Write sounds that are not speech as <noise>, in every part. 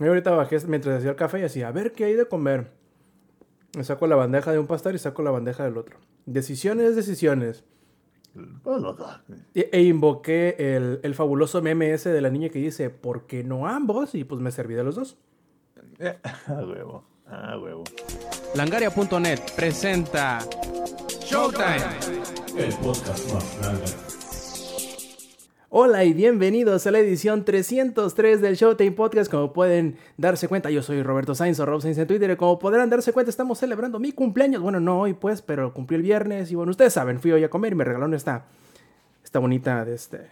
Yo ahorita bajé mientras hacía el café y así, a ver qué hay de comer. Me saco la bandeja de un pastor y saco la bandeja del otro. Decisiones, decisiones. E, e invoqué el, el, fabuloso meme ese de la niña que dice, ¿por qué no ambos? Y pues me serví de los dos. <laughs> A huevo, a huevo. Langaria.net presenta Showtime. El podcast más Hola y bienvenidos a la edición 303 del Showtime Podcast. Como pueden darse cuenta, yo soy Roberto Sainz o Rob Sainz en Twitter. Y como podrán darse cuenta, estamos celebrando mi cumpleaños. Bueno, no hoy pues, pero cumplí el viernes. Y bueno, ustedes saben, fui hoy a comer y me regalaron esta, esta bonita de este,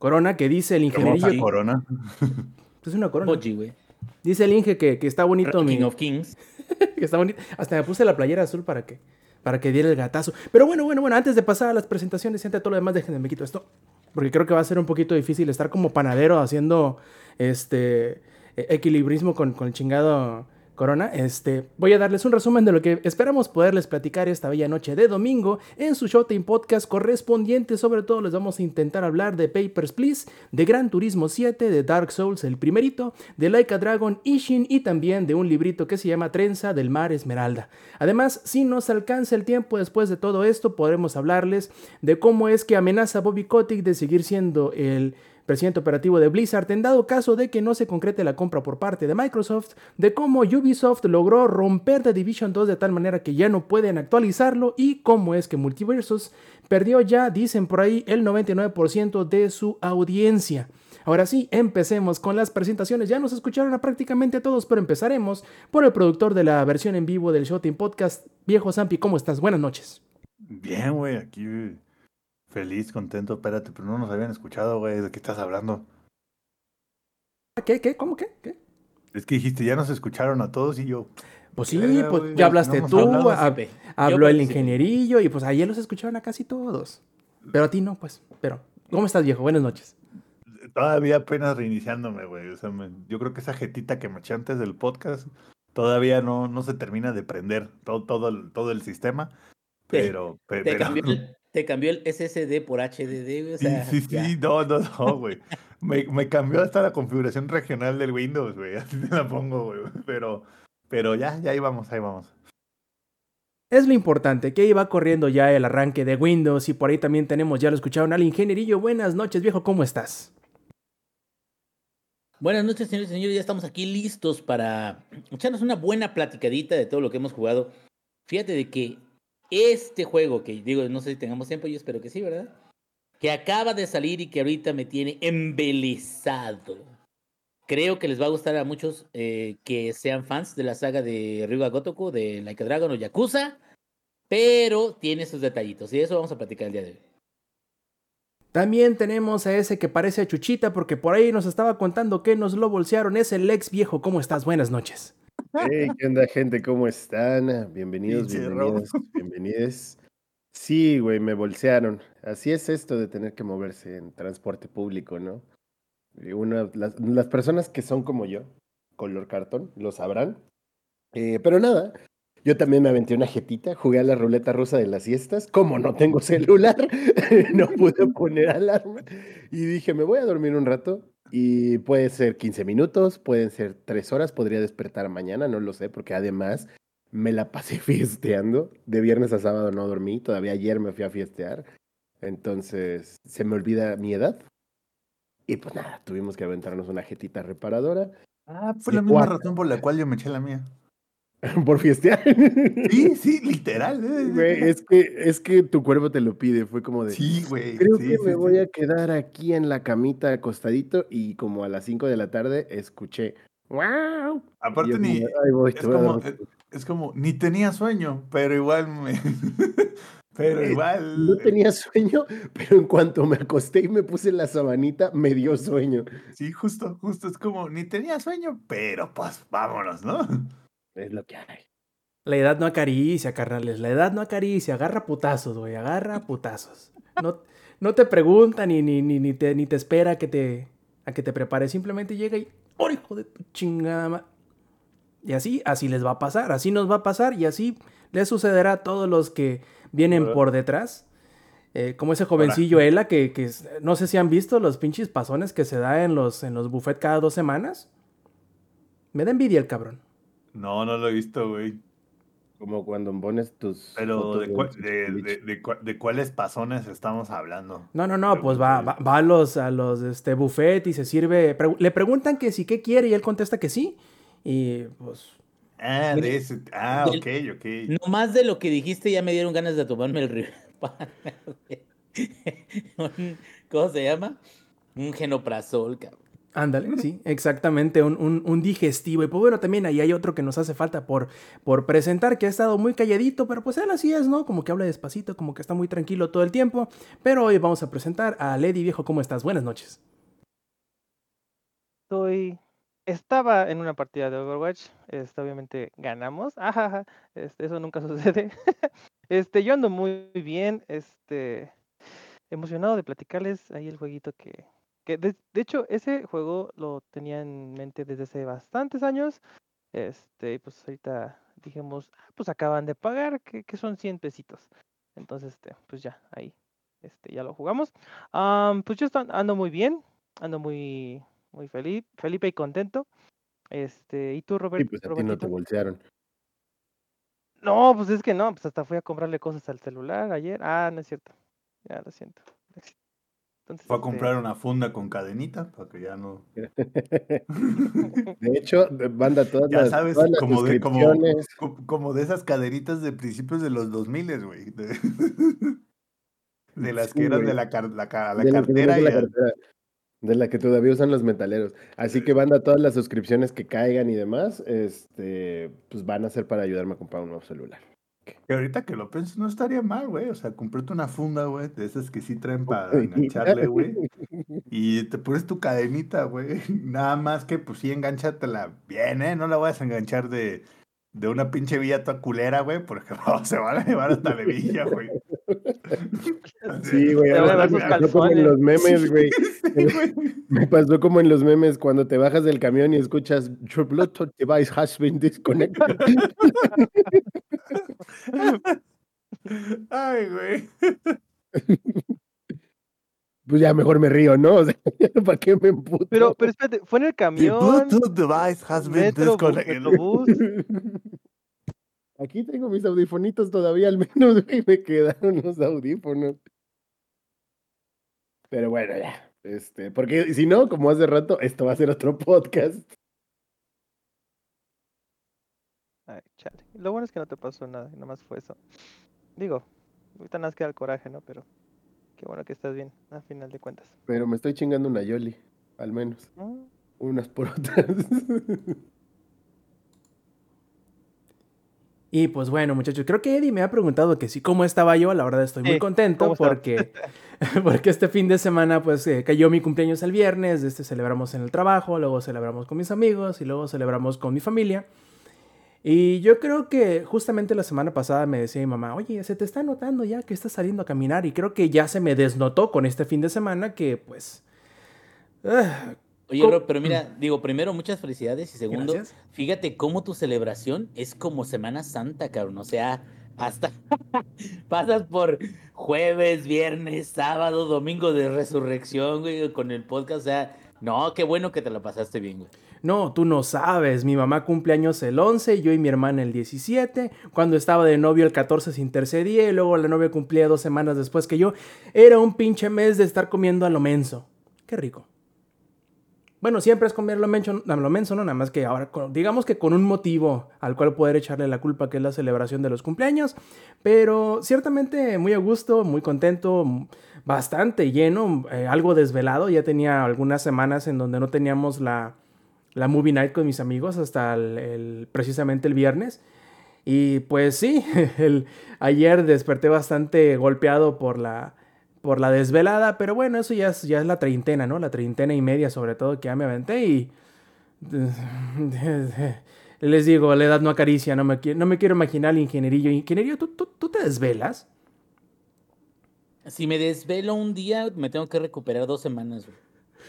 corona que dice el ingenierillo. corona? Es una corona. Güey. Dice el Inge que, que está bonito. King of Kings. <laughs> que está bonito. Hasta me puse la playera azul para que, para que diera el gatazo. Pero bueno, bueno, bueno, antes de pasar a las presentaciones y antes de todo lo demás, déjenme me quito esto porque creo que va a ser un poquito difícil estar como panadero haciendo este e-, equilibrismo con, con el chingado Corona, este, voy a darles un resumen de lo que esperamos poderles platicar esta bella noche de domingo en su Showtime Podcast correspondiente. Sobre todo les vamos a intentar hablar de Papers, Please, de Gran Turismo 7, de Dark Souls, el primerito, de Like a Dragon, Ishin y también de un librito que se llama Trenza del Mar Esmeralda. Además, si nos alcanza el tiempo después de todo esto, podremos hablarles de cómo es que amenaza Bobby Kotick de seguir siendo el presidente operativo de Blizzard, en dado caso de que no se concrete la compra por parte de Microsoft, de cómo Ubisoft logró romper The Division 2 de tal manera que ya no pueden actualizarlo y cómo es que Multiversus perdió ya, dicen por ahí, el 99% de su audiencia. Ahora sí, empecemos con las presentaciones. Ya nos escucharon a prácticamente todos, pero empezaremos por el productor de la versión en vivo del Shooting Podcast. Viejo Zampi, ¿cómo estás? Buenas noches. Bien, güey, aquí Feliz, contento, espérate, pero no nos habían escuchado, güey, ¿de qué estás hablando? ¿Qué, qué, cómo, qué, qué? Es que dijiste, ya nos escucharon a todos y yo... Pues sí, pues ya hablaste tú, habló el ingenierillo y pues ayer los escucharon a casi todos. Pero a ti no, pues. Pero, ¿cómo estás, viejo? Buenas noches. Todavía apenas reiniciándome, güey. O sea, yo creo que esa jetita que me eché antes del podcast todavía no, no se termina de prender todo, todo, el, todo el sistema. Pero, pero, te cambió el SSD por HDD, O sea, sí, sí, sí, no, no, no, <laughs> güey. Me, me, cambió hasta la configuración regional del Windows, güey. <laughs> Así te la pongo, güey. Pero, pero ya, ya ahí vamos, ahí vamos. Es lo importante, que iba corriendo ya el arranque de Windows y por ahí también tenemos, ya lo escucharon al ingenierillo. Buenas noches, viejo, ¿cómo estás? Buenas noches, señores y señores. Ya estamos aquí listos para echarnos una buena platicadita de todo lo que hemos jugado. Fíjate de que este juego, que digo, no sé si tengamos tiempo, yo espero que sí, ¿verdad? Que acaba de salir y que ahorita me tiene embelesado. Creo que les va a gustar a muchos eh, que sean fans de la saga de Ryuga Gotoku, de Like Dragon o Yakuza, pero tiene sus detallitos y eso vamos a platicar el día de hoy. También tenemos a ese que parece a Chuchita porque por ahí nos estaba contando que nos lo bolsearon. Es el ex viejo. ¿Cómo estás? Buenas noches. Hey, ¿qué onda, gente? ¿Cómo están? Bienvenidos, bienvenidos, bienvenidos. Sí, güey, me bolsearon. Así es esto de tener que moverse en transporte público, ¿no? Una, las, las personas que son como yo, color cartón, lo sabrán. Eh, pero nada, yo también me aventé una jetita, jugué a la ruleta rusa de las siestas. Como no tengo <laughs> celular, <laughs> no pude poner alarma. Y dije, me voy a dormir un rato. Y puede ser 15 minutos, pueden ser 3 horas, podría despertar mañana, no lo sé, porque además me la pasé <laughs> fiesteando. De viernes a sábado no dormí, todavía ayer me fui a fiestear. Entonces se me olvida mi edad. Y pues nada, tuvimos que aventarnos una jetita reparadora. Ah, fue la misma razón por la cual yo me eché la mía. <laughs> por fiestear. Sí, sí, literal. Eh, es que, es que tu cuerpo te lo pide. Fue como de. Sí, güey. Creo que me voy a quedar aquí en la camita acostadito y como a las 5 de la tarde escuché. ¡Wow! Aparte, ni. es, como, es, como, ni tenía sueño, pero igual me. <laughs> pero eh, igual. No tenía sueño, pero en cuanto me acosté y me puse la sabanita, me dio sueño. Sí, justo, justo. Es como, ni tenía sueño, pero pues vámonos, ¿no? Es lo que hay. La edad no acaricia, carnales. La edad no acaricia. Agarra putazos, güey. Agarra putazos. No, no te pregunta ni, ni, ni, ni, te, ni te espera a que te, a que te prepares. Simplemente llega y. ¡Oh, hijo de tu chingada! Y así, así les va a pasar. Así nos va a pasar y así les sucederá a todos los que vienen por detrás. Eh, como ese jovencillo Ela que, que, no sé si han visto los pinches pasones que se da en los, en los buffets cada dos semanas. Me da envidia el cabrón. No, no lo he visto, güey. Como cuando pones tus. Pero fotos ¿de, sus de, de- de cuáles pasones estamos hablando? No, no, no, pues va, va, va a los, a los este, buffet y se sirve. le preguntan que sí, qué quiere y él contesta que sí. Y pues. Ah, Mire, de ese. Ah, del- ok, ok. No más de lo que dijiste ya me dieron ganas de tomarme el río. <laughs> <laughs> ¿Cómo se llama? Un genoprazol, cabrón. Ándale, sí, exactamente, un, un- un digestivo. Y pues bueno, también ahí hay otro que nos hace falta por, por presentar, que ha estado muy calladito, pero pues él así es, ¿no? Como que habla despacito, como que está muy tranquilo todo el tiempo. Pero hoy vamos a presentar a Lady Viejo, ¿cómo estás? Buenas noches. Estoy. Estaba en una partida de Overwatch. Este, obviamente ganamos. <laughs> Ajaja. Este, eso nunca <laughs> sucede. Este, yo ando muy bien. Este. Emocionado de platicarles ahí el jueguito que. Que de, de hecho, ese juego lo tenía en mente desde hace bastantes años. Este, pues ahorita dijimos, "Ah, pues acaban de pagar, que, que son 100 pesitos. Entonces, este, pues ya, ahí. Este, ya lo jugamos. Am, pues yo ando muy bien. Ando muy, muy feliz, Felipe y contento. Este, ¿y tú, Robert? Sí, pues a ti no te bolsearon. No, pues es que no, pues hasta fui a comprarle cosas al celular ayer. Ah, no es cierto. Ya lo siento. Entonces, Fue a este, comprar una funda con cadenita para que ya no. <laughs> De hecho, banda, todas Ya las, sabes, todas las como de, como, suscripciones. co- como de esas cadenitas de principios de los 2000, güey. De, <laughs> de las Sí, que eran güey. de la, car- la, ca- la de la que cartera. y de la al- cartera, de la que todavía usan los metaleros. Así que banda, todas las suscripciones que caigan y demás, este, pues van a ser para ayudarme a comprar un nuevo celular. Que ahorita que lo pienso, no estaría mal, güey. O sea, comprarte una funda, güey, de esas que sí traen para engancharle, güey. <laughs> Y te pones tu cadenita, güey. <laughs> Nada más que, pues sí, enganchatela bien, ¿eh? No la vayas a enganchar de, de una pinche villa toda culera, güey, porque no, <laughs> se van a llevar hasta la villa, güey. Sí, güey, ahora me pasó como en los memes, güey. Sí, güey. <laughs> Me pasó como en los memes cuando te bajas del camión y escuchas Your Bluetooth device has been disconnected. <laughs> Ay, güey. Pues ya mejor me río, ¿no? <laughs> O sea, ¿para qué me emputo? Pero, pero espérate, fue en el The camión, Bluetooth device has been metro, disconnected. Aquí tengo mis audifonitos todavía, al menos, güey, me quedaron los audífonos. Pero bueno, ya. Este, porque si no, como hace rato, esto va a ser otro podcast. Ay, chale. Lo bueno es que no te pasó nada, nada más fue eso. Digo, ahorita nada más queda el coraje, ¿no? Pero qué bueno que estás bien, a final de cuentas. Pero me estoy chingando una Yoli, al menos. Mm, Unas por otras. <laughs> Y pues bueno, muchachos, creo que Eddie me ha preguntado que sí, cómo estaba yo. La verdad estoy muy contento porque, <laughs> porque este fin de semana pues eh, cayó mi cumpleaños el viernes, este celebramos en el trabajo, luego celebramos con mis amigos y luego celebramos con mi familia. Y yo creo que justamente la semana pasada me decía mi mamá, oye, se te está notando ya que estás saliendo a caminar y creo que ya se me desnotó con este fin de semana que pues... ah, Oye. Rob, pero mira, digo, primero, muchas felicidades y segundo, Gracias. fíjate cómo tu celebración es como Semana Santa, cabrón. O sea, hasta <laughs> pasas por jueves, viernes, sábado, domingo de resurrección, güey, con el podcast. O sea, no, qué bueno que te la pasaste bien, güey. No, tú no sabes. Mi mamá cumple años el 11, yo y mi hermana el 17. Cuando estaba de novio el 14 se intercedía y luego la novia cumplía dos semanas después que yo. Era un pinche mes de estar comiendo a lo menso. Qué rico. Bueno, siempre es comer lo menso, lo menso, ¿no? Nada más que ahora, digamos que con un motivo al cual poder echarle la culpa, que es la celebración de los cumpleaños. Pero ciertamente muy a gusto, muy contento, bastante lleno, eh, algo desvelado. Ya tenía algunas semanas en donde no teníamos la, la movie night con mis amigos hasta el, precisamente el viernes. Y pues sí, <laughs> ayer desperté bastante golpeado por la, por la desvelada, pero bueno, eso ya es, ya es la treintena, ¿no? La treintena y media sobre todo que ya me aventé y... <laughs> Les digo, la edad no acaricia, no me, no me quiero imaginar el ingenierillo. Ingenierillo, ¿tú, tú, tú te desvelas? Si me desvelo un día, me tengo que recuperar dos semanas, güey.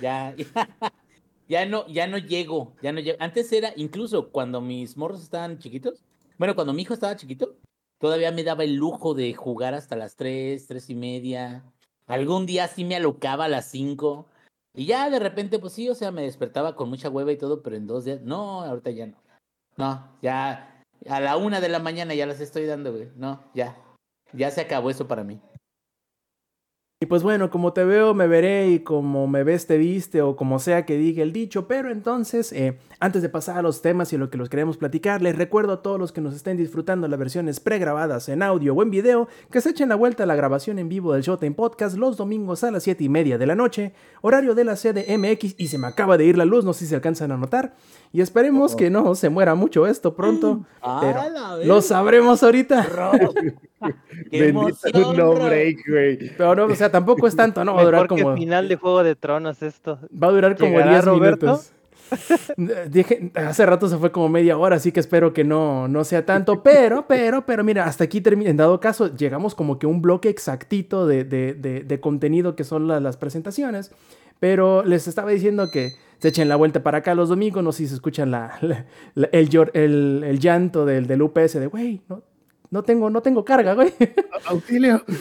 Ya, <laughs> ya, no, ya no llego, ya no llego. Antes era, incluso cuando mis morros estaban chiquitos, bueno, cuando mi hijo estaba chiquito, todavía me daba el lujo de jugar hasta las tres, tres y media. Algún día sí me alocaba a las cinco, Y ya de repente, pues sí, o sea, me despertaba con mucha hueva y todo, pero en dos días, no, ahorita ya no. No, ya a la una de la mañana ya las estoy dando, güey. No, ya. Ya se acabó eso para mí. Y pues bueno, como te veo, me veré y como me ves, te viste o como sea que diga el dicho. Pero entonces, eh, antes de pasar a los temas y lo que los queremos platicar, les recuerdo a todos los que nos estén disfrutando las versiones pregrabadas en audio o en video que se echen la vuelta a la grabación en vivo del Showtime Podcast los domingos a las 7 y media de la noche, horario de la sede MX. Y se me acaba de ir la luz, no sé si se alcanzan a notar. Y esperemos que no se muera mucho esto pronto. <gasps> pero lo sabremos ahorita. <laughs> <laughs> Qué Bendito emoción, no Rob. break, güey. Pero no, o sea, tampoco es tanto, ¿no? Va a durar Mejor como. que final de Juego de Tronos esto. Va a durar como ¿Llegará 10 Roberto? minutos. <laughs> Dije, hace rato se fue como media hora, así que espero que no, no sea tanto. Pero, pero, pero, mira, hasta aquí termina. En dado caso, llegamos como que a un bloque exactito de, de- de- de contenido que son la- las presentaciones. Pero les estaba diciendo que se echen la vuelta para acá los domingos. No sé si se escuchan la, la- la- el, el, el llanto del, del UPS de, güey, no, no, tengo, no tengo carga, güey. Auxilio. <laughs>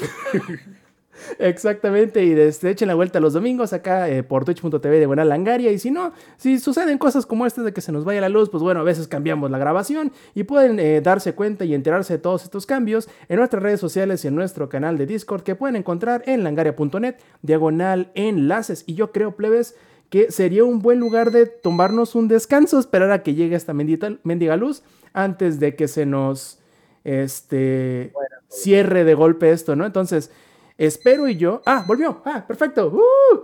Exactamente, y este, echen la vuelta los domingos acá eh, por twitch.tv de Buena Langaria. Y si no, si suceden cosas como estas de que se nos vaya la luz, pues bueno, a veces cambiamos la grabación y pueden eh, darse cuenta y enterarse de todos estos cambios en nuestras redes sociales y en nuestro canal de Discord que pueden encontrar en langaria.net, diagonal enlaces. Y yo creo, plebes, que sería un buen lugar de tomarnos un descanso, esperar a que llegue esta bendita, mendiga luz antes de que se nos este, cierre de golpe esto, ¿no? Entonces. Espero y yo. Ah, volvió. Ah, perfecto. ¡Uh!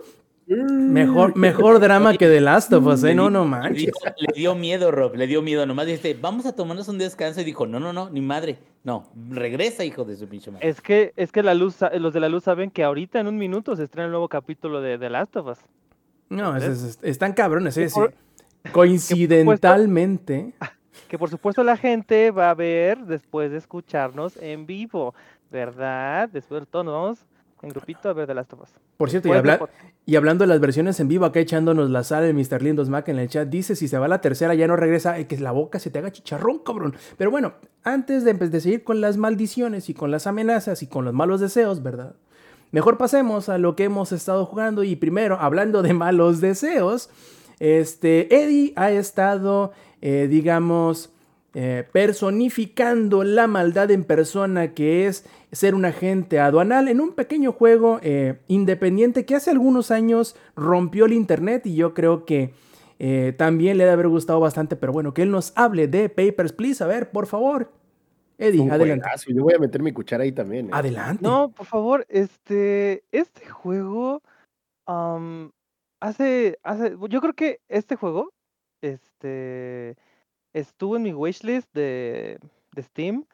Mejor, mejor drama que The Last of Us, ¿eh? No, no Le manches. dio, le dio miedo, Rob, le dio miedo. Nomás dijiste, vamos a tomarnos un descanso. Y dijo, no, no, no, ni madre. No, regresa, hijo de su pinche madre. Es que, es que la luz, los de la luz saben que ahorita en un minuto se estrena el nuevo capítulo de The Last of Us. No, es- es- están cabrones, ¿eh? Sí. Coincidentalmente. Que por supuesto la gente va a ver después de escucharnos en vivo, ¿verdad? Después de todo nos vamos en grupito a ver The Last of Us. Por cierto, y, Después de habla- por- y hablando de las versiones en vivo, acá echándonos la sal el Mr. Lindos Mac en el chat, dice si se va la tercera ya no regresa, eh, que la boca se te haga chicharrón, cabrón. Pero bueno, antes de, empe- de seguir con las maldiciones y con las amenazas y con los malos deseos, ¿verdad? Mejor pasemos a lo que hemos estado jugando y primero, hablando de malos deseos, este, Eddie ha estado, eh, digamos, eh, personificando la maldad en persona que es ser un agente aduanal en un pequeño juego eh, independiente que hace algunos años rompió el internet y yo creo que eh, también le debe haber gustado bastante, pero bueno, que él nos hable de Papers, Please. A ver, por favor. Eddie, Un adelante. juegazo, Yo voy a meter mi cuchara ahí también. ¿eh? Adelante. No, por favor, este, este juego, hace, hace, yo creo que este juego, este, estuvo en mi wishlist de, de Steam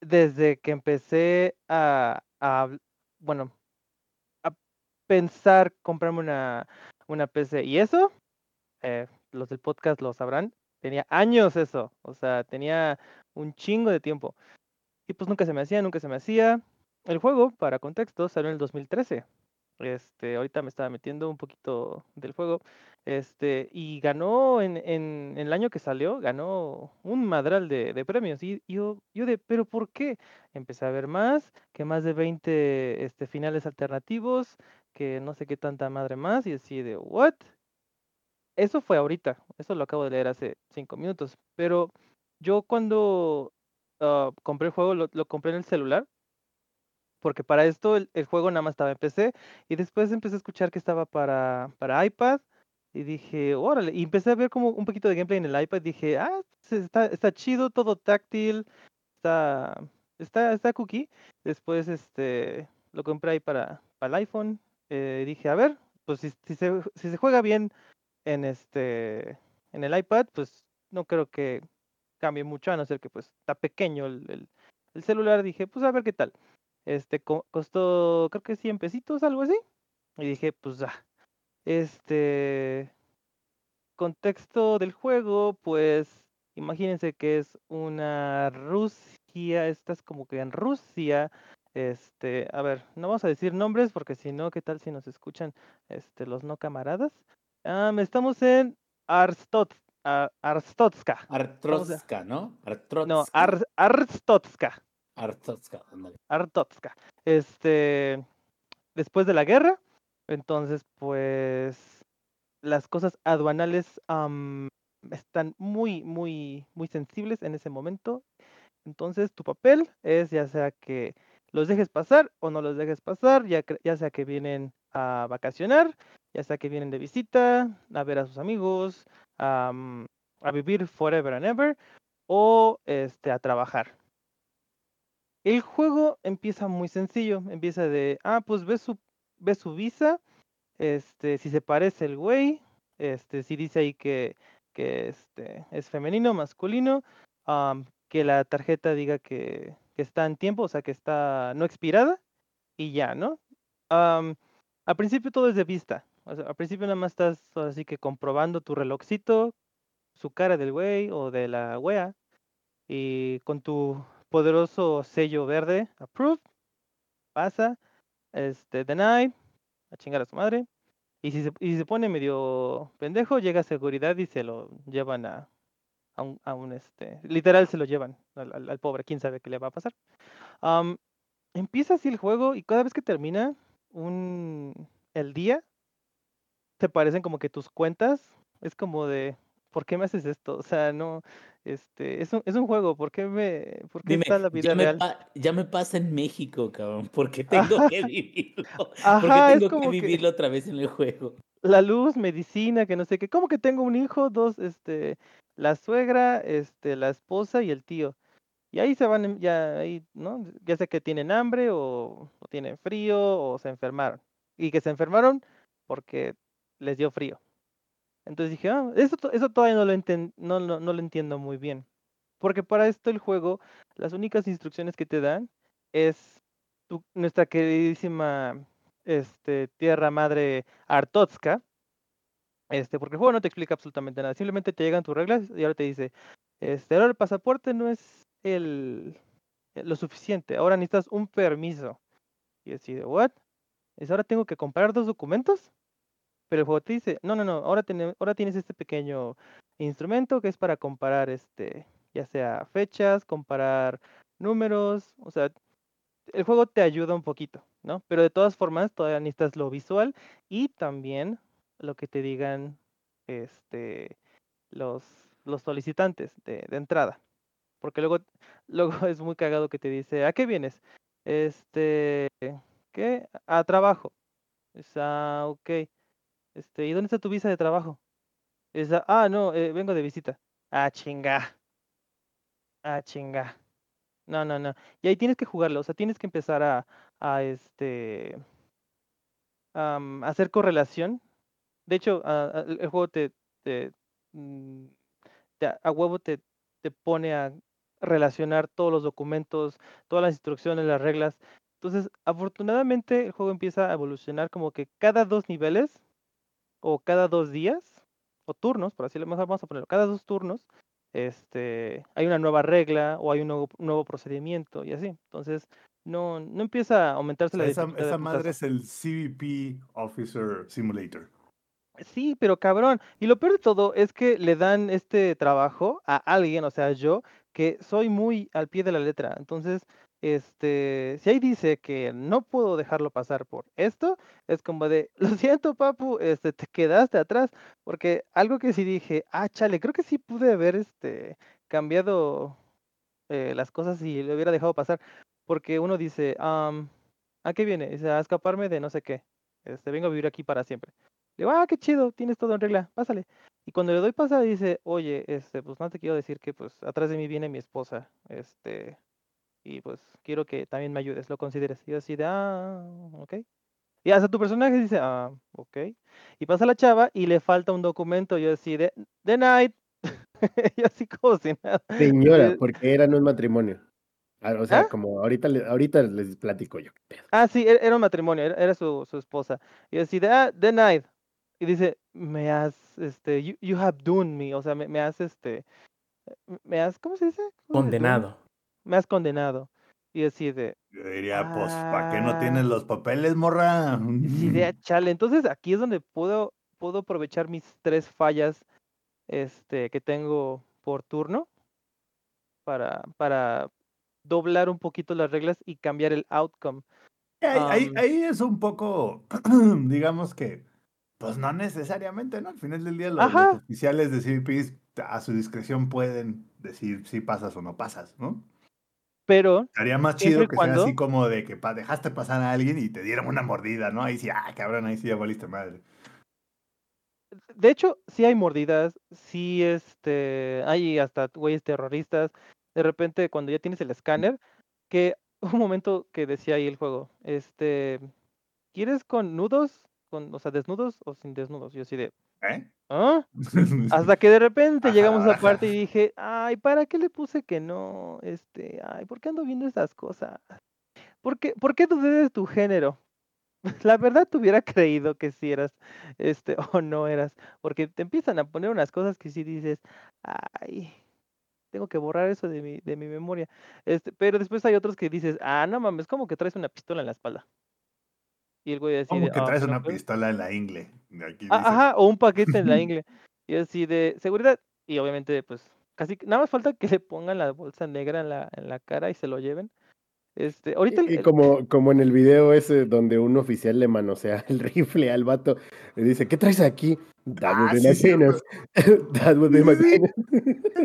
desde que empecé a, bueno, a pensar comprarme una, una PC. Y eso, eh, los del podcast lo sabrán, tenía años eso, o sea, tenía un chingo de tiempo. Y pues nunca se me hacía, nunca se me hacía. El juego, para contexto, salió en el 2013. Este, ahorita me estaba metiendo un poquito del juego. Este, y ganó en, en- el año que salió, ganó un madral de, de premios. Y yo, yo de, ¿pero por qué? Empecé a ver más, que más de 20 este, finales alternativos, que no sé qué tanta madre más, y así de, ¿what? Eso fue ahorita, eso lo acabo de leer hace cinco minutos. Pero yo cuando ah, compré el juego, lo, lo compré en el celular, porque para esto el, el juego nada más estaba en PC, y después empecé a escuchar que estaba para, para iPad, y dije, órale, y empecé a ver como un poquito de gameplay en el iPad, dije, ah, está, está chido, todo táctil, está, está, está cookie. Después este, lo compré ahí para, para el iPhone, eh, dije, a ver, pues si, si se, si se juega bien en este en el iPad, pues no creo que cambie mucho, a no ser que pues está pequeño el, el- el celular. Dije, pues a ver qué tal. Este co- costó, creo que 100 pesitos, algo así. Y dije, pues ah. Este contexto del juego, pues imagínense que es una Rusia, estás como que en Rusia. Este, a ver, no vamos a decir nombres porque si no, ¿qué tal si nos escuchan este, los no camaradas? Ah, estamos en Arstot, ah, Arstotska. Artrotska, ¿no? Artrotska. No, Ar- Arstotska. Artrotska, ándale. Artotska. Este, después de la guerra, entonces, pues, las cosas aduanales están muy, muy, muy sensibles en ese momento. Entonces, tu papel es ya sea que los dejes pasar o no los dejes pasar, ya, sea que vienen a vacacionar, ya sea que vienen de visita, a ver a sus amigos, am, a vivir forever and ever, o este, a trabajar. El juego empieza muy sencillo, empieza de, ah, pues ves su, ves su visa, este, si se parece el güey, este, si dice ahí que, que este, es femenino, masculino, que la tarjeta diga que, que está en tiempo, o sea, que está no expirada, y ya, ¿no? Am, al principio todo es de vista, o sea, al principio nada más estás así que comprobando tu relojcito, su cara del güey o de la wea, y con tu poderoso sello verde, approve, pasa, este, deny, a chingar a su madre. Y si se, y si se pone medio pendejo, llega a seguridad y se lo llevan a, a, un, a un, este, literal se lo llevan al, al- al pobre, quién sabe qué le va a pasar. Am, empieza así el juego y cada vez que termina un, el día, te parecen como que tus cuentas, es como de, ¿por qué me haces esto? O sea, no, este, es un, es un juego, ¿por qué me, por qué Dime, está la vida ya me, real? pa- ya me pasa en México, cabrón. <laughs> ¿Por qué <laughs> tengo Ajá. que vivirlo? ¿Por qué Ajá, es tengo que vivirlo otra vez en el juego? la luz, medicina, que no sé qué. ¿Cómo que tengo un hijo? Dos, este, la suegra, este, la esposa y el tío. Y ahí se van, ya ahí, ¿no? Ya sé que tienen hambre o, o tienen frío o se enfermaron. Y que se enfermaron porque les dio frío. Entonces dije, ah, eso, eso todavía no lo entiendo muy bien. Porque para esto el juego, las únicas instrucciones que te dan es tu- nuestra queridísima este, tierra madre Artotska. Este, porque el juego no te explica absolutamente nada. Simplemente te llegan tus reglas y ahora te dice, este, ahora el pasaporte no es el, eh, lo suficiente. Ahora necesitas un permiso. Y así de, ¿what? ¿Es ahora tengo que comprar dos documentos? Pero el juego te dice, no, no, no, ahora, tiene- ahora tienes este pequeño instrumento que es para comparar, este, ya sea fechas, comparar números, o sea, el juego te ayuda un poquito, ¿no? Pero de todas formas, todavía necesitas lo visual y también lo que te digan, este, los, los solicitantes de, de entrada. Porque luego, <laughs> luego es muy cagado que te dice, ¿a qué vienes? Este, ¿qué? A trabajo. Es, ah, ok. Este, ¿y dónde está tu visa de trabajo? Es, ah, no, eh, vengo de visita. Ah, chinga. Ah, chinga. No, no, no. Y ahí tienes que jugarlo, o sea, tienes que empezar a, a este, am, hacer correlación. De hecho, a- el juego te, te, mm, te a huevo te, te pone a relacionar todos los documentos, todas las instrucciones, las reglas. Entonces, afortunadamente, el juego empieza a evolucionar como que cada dos niveles o cada dos días o turnos, por así vamos a ponerlo, cada dos turnos, este, hay una nueva regla o hay un nuevo, nuevo procedimiento y así. Entonces, no, no empieza a aumentarse O sea, la esa, dificultad esa madre es el CBP Officer Simulator. Sí, pero cabrón. Y lo peor de todo es que le dan este trabajo a alguien, o sea, yo, que soy muy al pie de la letra. Entonces, este, si ahí dice que no puedo dejarlo pasar por esto, es como de, lo siento, papu, este, te quedaste atrás. Porque algo que sí dije, ah, chale, creo que sí pude haber, este, cambiado eh, las cosas y le hubiera dejado pasar. Porque uno dice, "Am, ¿a qué viene? Dice, a escaparme de no sé qué. Este, vengo a vivir aquí para siempre. Le digo, ah, qué chido, tienes todo en regla, pásale. Y cuando le doy pasada dice, oye, este, pues no te quiero decir que pues atrás de mí viene mi esposa, este, y pues quiero que también me ayudes, lo consideres. Y yo así de, ah, ok. Y hasta tu personaje dice, ah, ok. Y pasa la chava y le falta un documento, yo así de, the night. <laughs> y así como si nada. Señora, Eh, porque eran un matrimonio. Ah, O sea, ¿Ah? como ahorita, le- ahorita les platico yo. Ah, sí, era un matrimonio, era, era su, su esposa. Y yo así de, ah, denied. Y dice, me has, este, you, you have done me, o sea, me, me has, este, me has, ¿cómo se dice? ¿Cómo se dice? Done? Condenado. Me has condenado. Y así de, Yo diría, pues, ¿para qué no tienes Ah. los papeles, morra? de, "Ah, <laughs> chale. Entonces aquí es donde puedo, puedo aprovechar mis tres fallas, este, que tengo por turno para, para doblar un poquito las reglas y cambiar el outcome. Ahí, ahí- es un poco, <clears throat> digamos que Pues no necesariamente, ¿no? Al final del día los, oficiales de CBPs a su discreción pueden decir si pasas o no pasas, ¿no? Pero Estaría más chido que cuando- sea así como de que pa- dejaste pasar a alguien y te dieron una mordida, ¿no? Ahí sí, ah, cabrón, ahí sí ya valiste madre. de hecho, sí hay mordidas, sí este, hay hasta güeyes terroristas. De repente, cuando ya tienes el escáner, que <laughs> un momento que decía ahí el juego, este, ¿quieres con nudos? Con, o sea, desnudos o sin desnudos. Yo así de, ¿Eh? ¿ah? <laughs> Hasta que de repente llegamos a ajá. parte y dije, ay, ¿para qué le puse que no? Este, ay, ¿por qué ando viendo esas cosas? ¿Por qué, ¿por qué dudé de tu género? <laughs> La verdad te hubiera creído que sí eras, este, <laughs> o no eras, porque te empiezan a poner unas cosas que sí dices, ay, tengo que borrar eso de mi, de mi memoria. Este, pero después hay otros que dices, ah, no mames, como que traes una pistola en la espalda. Y el güey así Como de, que "Ah, traes no, una pues". pistola en la ingle. Aquí Ah, dice. Ajá, o un paquete en la <laughs> ingle. Y así de seguridad. Y obviamente, pues, casi nada más falta que le pongan la bolsa negra en la, en la cara y se lo lleven. Este, ahorita el- Y, como, como en el video ese donde un oficial le manosea <laughs> el rifle al vato, le dice, ¿qué traes aquí? That would be my penis. That would be my penis.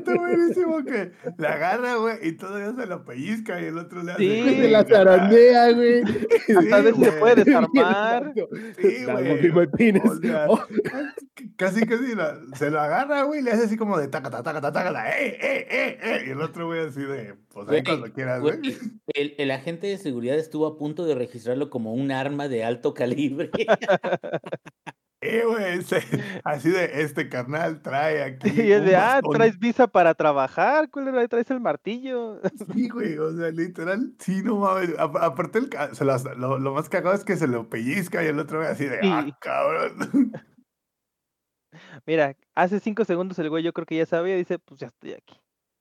Está buenísimo que la agarra, güey, y todavía se lo pellizca y el otro le hace. Sí. Se la zarandea, güey. hasta a veces se güey. puede desarmar. Sí, güey. O sea, Oh, Casi, casi la- se lo agarra, güey, y le hace así como de tacata, tacata, tacata, ¡eh, eh, eh, eh! Y el otro, güey, así de, pues ahí Güey, cuando quieras, güey, güey. El, el agente de seguridad estuvo a punto de registrarlo como un arma de alto calibre. <laughs> Eh, güey, <laughs> así de, este carnal trae aquí. <laughs> Y es de, ah, bastón". traes visa para trabajar, culero, ahí traes el martillo. <laughs> Sí, güey, o sea, literal, sí, no mames. A- aparte, el, se lo, lo más cagado es que se lo pellizca y el otro, así de, ah, cabrón. Mira, hace cinco segundos el güey yo creo que ya sabía dice, pues ya estoy aquí.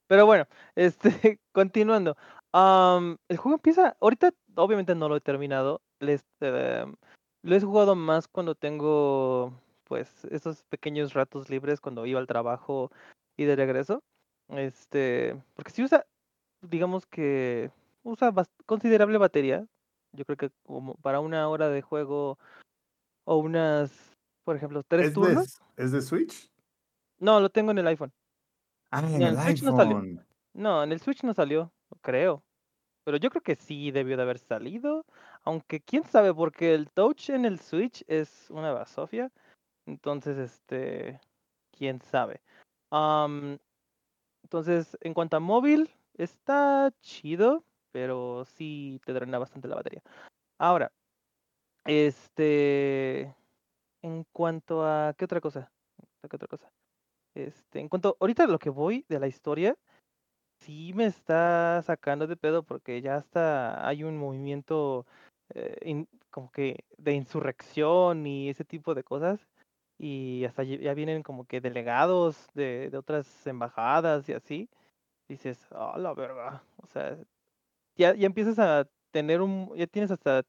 Pero bueno, este, continuando. el juego empieza, ahorita obviamente no lo he terminado. Les, em, lo he jugado más cuando tengo, pues, esos pequeños ratos libres cuando iba al trabajo y de regreso. Este, porque si usa, digamos que usa considerable batería. Yo creo que como para una hora de juego o unas, por ejemplo, tres ¿Es de, turnos. ¿Es de Switch? No, lo tengo en el iPhone. Ah, en el el Switch no salió. iPhone. No, en el Switch no salió, creo. Pero yo creo que sí debió de haber salido. Aunque quién sabe, porque el Touch en el Switch es una basofia. Entonces, este. Quién sabe. Entonces, en cuanto a móvil, está chido. Pero sí te drena bastante la batería. Ahora, este. En cuanto a. ¿Qué otra cosa? ¿Qué otra cosa? Este, en cuanto, ahorita lo que voy de la historia, sí me está sacando de pedo porque ya hasta hay un movimiento eh, in- como que de insurrección y ese tipo de cosas. Y hasta ya vienen como que delegados de, de otras embajadas y así. Dices, ah, la verga. O sea, ya, ya empiezas a tener un, ya tienes hasta,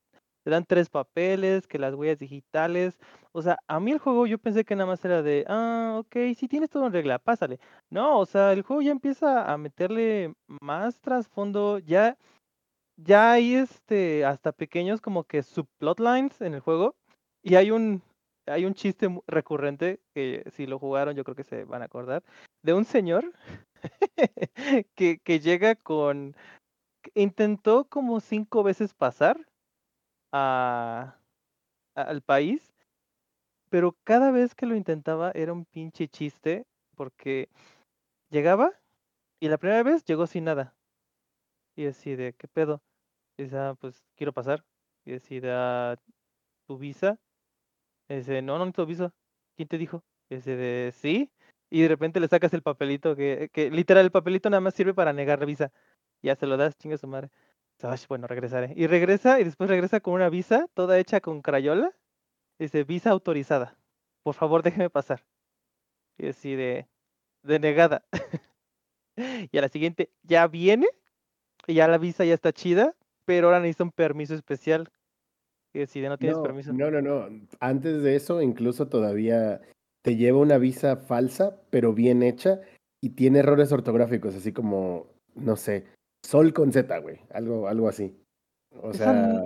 te dan tres papeles, que las huellas digitales. O sea, a mí el juego yo pensé que nada más era de, ah, ok, sí tienes todo en regla, pásale. No, o sea, el juego ya empieza a meterle más trasfondo, ya, ya hay este, hasta pequeños como que subplotlines en el juego. Y hay un, hay un chiste recurrente, que si lo jugaron yo creo que se van a acordar, de un señor <laughs> que, que llega con, intentó como cinco veces pasar a- al país, pero cada vez que lo intentaba era un pinche chiste, porque llegaba y la primera vez llegó sin nada. Y así de, ¿qué pedo? Y dice, "Ah, pues quiero pasar. Y decide, "Ah, ¿tu visa? Y dice, no, no necesito visa. ¿Quién te dijo? Y dice, de, sí. Y de repente le sacas el papelito, que, que literal el papelito nada más sirve para negar visa. Ya se lo das, chinga su madre. Dice, "Ay, bueno, regresaré. Y regresa y después regresa con una visa toda hecha con crayola. Dice, visa autorizada. Por favor, déjeme pasar. Y así de, de negada. <laughs> y a la siguiente, ya viene. Y ya la visa ya está chida. Pero ahora necesita un permiso especial. Y decide, no tienes no, permiso. no, no, no. Antes de eso, incluso todavía te lleva una visa falsa, pero bien hecha, y tiene errores ortográficos, así como, no sé, sol con Z, güey. Algo, algo así. O sea,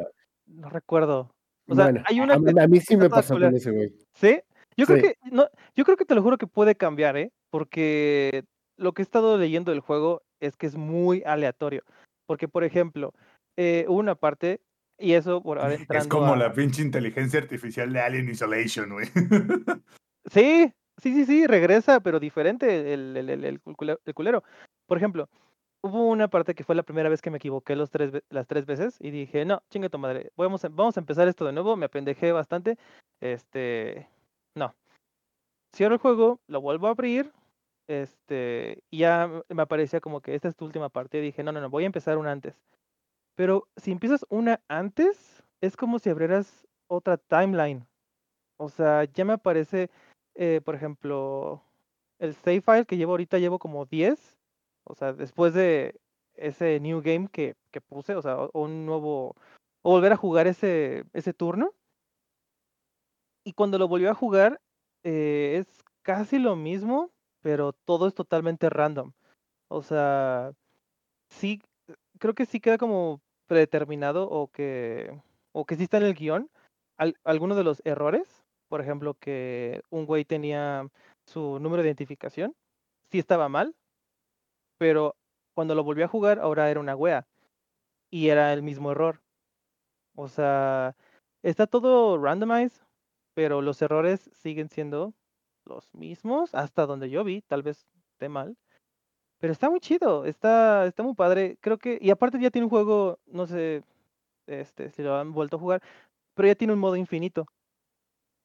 No recuerdo. O sea, bueno, hay una a, mí- que a mí sí me pasó con ese güey. ¿Sí? Yo creo que, no, yo creo que te lo juro que puede cambiar, ¿eh? Porque lo que he estado leyendo del juego es que es muy aleatorio. Porque, por ejemplo, eh, hubo una parte, y eso por ahora Es entrando como a- la pinche inteligencia artificial de Alien Isolation, güey. Sí, sí, sí, sí, regresa, pero diferente el, el, el, el culero. Por ejemplo, hubo una parte que fue la primera vez que me equivoqué los tres, las tres veces y dije, no, chingue tu madre, vamos a, vamos a empezar esto de nuevo, me apendejé bastante, este, no. Cierro el juego, lo vuelvo a abrir, este, ya me aparecía como que esta es tu última parte, dije, no, no, no, voy a empezar una antes. Pero si empiezas una antes, es como si abrieras otra timeline. O sea, ya me aparece, eh, por ejemplo, el save file que llevo ahorita, llevo como 10. O sea, después de ese new game que, que puse, o sea, un nuevo, volver a jugar ese, ese turno. Y cuando lo volvió a jugar, eh, es casi lo mismo, pero todo es totalmente random. O sea, sí, creo que sí queda como predeterminado o que, o que sí está en el guion al- algunos de los errores. Por ejemplo, que un güey tenía su número de identificación, sí estaba mal, pero cuando lo volvió a jugar, ahora era una wea y era el mismo error. O sea, está todo randomized, pero los errores siguen siendo los mismos hasta donde yo vi, tal vez esté mal. Pero está muy chido, está, está muy padre. Creo que, y aparte ya tiene un juego, no sé este, si lo han vuelto a jugar, pero ya tiene un modo infinito.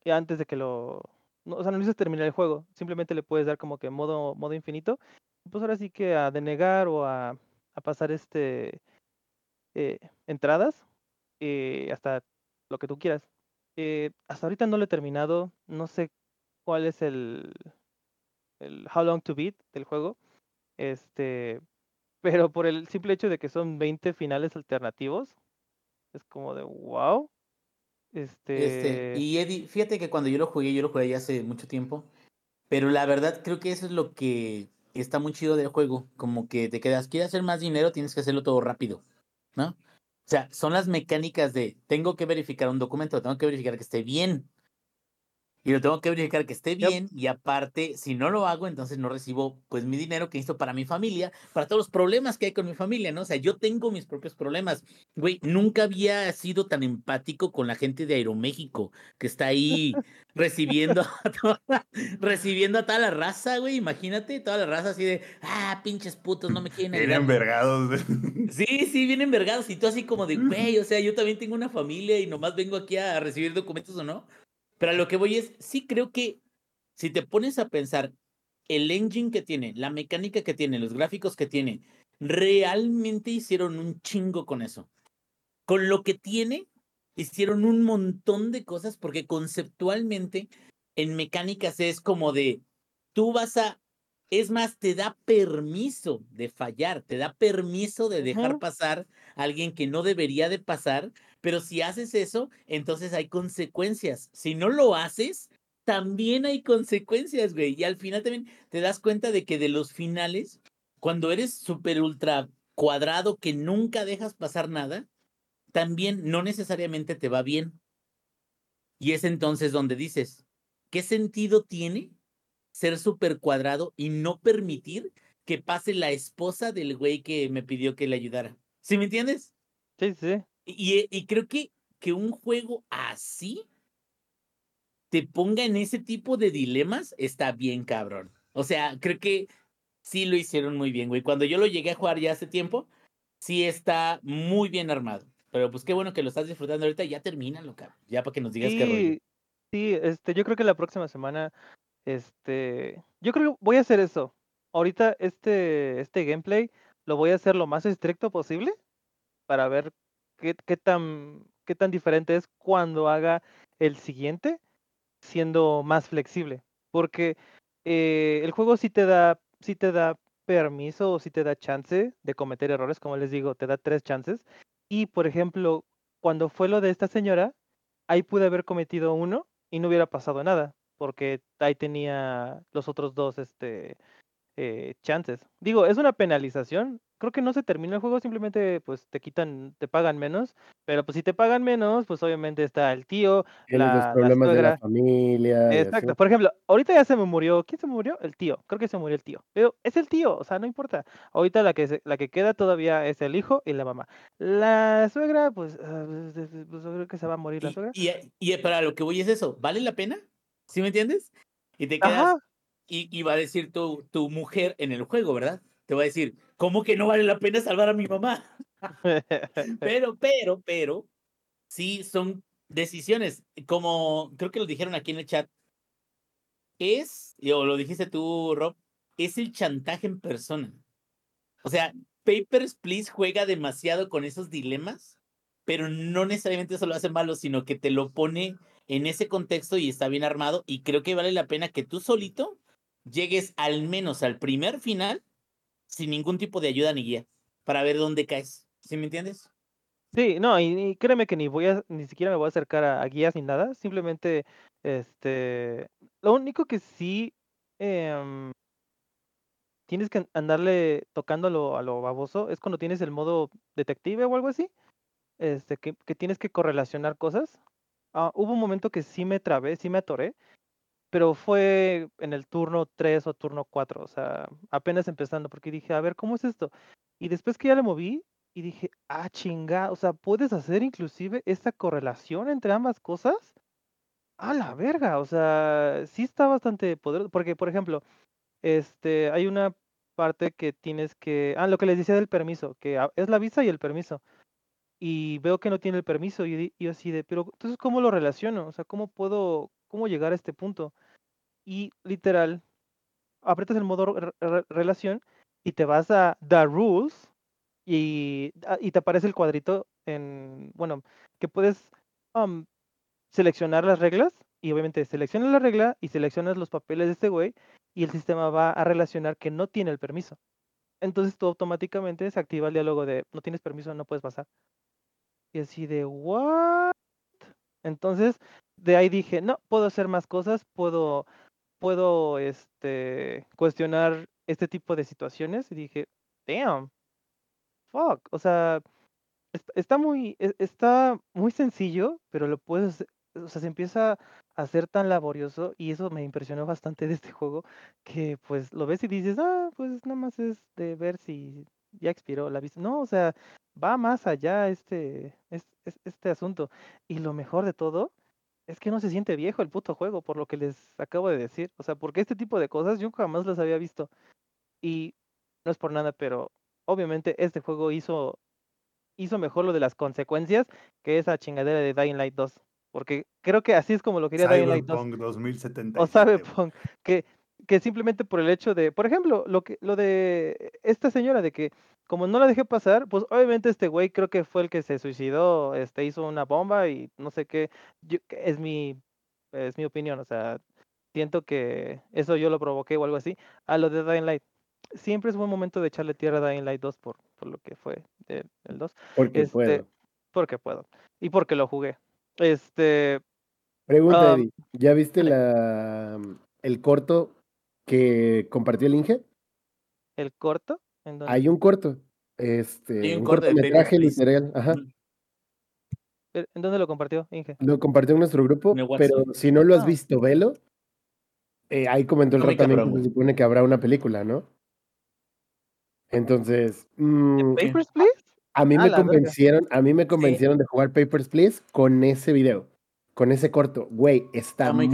Y antes de que lo. o sea, no necesitas terminar el juego, simplemente le puedes dar como que modo, modo infinito. Pues ahora sí que a denegar o a, a pasar este eh, entradas eh, hasta lo que tú quieras. Eh, hasta ahorita no lo he terminado, no sé cuál es el, el How Long to Beat del juego. Este, pero por el simple hecho de que son 20 finales alternativos, es como de wow. Este, Este, y Eddie, fíjate que cuando yo lo jugué, yo lo jugué ya hace mucho tiempo, pero la verdad creo que eso es lo que está muy chido del juego, como que te quedas, quieres hacer más dinero, tienes que hacerlo todo rápido, ¿no? O sea, son las mecánicas de, tengo que verificar un documento, tengo que verificar que esté bien, y lo tengo que verificar que esté Yep. bien, y aparte, si no lo hago, entonces no recibo pues mi dinero que necesito para mi familia, para todos los problemas que hay con mi familia, ¿no? O sea, yo tengo mis propios problemas. Güey, nunca había sido tan empático con la gente de Aeroméxico, que está ahí recibiendo <laughs> a toda, recibiendo a toda la raza, güey. Imagínate, toda la raza así de, ah, pinches putos, no me quieren Bien ayudar. envergados. Sí, sí, bien envergados. Y tú así como de, <laughs> güey, o sea, yo también tengo una familia y nomás vengo aquí a recibir documentos o no. Pero a lo que voy es, sí creo que si te pones a pensar el engine que tiene, la mecánica que tiene, los gráficos que tiene, realmente hicieron un chingo con eso. Con lo que tiene, hicieron un montón de cosas porque conceptualmente en mecánicas es como de, tú vas a, es más, te da permiso de fallar, te da permiso de dejar pasar a alguien que no debería de pasar, pero si haces eso, entonces hay consecuencias. Si no lo haces, también hay consecuencias, güey. Y al final también te das cuenta de que de los finales, cuando eres súper ultra cuadrado que nunca dejas pasar nada, también no necesariamente te va bien. Y es entonces donde dices, ¿qué sentido tiene ser súper cuadrado y no permitir que pase la esposa del güey que me pidió que le ayudara? ¿Sí me entiendes? sí, sí. Y, y creo que, que un juego así te ponga en ese tipo de dilemas está bien cabrón. O sea, creo que sí lo hicieron muy bien, güey. Cuando yo lo llegué a jugar ya hace tiempo, sí está muy bien armado. Pero pues qué bueno que lo estás disfrutando ahorita. Ya termínalo, cabrón. Ya para que nos digas qué rollo. Sí, sí, este, yo creo que la próxima semana, este, yo creo que voy a hacer eso. Ahorita este, este gameplay lo voy a hacer lo más estricto posible para ver qué, tan, qué tan diferente es cuando haga el siguiente, siendo más flexible. Porque eh, el juego sí te da, sí te da permiso o sí te da chance de cometer errores, como les digo, te da tres chances. Y por ejemplo, cuando fue lo de esta señora, ahí pude haber cometido uno y no hubiera pasado nada, porque ahí tenía los otros dos, este, eh, chances. Digo, es una penalización. Creo que no se termina el juego, simplemente pues te quitan, te pagan menos. Pero pues si te pagan menos, pues obviamente está el tío, Tienes los la, la de la familia. Exacto. Por ejemplo, ahorita ya se me murió. ¿Quién se me murió? El tío. Creo que se murió el tío. Pero es el tío, o sea, no importa. Ahorita la que se- la que queda todavía es el hijo y la mamá. La suegra, pues, pues, creo que se va a morir la Y, suegra. y, y para lo que voy es eso, ¿vale la pena? ¿Sí me entiendes? Y te quedas, Ajá. Y, y va a decir tu, tu mujer en el juego, ¿verdad? Te va a decir, ¿cómo que no vale la pena salvar a mi mamá? <laughs> Pero, pero, pero, sí son decisiones, como creo que lo dijeron aquí en el chat, es, o lo dijiste tú, Rob, es el chantaje en persona. O sea, Papers, Please juega demasiado con esos dilemas, pero no necesariamente eso lo hace malo, sino que te lo pone en ese contexto y está bien armado, y creo que vale la pena que tú solito llegues al menos al primer final sin ningún tipo de ayuda ni guía, para ver dónde caes. ¿Sí me entiendes? Sí, no, y, créeme que ni voy a, ni siquiera me voy a acercar a, guías ni nada, simplemente, este, lo único que sí em, tienes que andarle tocando a lo, a lo baboso es cuando tienes el modo detective o algo así, este, que, que tienes que correlacionar cosas. Ah, hubo un momento que sí me trabé, sí me atoré, pero fue en el turno 3 o turno 4, o sea, apenas empezando, porque dije, a ver, ¿cómo es esto? Y después que ya le moví, y dije, ah, chinga, o sea, puedes hacer inclusive esta correlación entre ambas cosas. A la verga, o sea, sí está bastante poderoso, porque, por ejemplo, este, hay una parte que tienes que, ah, lo que les decía del permiso, que a- es la visa y el permiso, y veo que no tiene el permiso, y yo así de, pero entonces, ¿cómo lo relaciono? O sea, ¿cómo puedo, cómo llegar a este punto? Y literal, aprietas el modo re- re- relación y te vas a The Rules y, ah, y te aparece el cuadrito en, bueno, que puedes am, seleccionar las reglas y obviamente seleccionas la regla y seleccionas los papeles de este güey y el sistema va a relacionar que no tiene el permiso. Entonces tú automáticamente se activa el diálogo de no tienes permiso, no puedes pasar. Y así de, ¿what? Entonces, de ahí dije, no, puedo hacer más cosas, puedo, puedo, este, cuestionar este tipo de situaciones. Y dije, damn, fuck. O sea, est- está muy, e- está muy sencillo, pero lo puedes, o sea, se empieza a hacer tan laborioso y eso me impresionó bastante de este juego, que pues lo ves y dices, ah, pues nada más es de ver si ya expiró la vista. No, o sea, va más allá este, es- es- este asunto. Y lo mejor de todo es que no se siente viejo el puto juego, por lo que les acabo de decir. O sea, porque este tipo de cosas yo jamás las había visto. Y no es por nada, pero obviamente este juego hizo, hizo mejor lo de las consecuencias que esa chingadera de Dying Light 2. Porque creo que así es como lo quería Dying Light 2 Cyberpunk 2077. o Cyberpunk, que, que simplemente por el hecho de, por ejemplo, lo que lo de esta señora de que como no la dejé pasar, pues obviamente este güey creo que fue el que se suicidó, este hizo una bomba y no sé qué, yo- es mi es mi opinión, o sea, siento que eso yo lo provoqué o algo así. A lo de Dying Light, siempre es buen momento de echarle tierra a Dying Light 2 por, por lo que fue de- el 2, Porque este, puedo. porque puedo y porque lo jugué. Este, Pregunta, am, Eddie. ¿Ya viste la, el corto que compartió el Inge? el corto, en Hay un corto. Hay Este, un un corto de cortometraje Please. literal. Ajá. Ujú. ¿En dónde lo compartió, Inge? Lo compartió en nuestro grupo, En pero si no lo has Ah. visto, velo. Eh, ahí comentó el rato también que se supone que habrá una película, ¿no? Entonces, mm. ¿Papers, Please? a mí Ah, me verga. convencieron, a mí me Sí, convencieron de jugar Papers, Please con ese video, con ese corto. Güey, está está muy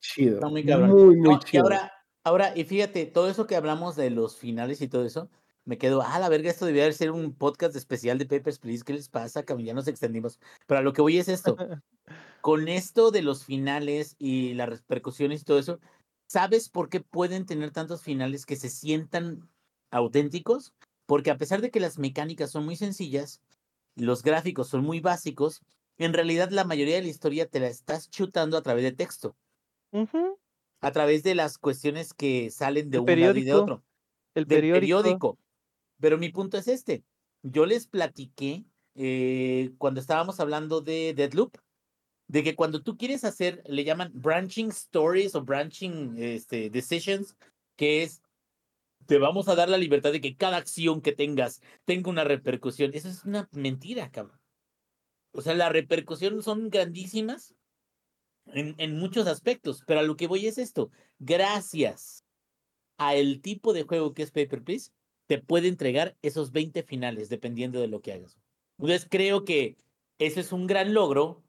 chido. Está muy cabrón. Muy, muy No, y chido. ahora, ahora, y fíjate, todo eso que hablamos de los finales y todo eso, me quedo, ah, la verga, esto debía ser un podcast especial de Papers, Please. ¿Qué les pasa? cabrón? Ya nos extendimos. Pero a lo que voy es esto. <laughs> Con esto de los finales y las repercusiones y todo eso, ¿sabes por qué pueden tener tantos finales que se sientan auténticos? Porque a pesar de que las mecánicas son muy sencillas, los gráficos son muy básicos, en realidad la mayoría de la historia te la estás chutando a través de texto, a través de las cuestiones que salen de un lado y de otro, el del periódico. Pero mi punto es este. Yo les platiqué eh, cuando estábamos hablando de Deadloop, de que cuando tú quieres hacer, le llaman branching stories o branching este, decisions, que es te vamos a dar la libertad de que cada acción que tengas tenga una repercusión. Eso es una mentira, cabrón. O sea, las repercusiones son grandísimas en, en muchos aspectos, pero a lo que voy es esto. Gracias a el tipo de juego que es Paper Please, te puede entregar esos 20 finales, dependiendo de lo que hagas. Entonces creo que eso es un gran logro,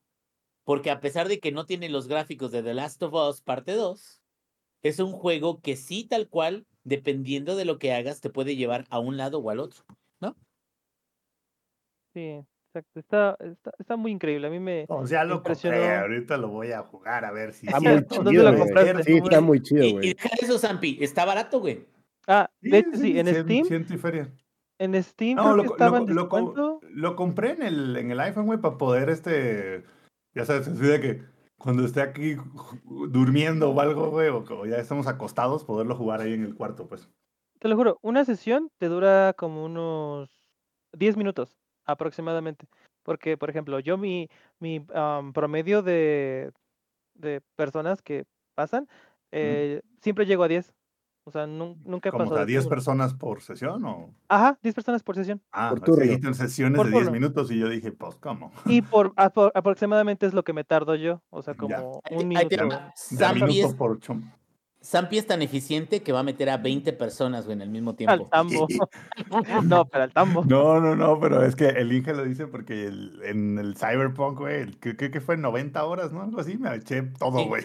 porque a pesar de que no tiene los gráficos de The Last of Us parte 2, es un juego que sí tal cual, dependiendo de lo que hagas, te puede llevar a un lado o al otro, ¿no? Sí, exacto. Está, está, está muy increíble. A mí me O sea, lo impresionó. compré, ahorita lo voy a jugar a ver si Está es muy cierto. ¿Dónde chido, güey. compraste? Sí, está muy chido, Y, y deja eso, Zampi, está barato, güey. Ah, de hecho sí, en Steam, ciento y feria. en Steam No, lo, que co- estaba lo, en lo co- descuento. lo compré en el, en el iPhone, güey, para poder, este, ya sabes, así de que cuando esté aquí durmiendo o algo, güey, o, o ya estamos acostados, poderlo jugar ahí en el cuarto, pues. Te lo juro, una sesión te dura como unos 10 minutos aproximadamente. Porque, por ejemplo, yo mi, mi am, promedio de, de personas que pasan, eh, siempre llego a 10. O sea, nun- nunca he Como pasado. a de 10 cinco. personas por sesión, o... Ajá, 10 personas por sesión. Ah, Por turno. en sesiones Por de 10 turno. minutos y yo dije, pues, ¿cómo? Y por apro- aproximadamente es lo que me tardo yo. O sea, como un minuto. Zampi minuto es, por chum. Zampi es tan eficiente que va a meter a 20 personas, güey, en el mismo Al tiempo. tambo. <laughs> no, pero al tambo. No, no, no, pero es que el Inge lo dice porque el- en el Cyberpunk, güey, el- creo que, que fue 90 horas, ¿no? Algo así, me eché todo, Sí. güey.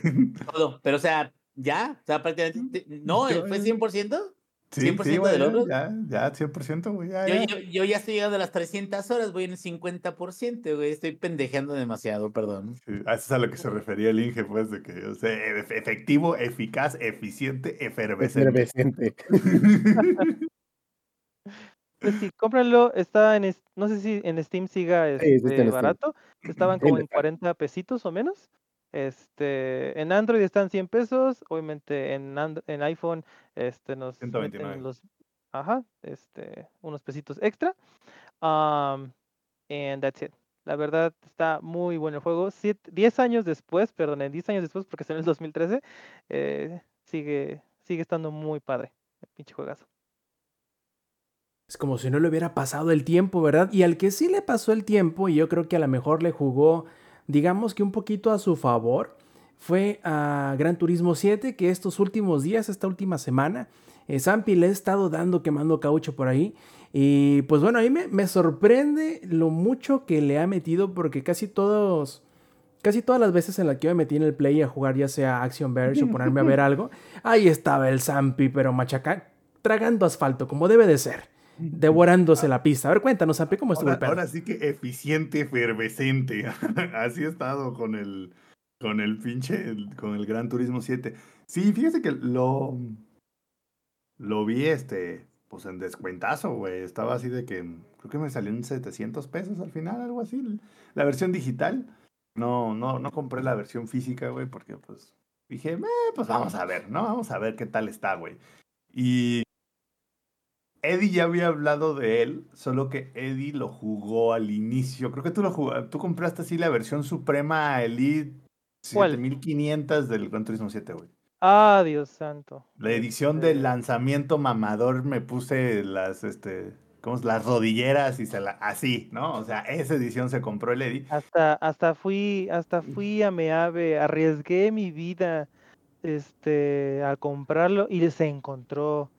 Todo. Pero, o sea, ya, o sea, prácticamente. te- No, fue 100%. Sí, 100% sí, güey, del oro. Ya, ya, 100%, güey, ya, Yo, ya. yo, yo ya estoy llegando a las 300 horas, voy en el 50%, güey. Estoy pendejeando demasiado, perdón. Sí, a eso es a lo que se refería el Inge, pues, de que, o sea, e- efectivo, eficaz, eficiente, efervescente. Efervescente. <laughs> Pues sí, cómpranlo. Está en, no sé si en Steam siga Sí, sí este, Steam. barato. Estaban Sí, como en está. 40 pesitos o menos. Este, en Android están 100 pesos. Obviamente en, And- en iPhone este, nos meten 129. los, ajá, este, unos pesitos extra. Um, and that's it. La verdad está muy bueno el juego. 10 años después, perdón, 10 años después, porque salió en el 2013, eh, sigue, sigue estando muy padre. El pinche juegazo. Es como si no le hubiera pasado el tiempo, ¿verdad? Y al que sí le pasó el tiempo, y yo creo que a lo mejor le jugó, digamos que un poquito a su favor, fue a Gran Turismo 7, que estos últimos días, esta última semana, eh, Zampi le ha estado dando quemando caucho por ahí. Y pues bueno, a mí me, me sorprende lo mucho que le ha metido, porque casi todos... Casi todas las veces en las que yo me metí en el play a jugar, ya sea Action Verge o ponerme a ver <laughs> algo, ahí estaba el Zampi, pero machaca, tragando asfalto, como debe de ser devorándose la pista. A ver, cuéntanos, Zampi, ¿cómo estuvo Ahora, el pedo? ahora sí que eficiente, efervescente. <laughs> Así he estado con el, con el pinche, el- con el Gran Turismo 7. Sí, fíjese que lo, lo vi, este, pues en descuentazo, güey. Estaba así de que, creo que me salió en 700 pesos al final, algo así. La versión digital. No, no, no compré la versión física, güey, porque pues dije, "Eh, pues vamos a ver, ¿no? Vamos a ver qué tal está, güey. Y Eddie ya había hablado de él, solo que Eddie lo jugó al inicio. Creo que tú lo jugaste, tú compraste así la versión suprema Elite ¿Cuál? 7500 del Gran Turismo 7, güey. Ah, Dios santo. La edición del lanzamiento mamador me puse las, este, ¿cómo es? Las rodilleras y se la, así, ¿no? O sea, esa edición se compró el Eddie. Hasta, hasta fui, hasta fui a Meave, arriesgué mi vida, este, a comprarlo y se encontró.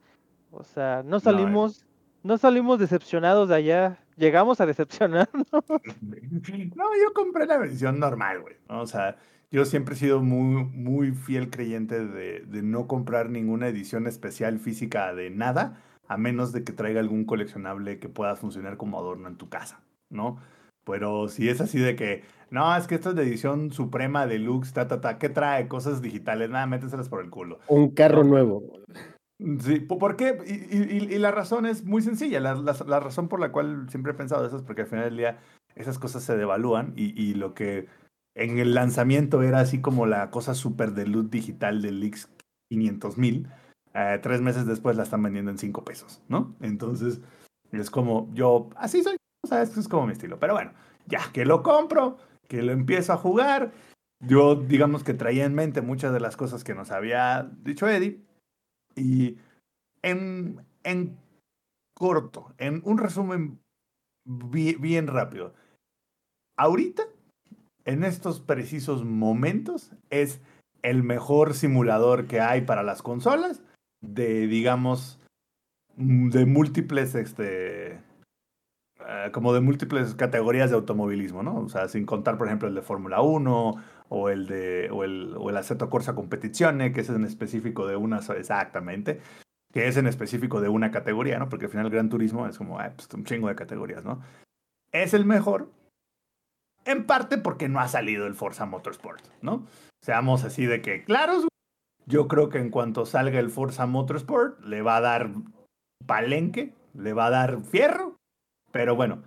O sea, no eh. salimos, no salimos decepcionados de allá. Llegamos a decepcionarnos. <laughs> <laughs> No, yo compré la versión normal, güey. O sea, yo siempre he sido muy, muy fiel creyente de, de no comprar ninguna edición especial física de nada, a menos de que traiga algún coleccionable que pueda funcionar como adorno en tu casa, ¿no? Pero si es así de que, no, es que esta es de edición suprema deluxe, ta, ta, ta, ¿qué trae? Cosas digitales, nada, méteselas por el culo. Un carro nuevo. Sí, ¿po- ¿por qué? Y, la razón es muy sencilla. La, razón por la cual siempre he pensado eso es porque al final del día esas cosas se devalúan y, lo que en el lanzamiento era así como la cosa súper de loot digital del X 500 mil, eh, tres meses después la están vendiendo en cinco pesos, ¿no? Entonces es como yo, así soy, o es como mi estilo. Pero bueno, ya que lo compro, que lo empiezo a jugar, yo digamos que traía en mente muchas de las cosas que nos había dicho Eddie. Y en, en corto, en un resumen bi- bien rápido. Ahorita, en estos precisos momentos, es el mejor simulador que hay para las consolas de, digamos, de múltiples, este, eh, como de múltiples categorías de automovilismo, ¿no? O sea, sin contar, por ejemplo, el de Fórmula 1 o el de, o el, o el Assetto Corsa Competizione, que es en específico de una, exactamente, que es en específico de una categoría, ¿no? Porque al final Gran Turismo es como, pues, un chingo de categorías, ¿no? Es el mejor, en parte porque no ha salido el Forza Motorsport, ¿no? Seamos así de que claros. Yo creo que en cuanto salga el Forza Motorsport, le va a dar palenque, le va a dar fierro. Pero bueno,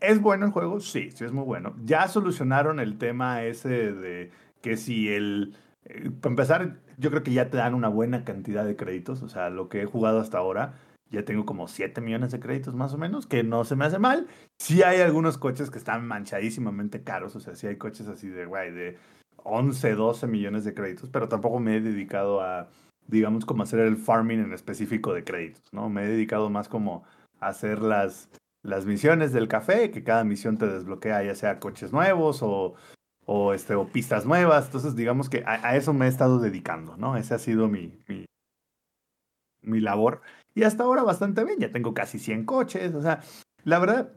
¿es bueno el juego? Sí, sí es muy bueno. Ya solucionaron el tema ese de que si el... eh, para empezar, yo creo que ya te dan una buena cantidad de créditos. O sea, lo que he jugado hasta ahora, ya tengo como 7 millones de créditos más o menos, que no se me hace mal. Sí hay algunos coches que están manchadísimamente caros. O sea, sí hay coches así de, güey, de 11, 12 millones de créditos, pero tampoco me he dedicado a, digamos, como hacer el farming en específico de créditos, ¿no? Me he dedicado más como a hacer las, las misiones del café, que cada misión te desbloquea ya sea coches nuevos o, o, este, o pistas nuevas. Entonces, digamos que a, eso me he estado dedicando, ¿no? Ese ha sido mi, mi, mi labor. Y hasta ahora bastante bien, ya tengo casi 100 coches, o sea, la verdad,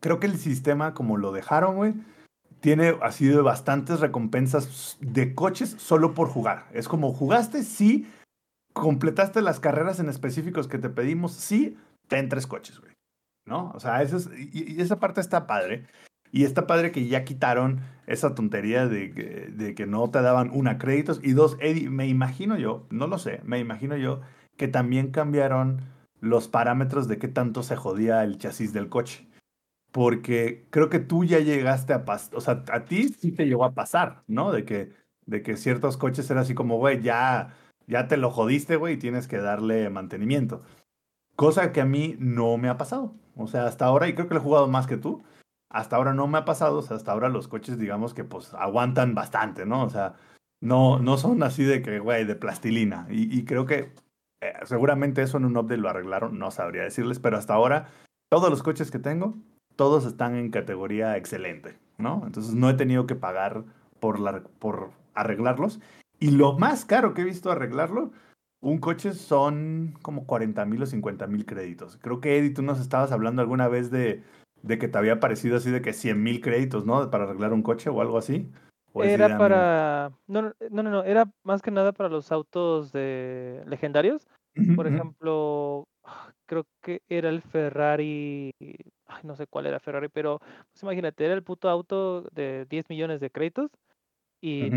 creo que el sistema como lo dejaron, güey, tiene así de bastantes recompensas de coches solo por jugar. Es como jugaste, sí, completaste las carreras en específicos que te pedimos, sí, ten tres coches, güey. ¿No? O sea, esa parte está padre. Y está padre que ya quitaron esa tontería de que, de que no te daban una créditos y dos, Eddie, me imagino yo, no lo sé, me imagino yo que también cambiaron los parámetros de qué tanto se jodía el chasis del coche porque creo que tú ya llegaste a pasar, o sea, a ti sí te llegó a pasar, ¿no? De que, de que ciertos coches eran así como, güey, ya, ya te lo jodiste, güey, y tienes que darle mantenimiento. Cosa que a mí no me ha pasado. O sea, hasta ahora, y creo que lo he jugado más que tú, hasta ahora no me ha pasado, o sea, hasta ahora los coches, digamos que pues aguantan bastante, ¿no? O sea, no, no son así de que, güey, de plastilina. Y, creo que eh, seguramente eso en un update lo arreglaron, no sabría decirles, pero hasta ahora todos los coches que tengo todos están en categoría excelente, ¿no? Entonces no he tenido que pagar por, la, por arreglarlos. Y lo más caro que he visto arreglarlo, un coche son como 40 mil o 50 mil créditos. Creo que Eddie, tú nos estabas hablando alguna vez de, de que te había parecido así de que 100 mil créditos, ¿no? Para arreglar un coche o algo así. ¿O es idea Era para. No, no, no, no, era más que nada para los autos de legendarios. Por ejemplo, ah, creo que era el Ferrari. Ay, no sé cuál era Ferrari, pero pues imagínate, era el puto auto de 10 millones de créditos. Y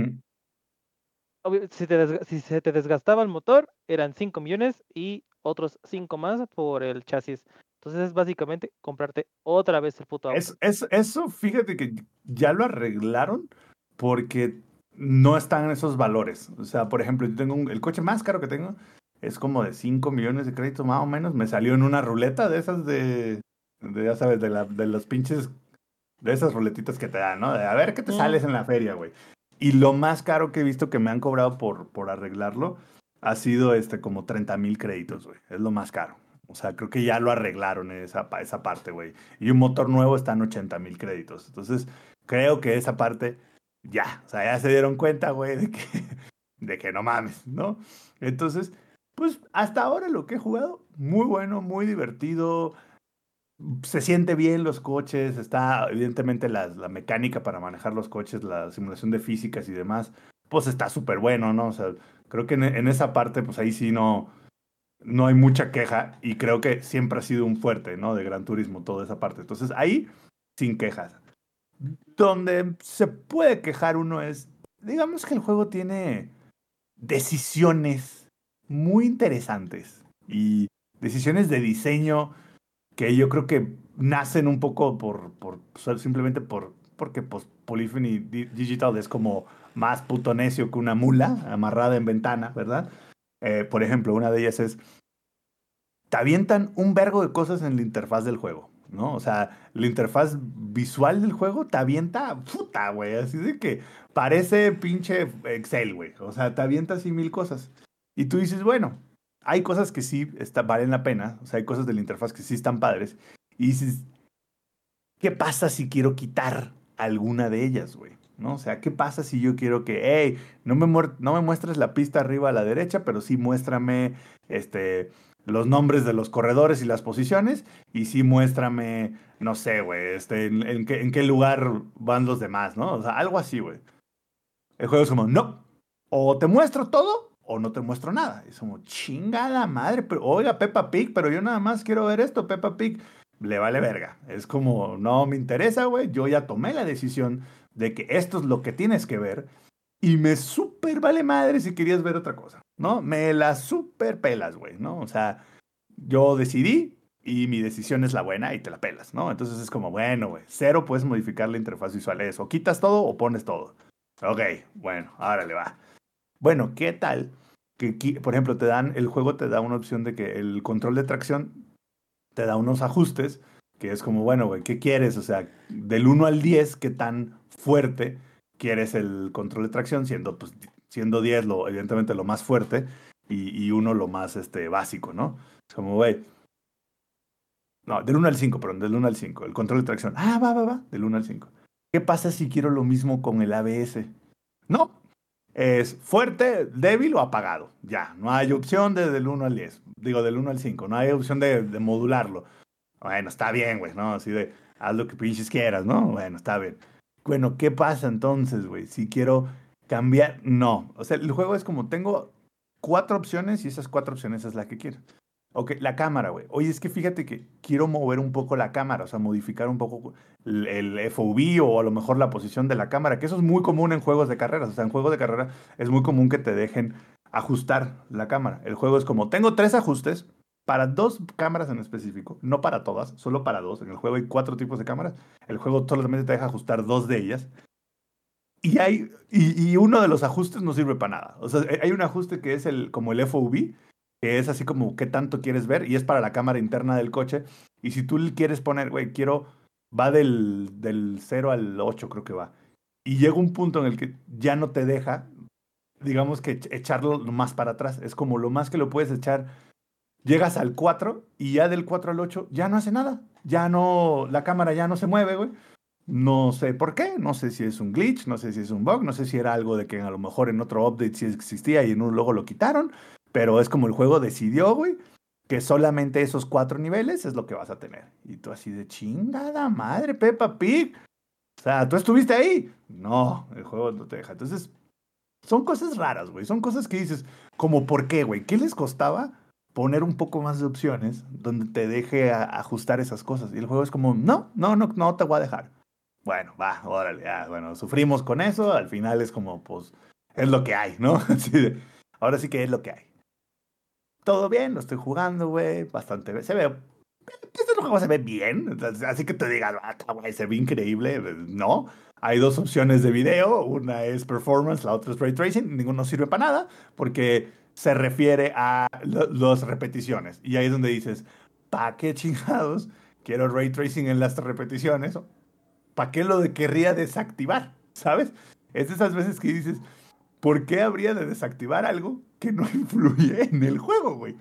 si, te desga- si se te desgastaba el motor, eran 5 millones y otros 5 más por el chasis. Entonces es básicamente comprarte otra vez el puto auto. Es, es- eso, fíjate que ya lo arreglaron porque no están en esos valores. O sea, por ejemplo, yo tengo un- el coche más caro que tengo es como de 5 millones de créditos más o menos. Me salió en una ruleta de esas de, de, ya sabes, de, la, de los pinches, de esas ruletitas que te dan, ¿no? De a ver qué te Mm. sales en la feria, güey. Y lo más caro que he visto que me han cobrado por, por arreglarlo ha sido este como 30 mil créditos, güey. Es lo más caro. O sea, creo que ya lo arreglaron esa, esa parte, güey. Y un motor nuevo está en 80 mil créditos. Entonces, creo que esa parte ya, o sea, ya se dieron cuenta, güey, de que, <laughs> de que no mames, ¿no? Entonces, pues hasta ahora lo que he jugado, muy bueno, muy divertido. Se siente bien los coches, está evidentemente la, la mecánica para manejar los coches, la simulación de físicas y demás, pues está súper bueno, ¿no? O sea, creo que en, esa parte, pues ahí sí no, no hay mucha queja y creo que siempre ha sido un fuerte, ¿no? De Gran Turismo, toda esa parte. Entonces ahí, sin quejas. Donde se puede quejar uno es, digamos que el juego tiene decisiones muy interesantes y decisiones de diseño que yo creo que nacen un poco por, por simplemente por porque pues Polyphony Di- Digital es como más puto necio que una mula amarrada en ventana, ¿verdad? Eh, por ejemplo, una de ellas es te avientan un vergo de cosas en la interfaz del juego, ¿no? O sea, la interfaz visual del juego te avienta, puta, güey, así de que parece pinche Excel, güey. O sea, te avienta así mil cosas. Y tú dices, bueno, hay cosas que sí valen la pena, o sea, hay cosas de la interfaz que sí están padres. Y dices, ¿qué pasa si quiero quitar alguna de ellas, güey? ¿No? O sea, ¿qué pasa si yo quiero que, hey, no me, no me muestres la pista arriba a la derecha, pero sí muéstrame este, los nombres de los corredores y las posiciones, y sí muéstrame, no sé, güey, este, en, qué, en qué lugar van los demás, ¿no? O sea, algo así, güey. El juego es como, no, o te muestro todo o no te muestro nada. Es como, chingada madre, pero oiga, Peppa Pig, pero yo nada más quiero ver esto, Peppa Pig. Le vale verga. Es como, no me interesa, güey. Yo ya tomé la decisión de que esto es lo que tienes que ver. Y me súper vale madre si querías ver otra cosa, ¿no? Me la súper pelas, güey, ¿no? O sea, yo decidí y mi decisión es la buena y te la pelas, ¿no? Entonces es como, bueno, güey, cero puedes modificar la interfaz visual. Es o quitas todo o pones todo. Ok, bueno, ahora le va. Bueno, ¿qué tal? Que, por ejemplo, te dan, el juego te da una opción de que el control de tracción te da unos ajustes, que es como, bueno, güey, ¿qué quieres? O sea, del 1 al 10, ¿qué tan fuerte quieres el control de tracción? Siendo, pues, siendo 10, lo, evidentemente, lo más fuerte, y, y 1 lo más este, básico, ¿no? Es como, güey, no, del 1 al 5, perdón, del 1 al 5. El control de tracción. Ah, va, va, va, del 1 al 5. ¿Qué pasa si quiero lo mismo con el ABS? No, es fuerte, débil o apagado. Ya, no hay opción de del 1 al 10. Digo, del 1 al 5. No hay opción de, de modularlo. Bueno, está bien, güey, ¿no? Así de, haz lo que pinches quieras, ¿no? Bueno, está bien. Bueno, ¿qué pasa entonces, güey? Si quiero cambiar, no. O sea, el juego es como, tengo cuatro opciones y esas cuatro opciones es la que quiero. Ok, la cámara, güey. Oye, es que fíjate que quiero mover un poco la cámara, o sea, modificar un poco el, el, FOV o a lo mejor la posición de la cámara, que eso es muy común en juegos de carreras. O sea, en juegos de carrera es muy común que te dejen ajustar la cámara. El juego es como, tengo tres ajustes para dos cámaras en específico, no para todas, solo para dos. En el juego hay cuatro tipos de cámaras. El juego solamente te deja ajustar dos de ellas. Y, hay, y, y uno de los ajustes no sirve para nada. O sea, hay un ajuste que es el, como el FOV, que es así como qué tanto quieres ver y es para la cámara interna del coche. Y si tú quieres poner, güey, quiero, va del, del 0 al 8 creo que va. Y llega un punto en el que ya no te deja, digamos que echarlo más para atrás. Es como lo más que lo puedes echar. Llegas al 4 y ya del 4 al 8 ya no hace nada. Ya no, la cámara ya no se mueve, güey. No sé por qué, no sé si es un glitch, no sé si es un bug, no sé si era algo de que a lo mejor en otro update sí existía y en un luego lo quitaron, pero es como el juego decidió, güey, que solamente esos cuatro niveles es lo que vas a tener. Y tú así de chingada madre, Peppa Pig. O sea, ¿tú estuviste ahí? No, el juego no te deja. Entonces, son cosas raras, güey. Son cosas que dices, como, ¿por qué, güey? ¿Qué les costaba poner un poco más de opciones donde te deje ajustar esas cosas? Y el juego es como, no, no, no, no te voy a dejar. Bueno, va, órale, ya, bueno, sufrimos con eso. Al final es como, pues, es lo que hay, ¿no? <laughs> Así de, ahora sí que es lo que hay todo bien, lo estoy jugando, güey, bastante, se ve, este juego se ve bien, así que te digas, ah, güey, se ve increíble, no. Hay dos opciones de video, una es performance, la otra es ray tracing, ninguno sirve para nada, porque se refiere a las repeticiones. Y ahí es donde dices, ¿para qué chingados quiero ray tracing en las repeticiones? ¿Para qué lo de querría desactivar? ¿Sabes? Es de esas veces que dices, ¿por qué habría de desactivar algo que no <laughs> influye en el juego, güey?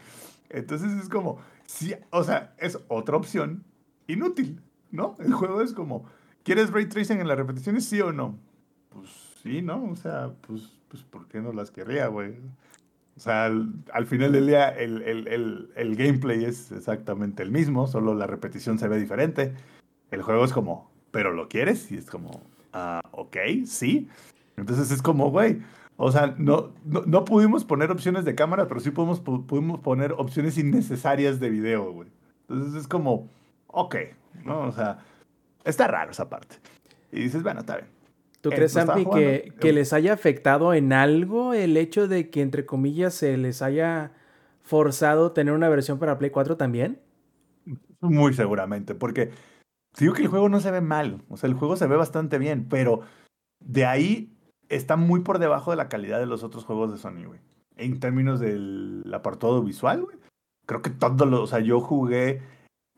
Entonces es como, sí, o sea, es otra opción inútil, ¿no? El juego es como, ¿quieres ray tracing en las repeticiones, sí o no? Pues sí, ¿no? O sea, pues, pues ¿por qué no las querría, güey? O sea, al, final del día el, el, el, el, gameplay es exactamente el mismo, solo la repetición se ve diferente. El juego es como, ¿pero lo quieres? Y es como, ah, ok, sí. Entonces es como, güey, o sea, no, no, pudimos poner opciones de cámara, pero sí pudimos, pudimos poner opciones innecesarias de video, güey. Entonces es como, ok, ¿no? O sea, está raro esa parte. Y dices, bueno, está bien. ¿Tú crees, Sampi, que, que les haya afectado en algo el hecho de que, entre comillas, se les haya forzado tener una versión para Play 4 también? Muy seguramente, porque digo que el juego no se ve mal, o sea, el juego se ve bastante bien, pero de ahí está muy por debajo de la calidad de los otros juegos de Sony, güey. En términos del apartado visual, güey. Creo que todo lo, o sea, yo jugué,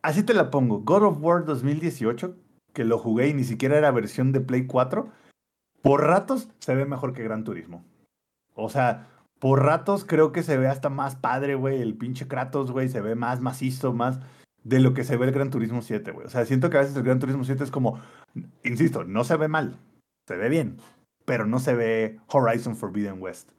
así te la pongo, God of War 2018, que lo jugué y ni siquiera era versión de Play 4, por ratos se ve mejor que Gran Turismo. O sea, por ratos creo que se ve hasta más padre, güey. El pinche Kratos, güey, se ve más macizo, más de lo que se ve el Gran Turismo 7, güey. O sea, siento que a veces el Gran Turismo 7 es como, insisto, no se ve mal, se ve bien, pero no se ve Horizon Forbidden West.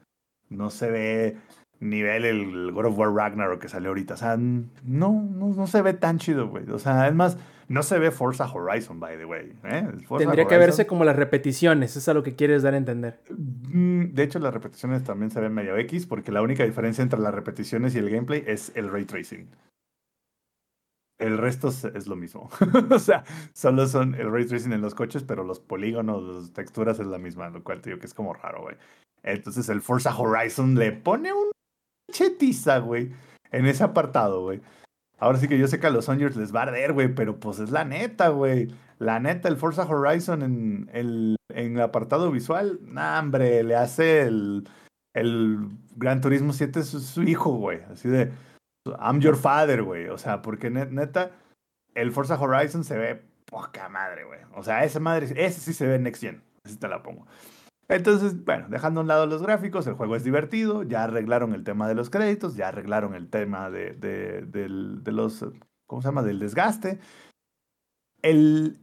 No se ve nivel el God of War Ragnarok que salió ahorita. O sea, no, no, no se ve tan chido, güey. O sea, además, no se ve Forza Horizon, by the way. ¿eh? Tendría que verse como las repeticiones, es a lo que quieres dar a entender. Mm, De hecho, las repeticiones también se ven medio X, porque la única diferencia entre las repeticiones y el gameplay es el ray tracing. El resto es, lo mismo. <laughs> o sea, solo son el ray tracing en los coches, pero los polígonos, las texturas es la misma, lo cual te digo que es como raro, güey. Entonces el Forza Horizon le pone un chetiza, güey, en ese apartado, güey. Ahora sí que yo sé que a los Songers les va a arder, güey, pero pues es la neta, güey. La neta, el Forza Horizon en el, en el apartado visual, nah, hombre, le hace el, el Gran Turismo 7 su, su hijo, güey. Así de, I'm your father, güey. O sea, porque ne- neta, el Forza Horizon se ve poca madre, güey. O sea, esa madre, ese sí se ve Next Gen. Así te la pongo. Entonces, bueno, dejando a un lado los gráficos, el juego es divertido, ya arreglaron el tema de los créditos, ya arreglaron el tema de, de, de los, ¿cómo se llama? Del desgaste. El...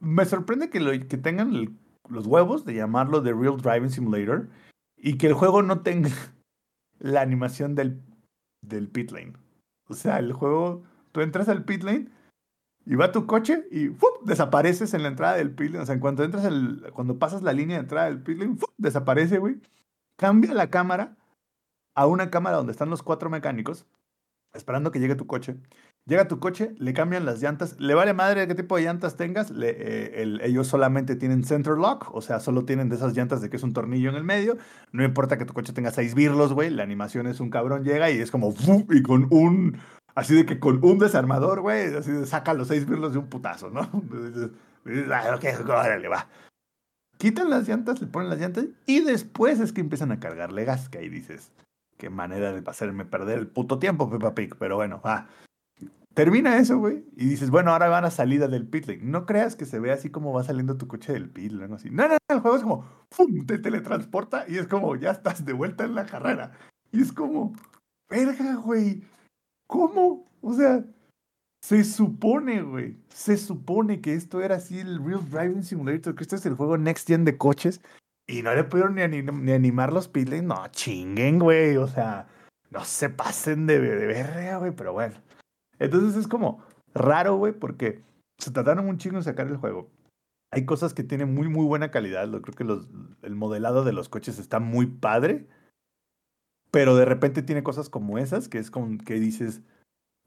Me sorprende que, lo, que tengan los huevos de llamarlo The Real Driving Simulator y que el juego no tenga <laughs> la animación del, del pit lane. O sea, el juego, tú entras al pit lane y va tu coche y desapareces en la entrada del pit lane. O sea, en cuanto entras el, cuando pasas la línea de entrada del pit lane, desaparece, güey. Cambia la cámara a una cámara donde están los cuatro mecánicos esperando que llegue tu coche. Llega tu coche, le cambian las llantas, le vale madre qué tipo de llantas tengas, le- eh, el- ellos solamente tienen center lock, o sea, solo tienen de esas llantas de que es un tornillo en el medio, no importa que tu coche tenga seis birlos, güey, la animación es un cabrón, llega y es como, y con un, así de que con un desarmador, güey, así de saca los seis birlos de un putazo, ¿no? <laughs> "Ah, ok, órale, va. Quitan las llantas, le ponen las llantas y después es que empiezan a cargarle gas, que ahí dices, qué manera de hacerme perder el puto tiempo, Peppa Pig, pero bueno, va. Termina eso, güey, y dices, bueno, ahora van a salida del pit lane. No creas que se ve así como va saliendo tu coche del pit lane, así. No, no, no, el juego es como, ¡pum! te teletransporta y es como, ya estás de vuelta en la carrera. Y es como, verga, güey, ¿cómo? O sea, se supone, güey, se supone que esto era así el Real Driving Simulator, que este es el juego Next Gen de coches, y no le pudieron ni, ni animar los pit lane. No, chinguen, güey, o sea, no se pasen de, de verga, güey, pero bueno. Entonces es como raro, güey, porque se trataron un chingo en sacar el juego. Hay cosas que tienen muy, muy buena calidad. Lo creo que el modelado de los coches está muy padre. Pero de repente tiene cosas como esas, que es como que dices,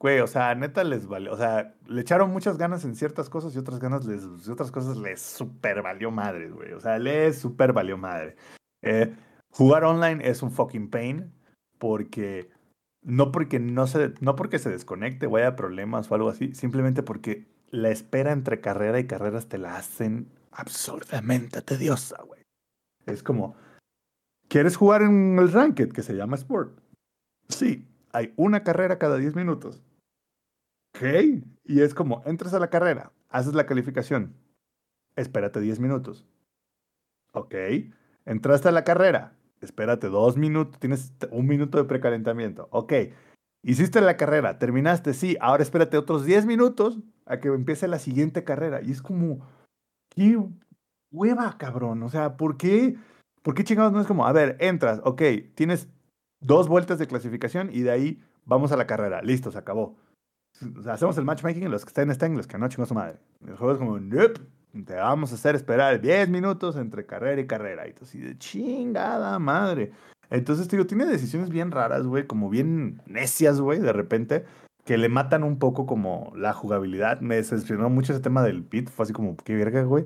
güey, o sea, neta les vale. O sea, le echaron muchas ganas en ciertas cosas y otras ganas les, y otras cosas les super valió madre, güey. O sea, les super valió madre. Eh, jugar online es un fucking pain porque no porque no se no porque se desconecte o haya problemas o algo así, simplemente porque la espera entre carrera y carreras te la hacen absurdamente tediosa, güey. Es como ¿Quieres jugar en el ranked que se llama Sport? Sí, hay una carrera cada 10 minutos. Ok, y es como entras a la carrera, haces la calificación. Espérate 10 minutos. Ok, entraste a la carrera, espérate dos minutos, tienes un minuto de precalentamiento. Ok, hiciste la carrera, terminaste, sí, ahora espérate otros 10 minutos a que empiece la siguiente carrera. Y es como, qué hueva, cabrón. O sea, ¿por qué? ¿Por qué chingados no es como, a ver, entras, ok, tienes dos vueltas de clasificación y de ahí vamos a la carrera. Listo, se acabó. Hacemos el matchmaking los que estén, estén, los que no, chingos su madre. El juego es como, nope, te vamos a hacer esperar 10 minutos entre carrera y carrera. Y así de chingada madre. Entonces, te digo, tiene decisiones bien raras, güey, como bien necias, güey, de repente, que le matan un poco como la jugabilidad. Me decepcionó mucho ese tema del pit. Fue así como, qué verga, güey.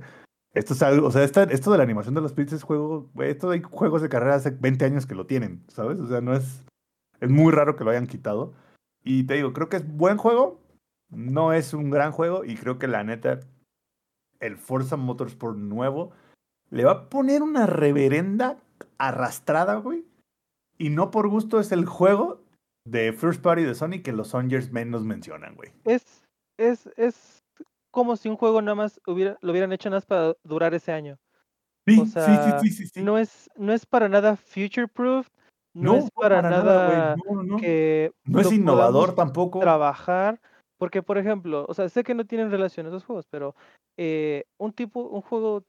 Esto es algo, o sea, esta- esto de la animación de los pits es juego, güey, esto hay juegos de carrera hace 20 años que lo tienen, ¿sabes? O sea, no es, es muy raro que lo hayan quitado. Y te digo, creo que es buen juego, no es un gran juego y creo que la neta, el Forza Motorsport nuevo le va a poner una reverenda arrastrada, güey. Y no por gusto es el juego de First Party de Sony que los Songers menos mencionan, güey. Es, es, es como si un juego nada más hubiera, lo hubieran hecho nada más para durar ese año. Sí, O sí, sea, sí, sí, sí, sí. no es, no es para nada future proof, no, No, es para, nada, güey. No, no. que No es innovador tampoco. trabajar, porque por ejemplo, o sea, sé que no tienen relación esos juegos, pero eh, un tipo, un juego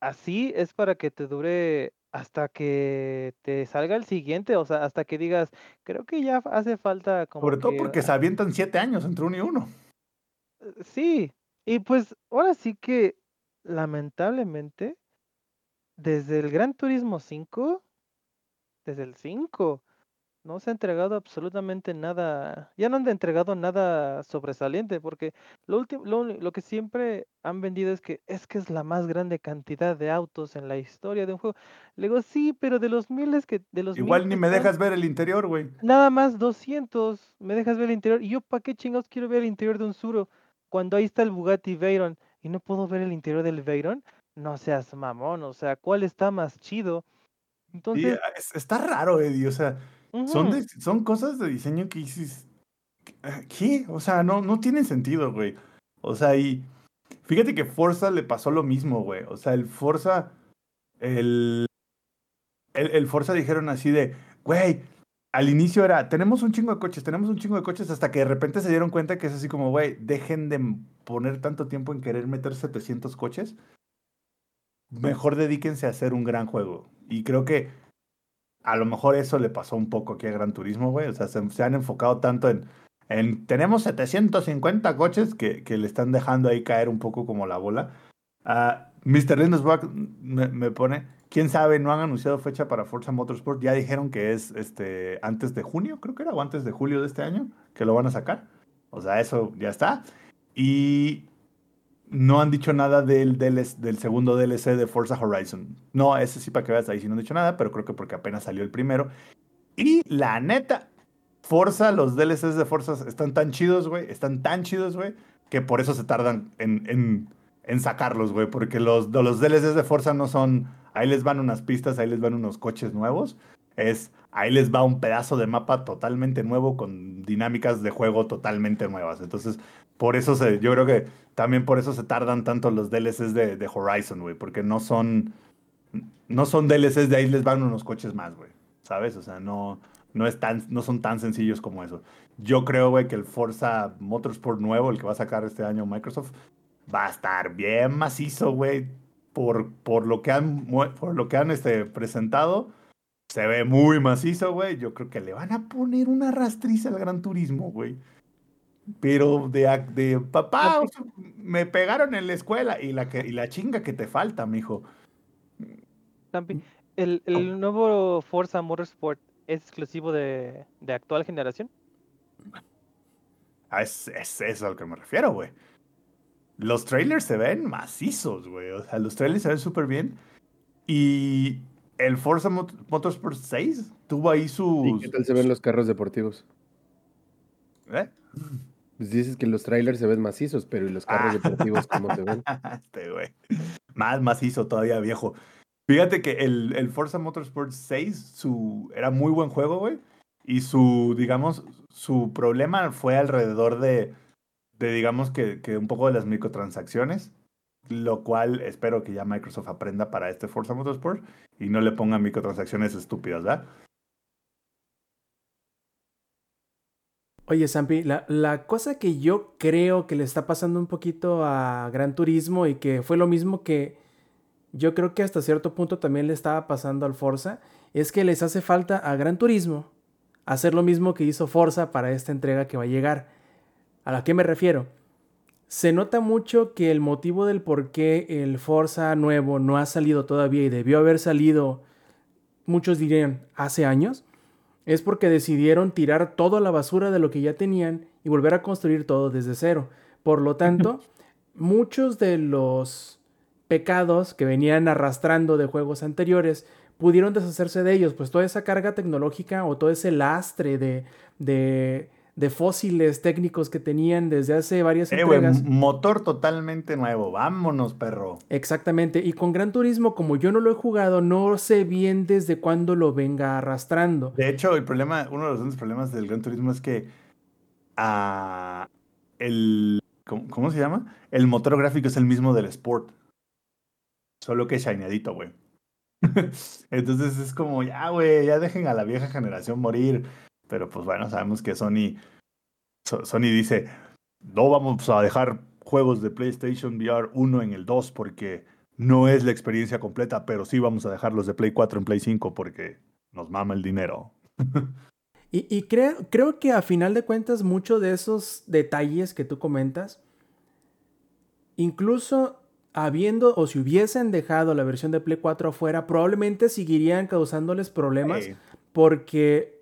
así es para que te dure hasta que te salga el siguiente, o sea, hasta que digas, creo que ya hace falta como Sobre todo que, porque se avientan siete años entre uno y uno. eh, sí, y pues ahora sí que lamentablemente desde el Gran Turismo 5, desde el 5, no se ha entregado absolutamente nada, ya no han entregado nada sobresaliente, porque lo último, lo, lo que siempre han vendido es que es que es la más grande cantidad de autos en la historia de un juego. Le digo, sí, pero de los miles que, de los Igual ni me dejas ver el interior, güey. nada más 200, me dejas ver el interior, y yo para qué chingados quiero ver el interior de un Suro cuando ahí está el Bugatti Veyron y no puedo ver el interior del Veyron, no seas mamón, o sea, ¿cuál está más chido? Entonces, ah, es- está raro, Eddie. O sea, son, ujú. de- son cosas de diseño que dices. ah, ¿Qué? O sea, no, no tienen sentido, güey. O sea, y fíjate que Forza le pasó lo mismo, güey. O sea, el Forza. El, el, el Forza dijeron así de, güey, al inicio era, tenemos un chingo de coches, tenemos un chingo de coches, hasta que de repente se dieron cuenta que es así como, güey, dejen de poner tanto tiempo en querer meter 700 coches. Mejor dedíquense a hacer un gran juego. Y creo que a lo mejor eso le pasó un poco aquí a Gran Turismo, güey. O sea, se, se han enfocado tanto en, en tenemos 750 coches que, que le están dejando ahí caer un poco como la bola. Ah, Mr. Lindesbach me, me pone, quién sabe, no han anunciado fecha para Forza Motorsport. Ya dijeron que es este antes de junio, creo que era, o antes de julio de este año, que lo van a sacar. O sea, eso ya está. Y no han dicho nada del, del segundo DLC de Forza Horizon. No, ese sí para que veas ahí sí no han dicho nada, pero creo que porque apenas salió el primero. Y la neta, Forza, los DLCs de Forza están tan chidos, güey. Están tan chidos, güey, que por eso se tardan en, en, sacarlos, güey. Porque los, los DLCs de Forza no son, ahí les van unas pistas, ahí les van unos coches nuevos. Es, ahí les va un pedazo de mapa totalmente nuevo con dinámicas de juego totalmente nuevas. Entonces, por eso se, yo creo que también por eso se tardan tanto los DLCs de, de Horizon, güey. Porque no son, no son DLCs de ahí les van unos coches más, güey. ¿Sabes? O sea, no, no, es tan, no son tan sencillos como eso. Yo creo, güey, que el Forza Motorsport nuevo, el que va a sacar este año Microsoft, va a estar bien macizo, güey. Por, por lo que han, por lo que han este, presentado, se ve muy macizo, güey. Yo creo que le van a poner una rastriza al Gran Turismo, güey. Pero de, de papá, o sea, me pegaron en la escuela y la, que, y la chinga que te falta, mijo. Tampi, ¿el, el nuevo Forza Motorsport es exclusivo de, de actual generación? Ah, Es, es eso a lo que me refiero, güey. Los trailers se ven macizos, güey. O sea, los trailers se ven súper bien. Y el Forza Mot- Motorsport 6 tuvo ahí ¿Y sus... qué tal se ven los carros deportivos? ¿Eh? Pues dices que los trailers se ven macizos, pero ¿y los carros Ah. deportivos cómo se ven? <laughs> este, güey. Más macizo todavía, viejo. Fíjate que el, el Forza Motorsport 6 su, era muy buen juego, güey. Y su, digamos, su problema fue alrededor de, de digamos, que, que un poco de las microtransacciones. Lo cual espero que ya Microsoft aprenda para este Forza Motorsport y no le ponga microtransacciones estúpidas, ¿verdad? Oye, Sampi, la, la cosa que yo creo que le está pasando un poquito a Gran Turismo y que fue lo mismo que yo creo que hasta cierto punto también le estaba pasando al Forza, es que les hace falta a Gran Turismo hacer lo mismo que hizo Forza para esta entrega que va a llegar. ¿A la que me refiero? Se nota mucho que el motivo del por qué el Forza nuevo no ha salido todavía y debió haber salido, muchos dirían, hace años, es porque decidieron tirar todo a la basura de lo que ya tenían y volver a construir todo desde cero. Por lo tanto, <laughs> muchos de los pecados que venían arrastrando de juegos anteriores pudieron deshacerse de ellos, pues toda esa carga tecnológica o todo ese lastre de, de, de fósiles técnicos que tenían desde hace varias Eh, entregas. motor totalmente nuevo. Vámonos, perro. Exactamente, y con Gran Turismo, como yo no lo he jugado, no sé bien desde cuándo lo venga arrastrando. De hecho, el problema, uno de los grandes problemas del Gran Turismo es que ah, el ¿cómo, cómo se llama? El motor gráfico es el mismo del Sport. Solo que shineadito, güey. <laughs> Entonces es como, ya, güey, ya dejen a la vieja generación morir. Pero pues bueno, sabemos que Sony, Sony dice, no vamos a dejar juegos de PlayStation VR 1 en el 2 porque no es la experiencia completa, pero sí vamos a dejarlos de Play 4 en Play 5 porque nos mama el dinero. <laughs> y, y creo, creo que a final de cuentas muchos de esos detalles que tú comentas, incluso habiendo o si hubiesen dejado la versión de Play 4 afuera, probablemente seguirían causándoles problemas porque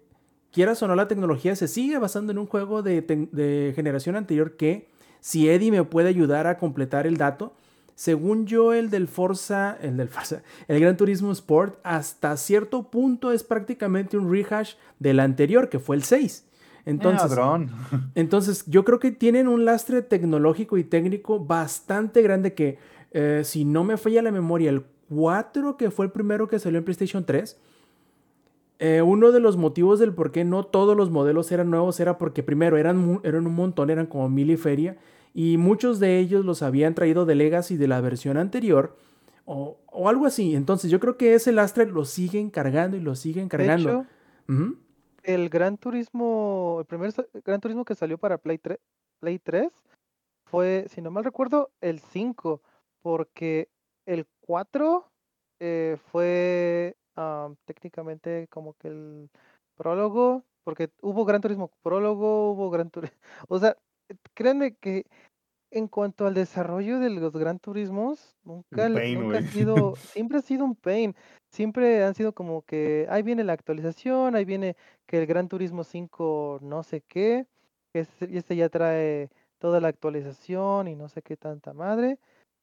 quieras o no la tecnología se sigue basando en un juego de, de, generación anterior que si Eddie me puede ayudar a completar el dato, según yo el del Forza, el del Forza, el Gran Turismo Sport hasta cierto punto es prácticamente un rehash del anterior que fue el 6. Entonces, <laughs> entonces, yo creo que tienen un lastre tecnológico y técnico bastante grande que eh, si no me falla la memoria, el 4, que fue el primero que salió en PlayStation 3, eh, uno de los motivos del por qué no todos los modelos eran nuevos era porque primero eran, eran un montón, eran como mil y feria, y muchos de ellos los habían traído de Legacy de la versión anterior, o, algo así. Entonces yo creo que ese lastre lo siguen cargando y lo siguen cargando. el Gran Turismo, el primer Gran Turismo que salió para Play 3, Play 3 fue, si no mal recuerdo, el 5 porque el 4 eh, fue técnicamente como que el prólogo, porque hubo Gran Turismo prólogo, hubo Gran Turismo, <laughs> o sea, créanme que en cuanto al desarrollo de los Gran Turismos, nunca, nunca ha sido, <laughs> siempre ha sido un pain, siempre han sido como que ahí viene la actualización, ahí viene que el Gran Turismo 5 no sé qué, que este, este ya trae toda la actualización y no sé qué tanta madre.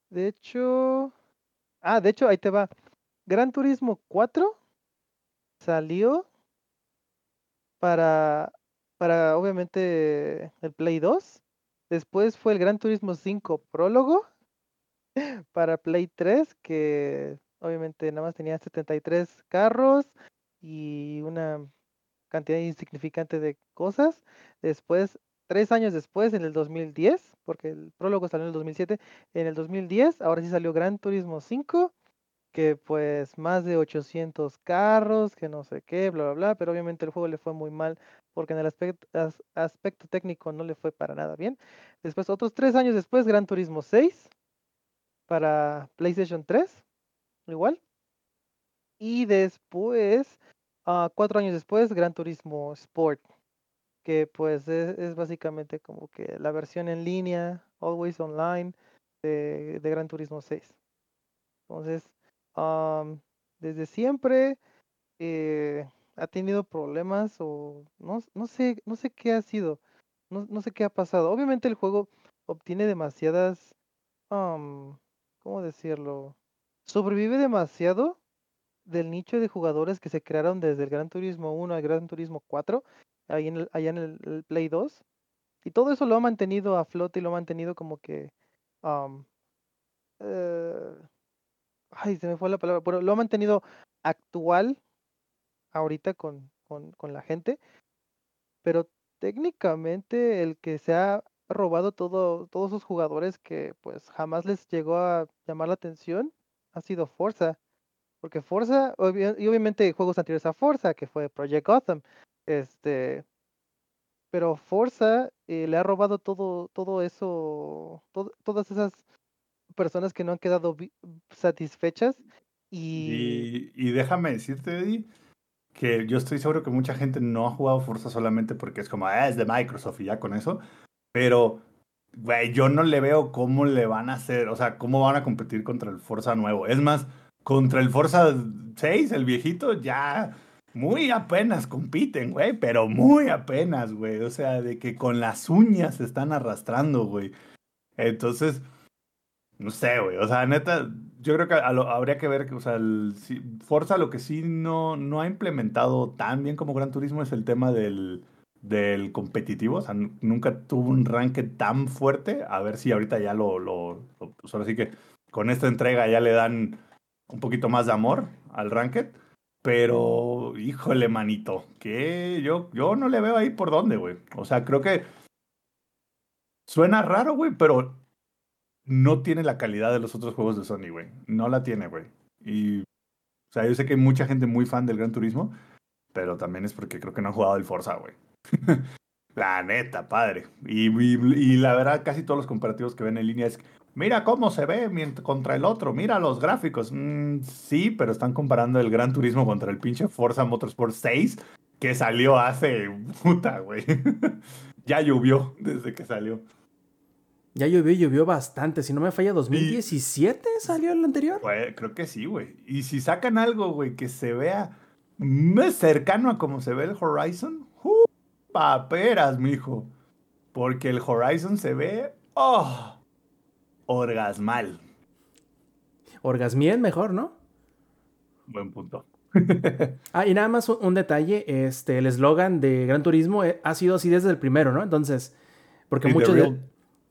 De hecho, ah, de hecho, ahí te va. Gran Turismo 4 salió para, para obviamente el Play 2. Después fue el Gran Turismo 5 prólogo <laughs> para Play 3, que obviamente nada más tenía 73 carros y una cantidad insignificante de cosas. Después tres años después, en el 2010, porque el prólogo salió en el 2007, en el 2010, ahora sí salió Gran Turismo 5, que pues más de 800 carros, que no sé qué, bla, bla, bla, pero obviamente el juego le fue muy mal porque en el aspecto, aspecto técnico no le fue para nada bien. Después, otros tres años después, Gran Turismo 6 para PlayStation 3, igual. Y después, uh, cuatro años después, Gran Turismo Sport que pues es, básicamente como que la versión en línea, always online, de, Gran Turismo 6. Entonces, desde siempre eh, ha tenido problemas o no, no, sé, no sé qué ha sido, no, no, sé qué ha pasado. Obviamente el juego obtiene demasiadas, ¿cómo decirlo? Sobrevive demasiado del nicho de jugadores que se crearon desde el Gran Turismo 1 al Gran Turismo 4 ahí en allá en el, Play 2. Y todo eso lo ha mantenido a flote y lo ha mantenido como que... Eh, ay, se me fue la palabra, pero lo ha mantenido actual ahorita con, con, con la gente. Pero técnicamente el que se ha robado todo, todos esos jugadores que pues jamás les llegó a llamar la atención ha sido Forza. Porque Forza, y obviamente juegos anteriores a Forza, que fue Project Gotham, este, pero Forza eh, le ha robado todo, todo eso, todas esas personas que no han quedado satisfechas. Y... y... déjame decirte, Eddie, que yo estoy seguro que mucha gente no ha jugado Forza solamente porque es como, ah, es de Microsoft y ya con eso. Pero, güey, yo no le veo cómo le van a hacer, o sea, cómo van a competir contra el Forza nuevo. Es más, contra el Forza 6, el viejito, ya muy apenas compiten, güey, pero muy apenas, güey. O sea, de que con las uñas se están arrastrando, güey. Entonces, no sé, güey. O sea, neta, yo creo que habría que ver o sea, el, Forza lo que sí no, no ha implementado tan bien como Gran Turismo es el tema del, del competitivo. O sea, nunca tuvo un ranking tan fuerte. A ver si ahorita ya lo, lo, lo pues ahora sí que con esta entrega ya le dan un poquito más de amor al ranked. Pero, híjole, manito, que yo, yo no le veo ahí por dónde, güey. O sea, creo que suena raro, güey, pero no tiene la calidad de los otros juegos de Sony, güey. No la tiene, güey. Y, o sea, yo sé que hay mucha gente muy fan del Gran Turismo, pero también es porque creo que no han jugado el Forza, güey. <laughs> la neta, padre. Y, la verdad, casi todos los comparativos que ven en línea es, mira cómo se ve contra el otro, mira los gráficos. Mm, sí, pero están comparando el Gran Turismo contra el pinche Forza Motorsport 6, que salió hace puta, güey. <laughs> ya llovió desde que salió. Ya llovió, llovió bastante. Si no me falla, 2017 y, salió el anterior. Creo que sí, güey. Y si sacan algo, güey, que se vea más cercano a como se ve el Horizon, uh, paperas, mijo. Porque el Horizon se ve, oh, orgasmal. Orgasmien mejor, ¿no? Buen punto. <laughs> ah, y nada más un, detalle, este, el eslogan de Gran Turismo eh, ha sido así desde el primero, ¿no? Entonces, porque muchos... Real,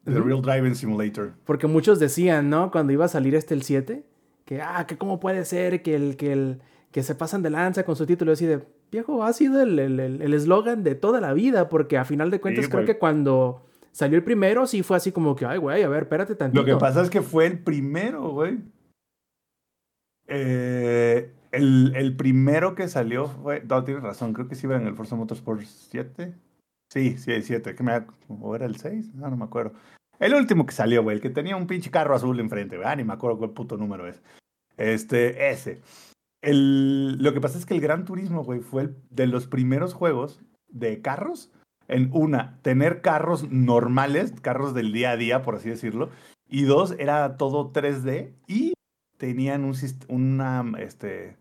the real Driving Simulator. Porque muchos decían, ¿no? Cuando iba a salir este el 7, que, ah, que cómo puede ser que el, que el, que se pasan de lanza con su título así de, viejo, ha sido el eslogan el, el, de toda la vida, porque a final de cuentas creo que cuando salió el primero sí fue así como que, ay, güey, a ver, espérate tantito. Lo que pasa es que fue el primero, güey. Eh, el, el, primero que salió fue, no, tienes razón, creo que sí iba en el Forza Motorsport 7. Sí, sí, el 7, que me ¿o era el 6? No, no me acuerdo. El último que salió, güey, el que tenía un pinche carro azul enfrente, güey, ah, ni me acuerdo cuál puto número es. Este, ese. El, lo que pasa es que el Gran Turismo, güey, fue el, de los primeros juegos de carros. En una, tener carros normales, carros del día a día, por así decirlo. Y dos, era todo 3D y tenían un una, este,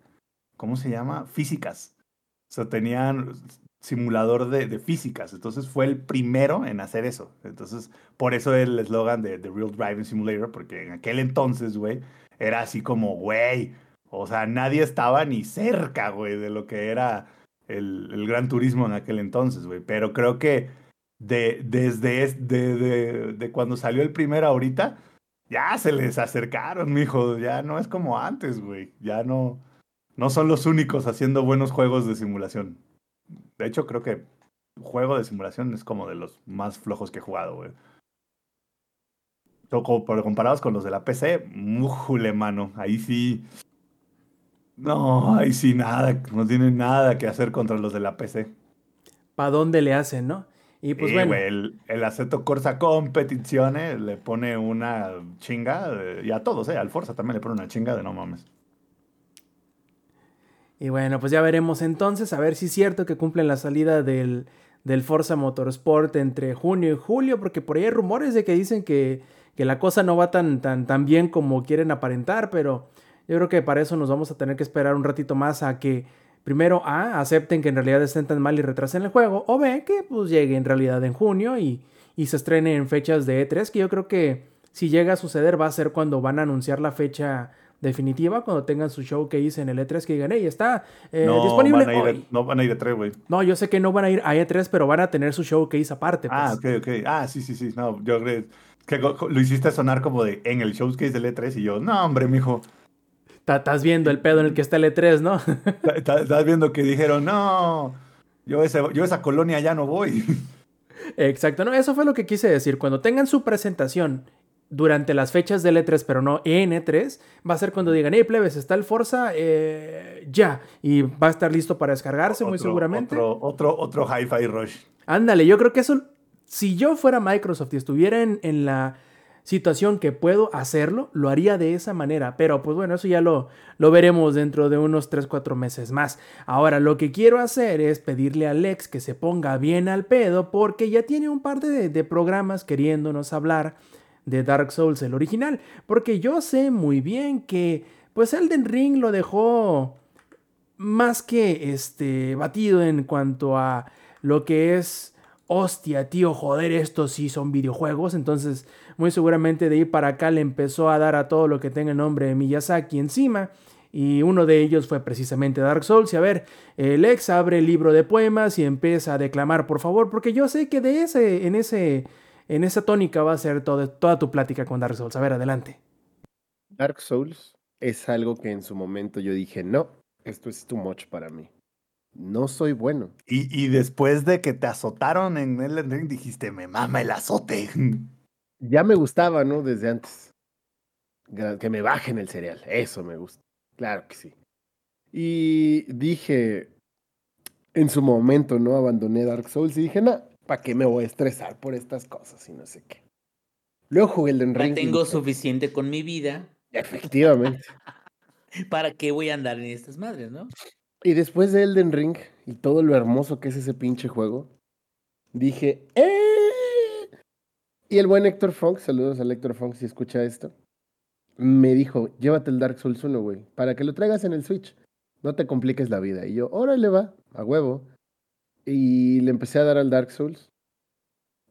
¿cómo se llama? Físicas. O sea, tenían simulador de, de físicas. Entonces fue el primero en hacer eso. Entonces, por eso el eslogan de The Real Driving Simulator, porque en aquel entonces, güey, era así como, güey, o sea, nadie estaba ni cerca, güey, de lo que era el, el Gran Turismo en aquel entonces, güey. Pero creo que de, desde de, de, de, cuando salió el primero ahorita, ya se les acercaron, mijo. Ya no es como antes, güey. Ya no, no son los únicos haciendo buenos juegos de simulación. De hecho, creo que juego de simulación es como de los más flojos que he jugado, güey. Comparados con los de la PC, mújule, mano. Ahí sí no, ahí sí nada, no tienen nada que hacer contra los de la PC. ¿Para dónde le hacen, no? Y pues bueno. el, el Aceto Corsa Competizione le pone una chinga, y a todos, ¿eh? Al Forza también le pone una chinga de no mames. Y bueno, pues ya veremos entonces, a ver si es cierto que cumplen la salida del, del Forza Motorsport entre junio y julio, porque por ahí hay rumores de que dicen que, que la cosa no va tan, tan, tan bien como quieren aparentar, pero yo creo que para eso nos vamos a tener que esperar un ratito más a que primero A, acepten que en realidad estén tan mal y retrasen el juego, o B, que pues llegue en realidad en junio y, y se estrene en fechas de E3, que yo creo que si llega a suceder va a ser cuando van a anunciar la fecha definitiva, cuando tengan su show que hice en el E3, que digan, hey, está eh, no, disponible van a ir, No van a ir a E3, güey. No, yo sé que no van a ir a E3, pero van a tener su show que hice aparte. Ah, pues. ok, ok. Ah, sí, sí, sí. No, yo creo que lo hiciste sonar como de en el showcase del E3 y yo, no, hombre, mijo. Estás viendo el pedo en el que está el E3, ¿no? <laughs> Estás viendo que dijeron, no, yo, ese, yo esa colonia ya no voy. Exacto, no, eso fue lo que quise decir. Cuando tengan su presentación durante las fechas del E3, pero no en E3, va a ser cuando digan, hey, plebes, está el Forza, eh, ya, y va a estar listo para descargarse muy seguramente. Otro, otro, otro Hi-Fi Rush. Ándale, yo creo que eso, si yo fuera Microsoft y estuviera en, en la situación que puedo hacerlo, lo haría de esa manera. Pero pues bueno, eso ya lo, lo veremos dentro de unos 3-4 meses más. Ahora, lo que quiero hacer es pedirle a Lex que se ponga bien al pedo porque ya tiene un par de, de programas queriéndonos hablar de Dark Souls, el original. Porque yo sé muy bien que pues Elden Ring lo dejó más que este batido en cuanto a lo que es hostia, tío, joder, estos sí son videojuegos. Entonces, muy seguramente de ahí para acá le empezó a dar a todo lo que tenga el nombre de Miyazaki encima. Y uno de ellos fue precisamente Dark Souls. Y a ver, el ex abre el libro de poemas y empieza a declamar, por favor, porque yo sé que de ese, en, ese, en esa tónica va a ser toda tu plática con Dark Souls. A ver, adelante. Dark Souls es algo que en su momento yo dije, no, esto es too much para mí. No soy bueno. Y, y después de que te azotaron en Elden Ring, dijiste, me mama el azote. ya me gustaba, ¿no? Desde antes. Que me bajen el cereal. Eso me gusta. Claro que sí. Y dije, en su momento, ¿no? Abandoné Dark Souls y dije, no, ¿para qué me voy a estresar por estas cosas y no sé qué? Luego jugué el Ya Ring. y tengo suficiente con mi vida. Efectivamente. <laughs> ¿Para qué voy a andar en estas madres, no? Y después de Elden Ring y todo lo hermoso que es ese pinche juego, dije, ¡eh! Y el buen Héctor Funk, saludos al Héctor Funk si escucha esto, me dijo, llévate el Dark Souls 1, güey, para que lo traigas en el Switch. No te compliques la vida. Y yo, órale va, a huevo. Y le empecé a dar al Dark Souls.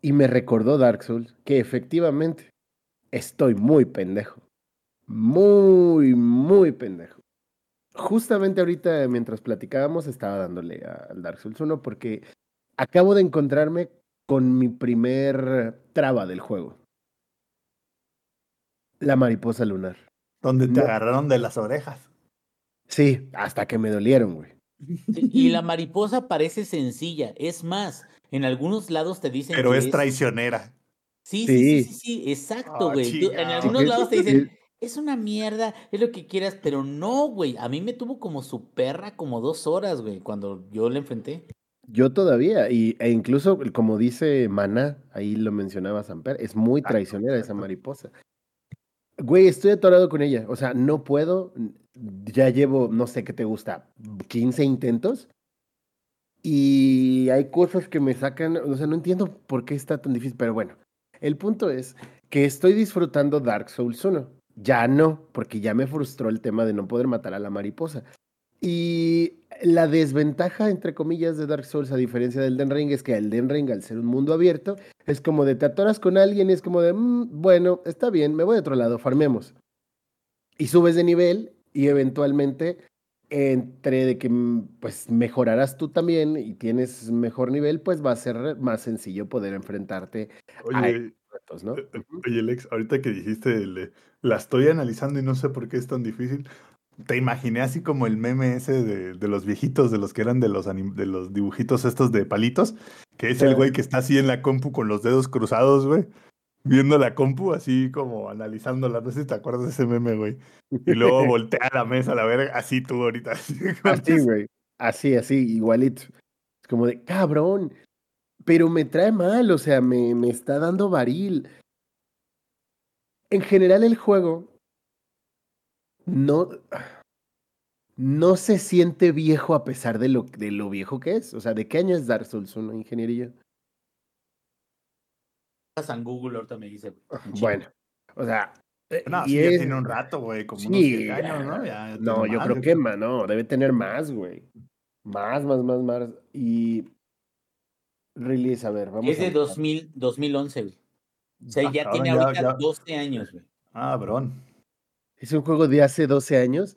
Y me recordó Dark Souls que efectivamente estoy muy pendejo. Muy, muy pendejo. Justamente ahorita, mientras platicábamos, estaba dándole al Dark Souls 1 porque acabo de encontrarme con mi primer traba del juego. La mariposa lunar. Donde te No. agarraron de las orejas. Sí, hasta que me dolieron, güey. Y la <laughs> mariposa parece sencilla. Es más, en algunos lados te dicen Pero que es traicionera. Sí, sí, sí, Sí. sí, exacto, Ah, güey. En algunos lados te dicen, es una mierda, es lo que quieras, pero no, güey. A mí me tuvo como su perra como dos horas, güey, cuando yo le enfrenté. Yo todavía, y, e incluso como dice Maná, ahí lo mencionaba Samper, es muy traicionera esa mariposa. Güey, estoy atorado con ella. O sea, no puedo. Ya llevo, no sé qué te gusta, 15 intentos. Y hay cosas que me sacan. O sea, no entiendo por qué está tan difícil. Pero bueno, el punto es que estoy disfrutando Dark Souls 1. Ya no, porque ya me frustró el tema de no poder matar a la mariposa. Y la desventaja, entre comillas, de Dark Souls, a diferencia del Den Ring, es que el Den Ring, al ser un mundo abierto, es como de te atoras con alguien y es como de, "Mm, bueno, está bien, me voy a otro lado, farmemos. Y subes de nivel y eventualmente, entre de que mm, pues mejorarás tú también y tienes mejor nivel, pues va a ser más sencillo poder enfrentarte a Oye, retos, ¿no? eh, eh, oye, Lex, ahorita que dijiste, la estoy analizando y no sé por qué es tan difícil. Te imaginé así como el meme ese de, de los viejitos, de los que eran de los, anim- de los dibujitos estos de palitos, que es el güey que está así en la compu con los dedos cruzados, güey, viendo la compu así como analizándola. No sé si te acuerdas de ese meme, güey. Y luego <laughs> voltea a la mesa, la verga, así tú ahorita. <laughs> así güey. Así, así, igualito. Es como de, cabrón, pero me trae mal, o sea, me, me está dando varil. En general el juego no, no se siente viejo a pesar de lo, de lo viejo que es. O sea, ¿de qué año es Dark Souls 1, ingeniería? San Google ahorita me dice. güey. Bueno, o sea... eh, No, y sí, ya es- tiene un rato, güey, como unos Sí, 10 años, ¿no? Ya- ya no, yo más, creo que más, no, debe tener más, güey. Más, más, más, más. Y release, a ver, vamos Es a de buscar. 2000, 2011, güey. O sea, Ah, ya cabrón, tiene ya- ahorita ya- 12 años, güey. Ah, brón. Es un juego de hace 12 años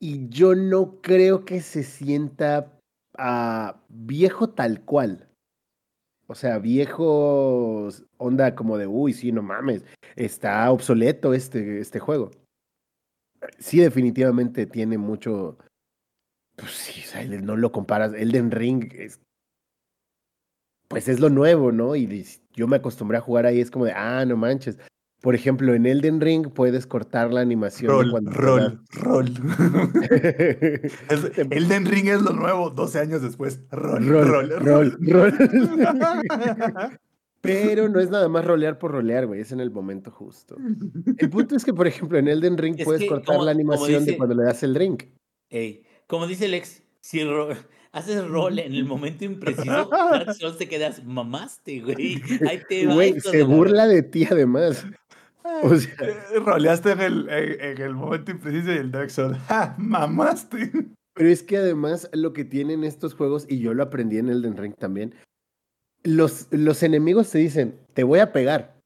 y yo no creo que se sienta ah, viejo tal cual. O sea, viejo onda como de, uy, sí, no mames, está obsoleto este, este juego. Sí, definitivamente tiene mucho... Pues sí, o sea, no lo comparas. Elden Ring es... Pues es lo nuevo, ¿no? Y yo me acostumbré a jugar ahí, es como de, ah, no manches. Por ejemplo, en Elden Ring puedes cortar la animación de Rol, cuando te rol, rol. das- <laughs> Es- Elden Ring es lo nuevo, 12 años después. Rol, Rol, rol, rol, rol. rol. <laughs> Pero no es nada más rolear por rolear, güey, es en el momento justo. El <laughs> punto es que, por ejemplo, en Elden Ring Es puedes que, cortar como- la animación de cuando le das el drink. Ey, como dice Lex, si ro- haces rol en el momento impreciso, Souls te quedas mamaste, güey. Ahí te va. Güey, se de la- burla de ti además. O sea, Eh, Roleaste en el, en, en el momento impreciso y el Dark Souls. ¡Ja! ¡Mamaste! pero es que además lo que tienen estos juegos, y yo lo aprendí en Elden Ring también, los, los enemigos te dicen, te voy a pegar.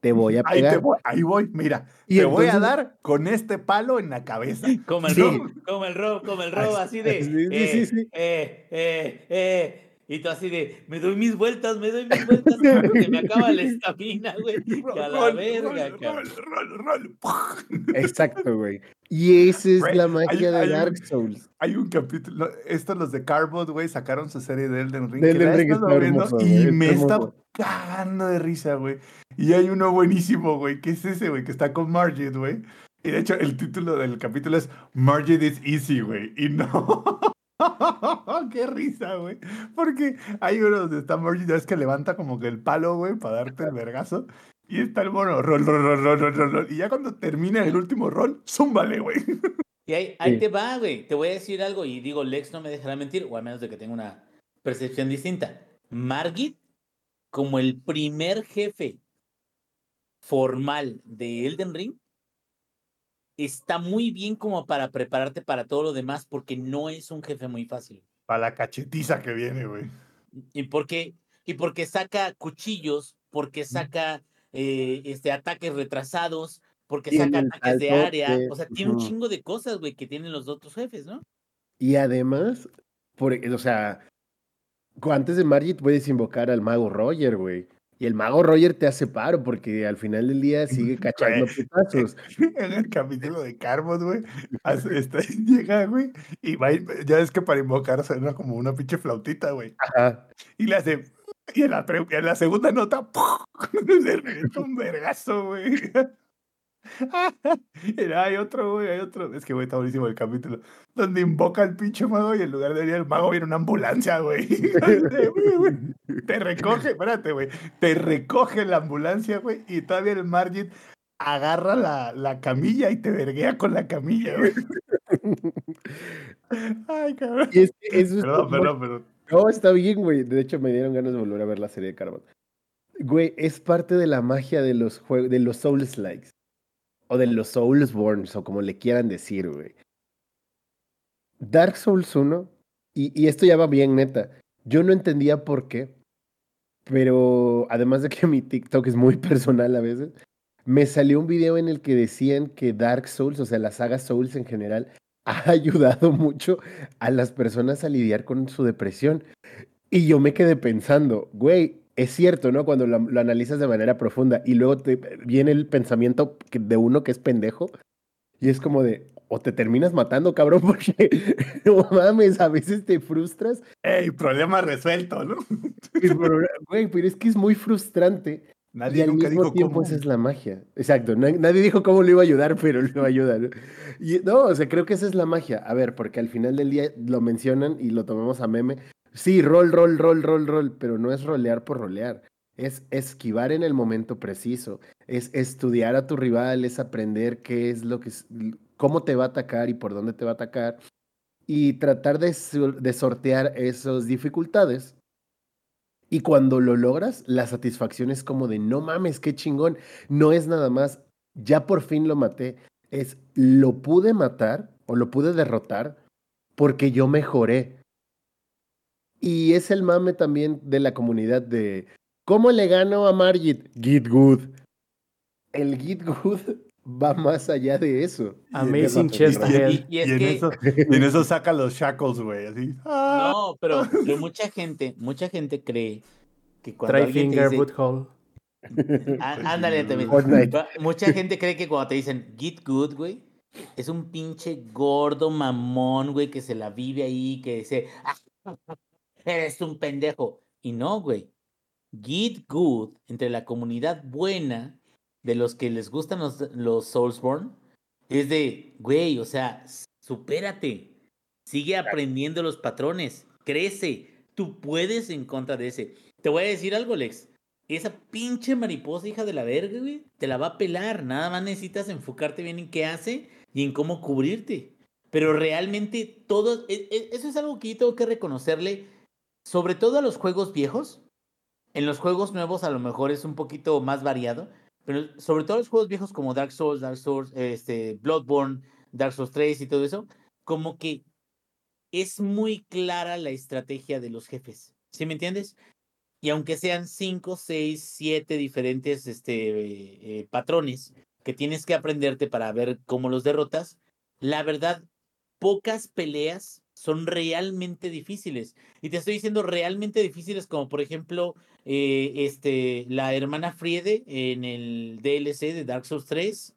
Te voy a Ahí, te pegar. voy, ahí voy, mira. Y te voy a dar con este palo en la cabeza. Como el Sí. robo, como el robo, como el robo, así de. Sí, sí, eh, sí, sí. Eh, eh, eh, Y tú así de, me doy mis vueltas, me doy mis vueltas, porque me acaba la estamina, güey. <laughs> Que a la Rol, verga, rol, cabrón. rol, rol, rol. Exacto, güey. Y esa es la hay- magia de hay un- Dark Souls. Hay un capítulo, estos los de Carbot, güey, sacaron su serie de Elden Ring. Y me está cagando de risa, güey. Y hay uno buenísimo, güey, que es ese, güey, que está con Margit, güey. Y de hecho, el título del capítulo es Margit is easy, güey. Y no. <laughs> <laughs> Qué risa, güey. Porque hay uno donde está Margit, es que levanta como que el palo, güey, para darte el vergazo. Y está el mono, rol, rol, rol, rol, rol, rol, rol. Y ya cuando termina el último rol, zúmbale, güey. Y ahí, ahí Sí. te va, güey. Te voy a decir algo y digo, Lex no me dejará mentir, o al menos de que tenga una percepción distinta. Margit, como el primer jefe formal de Elden Ring, está muy bien como para prepararte para todo lo demás, porque no es un jefe muy fácil. Para la cachetiza que viene, güey. Y porque, y porque saca cuchillos, porque saca eh, este, ataques retrasados, porque saca ataques de área. O sea, tiene un chingo de cosas, güey, que tienen los otros jefes, ¿no? Y además, por, o sea, antes de Margit puedes invocar al mago Roger, güey. Y el mago Roger te hace paro porque al final del día <laughs> sigue cachando putazos. <laughs> en el capítulo de Carbot, güey, está- <laughs> llega, güey, y va, ya ves que para invocar suena como una pinche flautita, güey, Ajá. y le hace, y en la, pre- en la segunda nota, le revienta un vergazo, güey. <laughs> Y hay otro, güey, hay otro, es que, güey, está buenísimo el capítulo, donde invoca al pinche mago y en lugar de venir el mago viene una ambulancia, güey. <laughs> Te recoge, espérate, güey, te recoge la ambulancia, güey, y todavía el Margit agarra la, la camilla y te verguea con la camilla, güey. <laughs> Ay, cabrón. Y es que eso es Perdón, perdón, perdón. No, está bien, güey. De hecho, me dieron ganas de volver a ver la serie de Carbon. Güey, es parte de la magia de los juegos, de los Souls likes. O de los Soulsborns, o como le quieran decir, güey. Dark Souls 1, y, y esto ya va bien, neta. Yo no entendía por qué, pero además de que mi TikTok es muy <laughs> personal a veces, me salió un video en el que decían que Dark Souls, o sea, la saga Souls en general, <laughs> ha ayudado mucho a las personas a lidiar con su depresión. Y yo me quedé pensando, güey, es cierto, ¿no? Cuando lo, lo analizas de manera profunda y luego te viene el pensamiento de uno que es pendejo y es como de, o te terminas matando, cabrón, <laughs> porque no mames, a veces te frustras. Ey, problema resuelto, ¿no? pero, Güey, pero es que es muy frustrante y Nadie al nunca mismo dijo tiempo cómo. esa es la magia. Exacto, na- nadie dijo cómo lo iba a ayudar, <laughs> pero lo ayuda. ¿no? Y, no, o sea, creo que esa es la magia. A ver, porque al final del día lo mencionan y lo tomamos a meme. Sí, rol, rol, rol, rol, rol, pero no es rolear por rolear. Es esquivar en el momento preciso, es estudiar a tu rival, es aprender qué es lo que, cómo te va a atacar y por dónde te va a atacar y tratar de, de sortear esas dificultades y cuando lo logras, la satisfacción es como de no mames, qué chingón. No es nada más, ya por fin lo maté. Es lo pude matar o lo pude derrotar porque yo mejoré. Y es el mame también de la comunidad de ¿cómo le gano a Margit? Git good. El Git good <laughs> va más allá de eso. Amazing chest y- head. Y, y es y, en que, eso, y en eso saca los shackles, güey, así. ¡ah! no, pero, <laughs> pero mucha gente, mucha gente cree que cuando Try finger dice, butthole. Á- <laughs> ándale también. Mucha gente cree que cuando te dicen Git Good, güey, es un pinche gordo mamón, güey, que se la vive ahí, que dice, "Ah, eres un pendejo. Y no, güey. Git Good, entre la comunidad buena de los que les gustan los, los Soulsborne, es de, güey, o sea, supérate. Sigue aprendiendo los patrones. Crece. Tú puedes en contra de ese. Te voy a decir algo, Lex. Esa pinche mariposa, hija de la verga, güey, te la va a pelar. Nada más necesitas enfocarte bien en qué hace y en cómo cubrirte. Pero realmente todo, e- e- eso es algo que yo tengo que reconocerle, sobre todo a los juegos viejos. En los juegos nuevos a lo mejor es un poquito más variado, pero sobre todo los juegos viejos como Dark Souls, Dark Souls, este, Bloodborne, Dark Souls 3 y todo eso, como que es muy clara la estrategia de los jefes. ¿Sí me entiendes? Y aunque sean 5, 6, 7 diferentes este, eh, eh, patrones que tienes que aprenderte para ver cómo los derrotas, la verdad, pocas peleas son realmente difíciles. Y te estoy diciendo realmente difíciles, como por ejemplo, eh, este, la hermana Friede en el DLC de Dark Souls 3.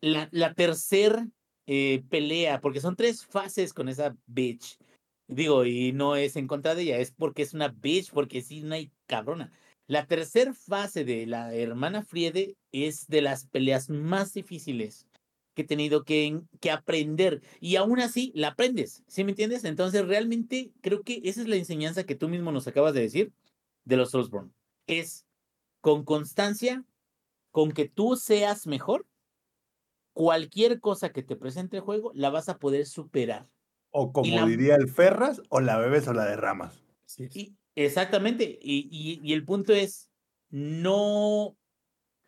La, la tercera eh, pelea, porque son tres fases con esa bitch. Digo, y no es en contra de ella, es porque es una bitch, porque sí, hay cabrona. La tercera fase de la hermana Friede es de las peleas más difíciles que he tenido que, que, aprender y aún así la aprendes, ¿sí me entiendes? Entonces realmente creo que esa es la enseñanza que tú mismo nos acabas de decir de los Soulsborne. Es con constancia, con que tú seas mejor, cualquier cosa que te presente el juego la vas a poder superar. O como diría el Ferras, o la bebes o la derramas. Sí. exactamente. Y, y, y el punto es, no,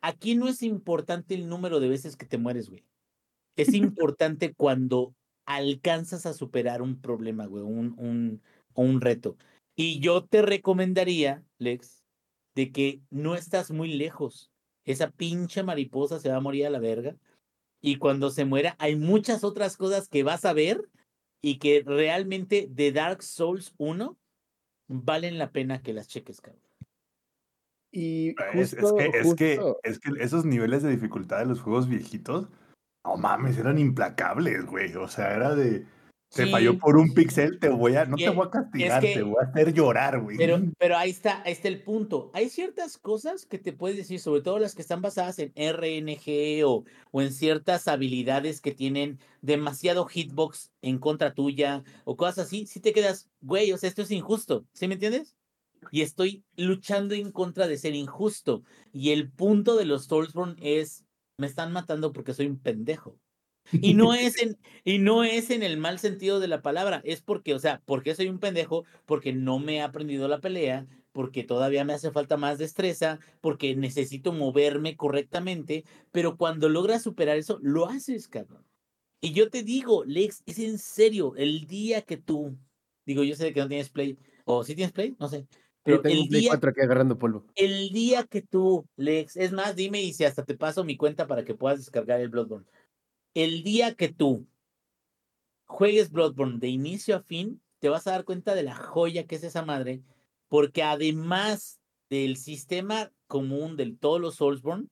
aquí no es importante el número de veces que te mueres, güey. Es importante cuando alcanzas a superar un problema, güey, un, un, un reto. Y yo te recomendaría, Lex, de que no estás muy lejos. Esa pinche mariposa se va a morir a la verga. Y cuando se muera, hay muchas otras cosas que vas a ver y que realmente de Dark Souls 1 valen la pena que las cheques, cabrón. Y es, que, es, que, es que esos niveles de dificultad de los juegos viejitos, no mames, eran implacables, güey. O sea, era de te falló por un pixel, te voy a, no te voy a castigar, te voy a hacer llorar, güey. Pero, <laughs> pero ahí está, ahí está el punto. Hay ciertas cosas que te puedes decir, sobre todo las que están basadas en RNG o, o en ciertas habilidades que tienen demasiado hitbox en contra tuya o cosas así, si te quedas, güey, o sea, esto es injusto, ¿sí me entiendes? Y estoy luchando en contra de ser injusto. Y el punto de los Soulsborne es, me están matando porque soy un pendejo. Y no <laughs> es en, y no es en el mal sentido de la palabra, es porque, o sea, porque soy un pendejo, porque no me he aprendido la pelea, porque todavía me hace falta más destreza, porque necesito moverme correctamente, pero cuando logras superar eso, lo haces, cabrón. Y yo te digo, Lex, es en serio, el día que tú, digo, yo sé que no tienes play, o si tienes play, no sé, pero el día, aquí agarrando polvo. el día que tú, Lex, es más, dime y si hasta te paso mi cuenta para que puedas descargar el Bloodborne el día que tú juegues Bloodborne de inicio a fin, te vas a dar cuenta de la joya que es esa madre, porque además del sistema común de todos los Soulsborne,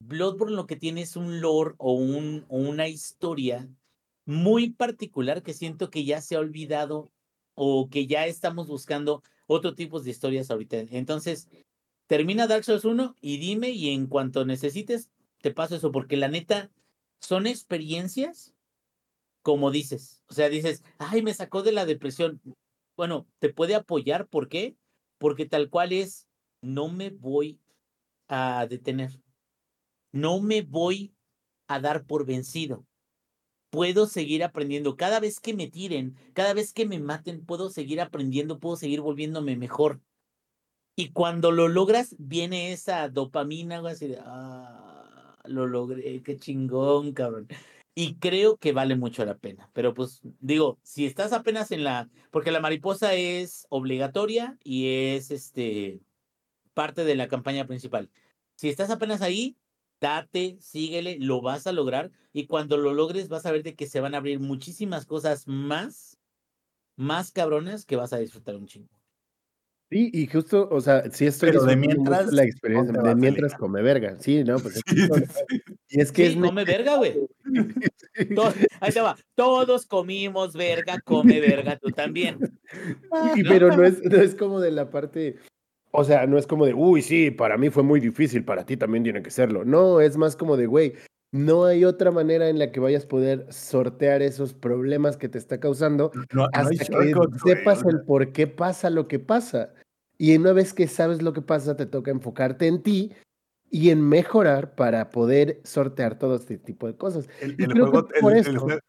Bloodborne lo que tiene es un lore o, un, o una historia muy particular que siento que ya se ha olvidado o que ya estamos buscando otro tipo de historias ahorita. Entonces, termina Dark Souls 1 y dime y en cuanto necesites, te paso eso, porque la neta, son experiencias, como dices, o sea, dices, ay, me sacó de la depresión. Bueno, te puede apoyar, ¿por qué? Porque tal cual es, no me voy a detener, no me voy a dar por vencido. Puedo seguir aprendiendo. Cada vez que me tiren, cada vez que me maten, puedo seguir aprendiendo, puedo seguir volviéndome mejor. Y cuando lo logras, viene esa dopamina, así ah, lo logré, qué chingón, cabrón. Y creo que vale mucho la pena. Pero pues digo, si estás apenas en la, porque la mariposa es obligatoria y es este parte de la campaña principal. Si estás apenas ahí, date, síguele, lo vas a lograr y cuando lo logres vas a ver de que se van a abrir muchísimas cosas más, más cabronas que vas a disfrutar un chingo. Sí, y justo, o sea, sí estoy Pero de mientras, la experiencia, de mientras come verga. Sí, ¿no? Pues, y es que sí, come verga, güey. <laughs> ahí te va. Todos comimos verga, come verga, tú también. Pero no es, no es como de la parte, o sea, no es como de, uy, sí, para mí fue muy difícil, para ti también tiene que serlo. No, es más como de, güey, no hay otra manera en la que vayas a poder sortear esos problemas que te está causando hasta que sepas el por qué pasa lo que pasa. Y una vez que sabes lo que pasa, te toca enfocarte en ti y en mejorar para poder sortear todo este tipo de cosas. El, juego,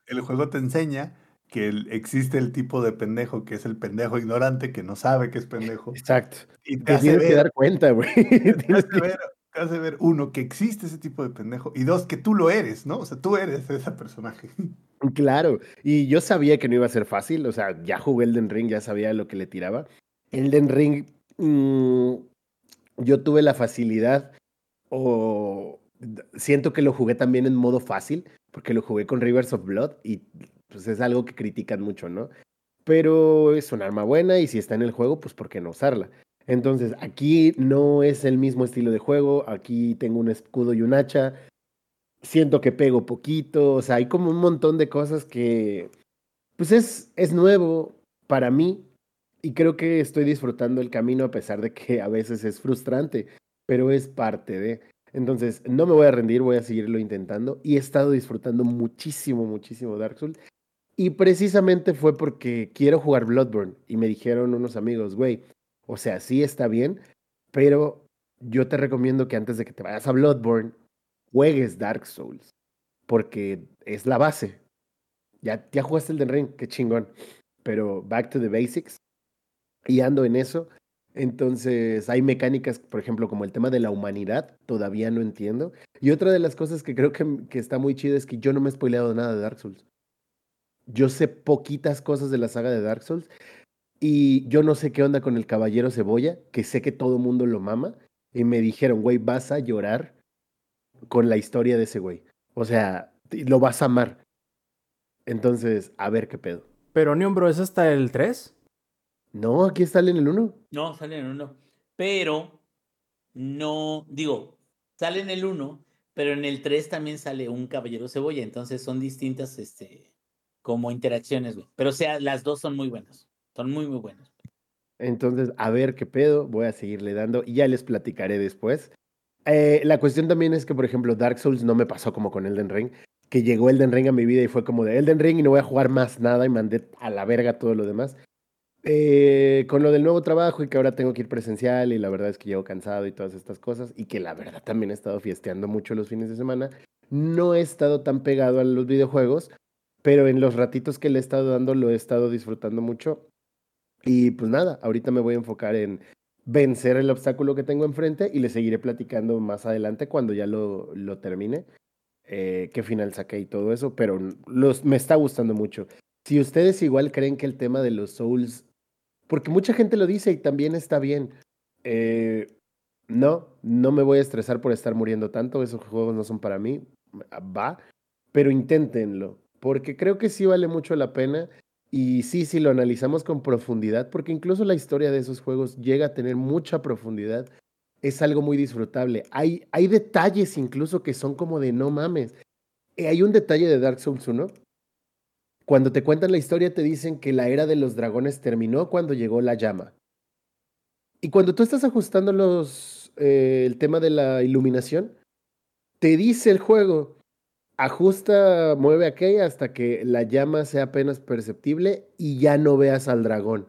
el, juego, te enseña que existe el tipo de pendejo que es el pendejo ignorante que no sabe que es pendejo. Exacto. Y te, tienes que dar cuenta, güey. <laughs> <laughs> Tienes que ver, hace ver, uno, que existe ese tipo de pendejo, y dos, que tú lo eres, ¿no? O sea, tú eres ese personaje. <laughs> Claro, y yo sabía que no iba a ser fácil, o sea, ya jugué Elden Ring, ya sabía lo que le tiraba. Elden Ring Mm, yo tuve la facilidad o siento que lo jugué también en modo fácil, porque lo jugué con Rivers of Blood y pues es algo que critican mucho, ¿no? Pero es un arma buena y si está en el juego, pues ¿por qué no usarla? Entonces, aquí no es el mismo estilo de juego, aquí tengo un escudo y un hacha, siento que pego poquito, o sea, hay como un montón de cosas que, pues es, es nuevo para mí y creo que estoy disfrutando el camino a pesar de que a veces es frustrante, pero es parte de... Entonces, no me voy a rendir, voy a seguirlo intentando y he estado disfrutando muchísimo, muchísimo Dark Souls. Y precisamente fue porque quiero jugar Bloodborne y me dijeron unos amigos, güey, o sea, sí está bien, pero yo te recomiendo que antes de que te vayas a Bloodborne, juegues Dark Souls, porque es la base. Ya, ya jugaste el Den Ring, qué chingón. Pero back to the basics. Y ando en eso. Entonces, hay mecánicas, por ejemplo, como el tema de la humanidad, todavía no entiendo. Y otra de las cosas que creo que, que está muy chida es que yo no me he spoileado nada de Dark Souls. Yo sé poquitas cosas de la saga de Dark Souls y yo no sé qué onda con el Caballero Cebolla, que sé que todo mundo lo mama. Y me dijeron, güey, vas a llorar con la historia de ese güey. O sea, lo vas a amar. Entonces, a ver qué pedo. Pero Neon Bro, ¿es hasta el 3? No, aquí sale en el 1. No, sale en el 1. Pero no, digo, sale en el 1, pero en el 3 también sale un caballero cebolla. Entonces son distintas, este, como interacciones, güey. Pero sea, las dos son muy buenas. Son muy, muy buenas. Entonces, a ver qué pedo. Voy a seguirle dando y ya les platicaré después. Eh, la cuestión también es que, por ejemplo, Dark Souls no me pasó como con Elden Ring, que llegó Elden Ring a mi vida y fue como de Elden Ring y no voy a jugar más nada y mandé a la verga todo lo demás. Eh, con lo del nuevo trabajo y que ahora tengo que ir presencial y la verdad es que llevo cansado y todas estas cosas y que la verdad también he estado fiesteando mucho los fines de semana, no he estado tan pegado a los videojuegos, pero en los ratitos que le he estado dando lo he estado disfrutando mucho. Y pues nada, ahorita me voy a enfocar en vencer el obstáculo que tengo enfrente y le seguiré platicando más adelante cuando ya lo, lo termine, eh, qué final saqué y todo eso, pero los, me está gustando mucho. Si ustedes igual creen que el tema de los Souls, porque mucha gente lo dice y también está bien, eh, no, no me voy a estresar por estar muriendo tanto, esos juegos no son para mí, va, pero inténtenlo, porque creo que sí vale mucho la pena y sí, sí, lo analizamos con profundidad, porque incluso la historia de esos juegos llega a tener mucha profundidad, es algo muy disfrutable. Hay, hay detalles incluso que son como de no mames. Eh, hay un detalle de Dark Souls 1. Cuando te cuentan la historia te dicen que la era de los dragones terminó cuando llegó la llama. Y cuando tú estás ajustando los, eh, el tema de la iluminación, te dice el juego, ajusta, mueve aquella hasta que la llama sea apenas perceptible y ya no veas al dragón.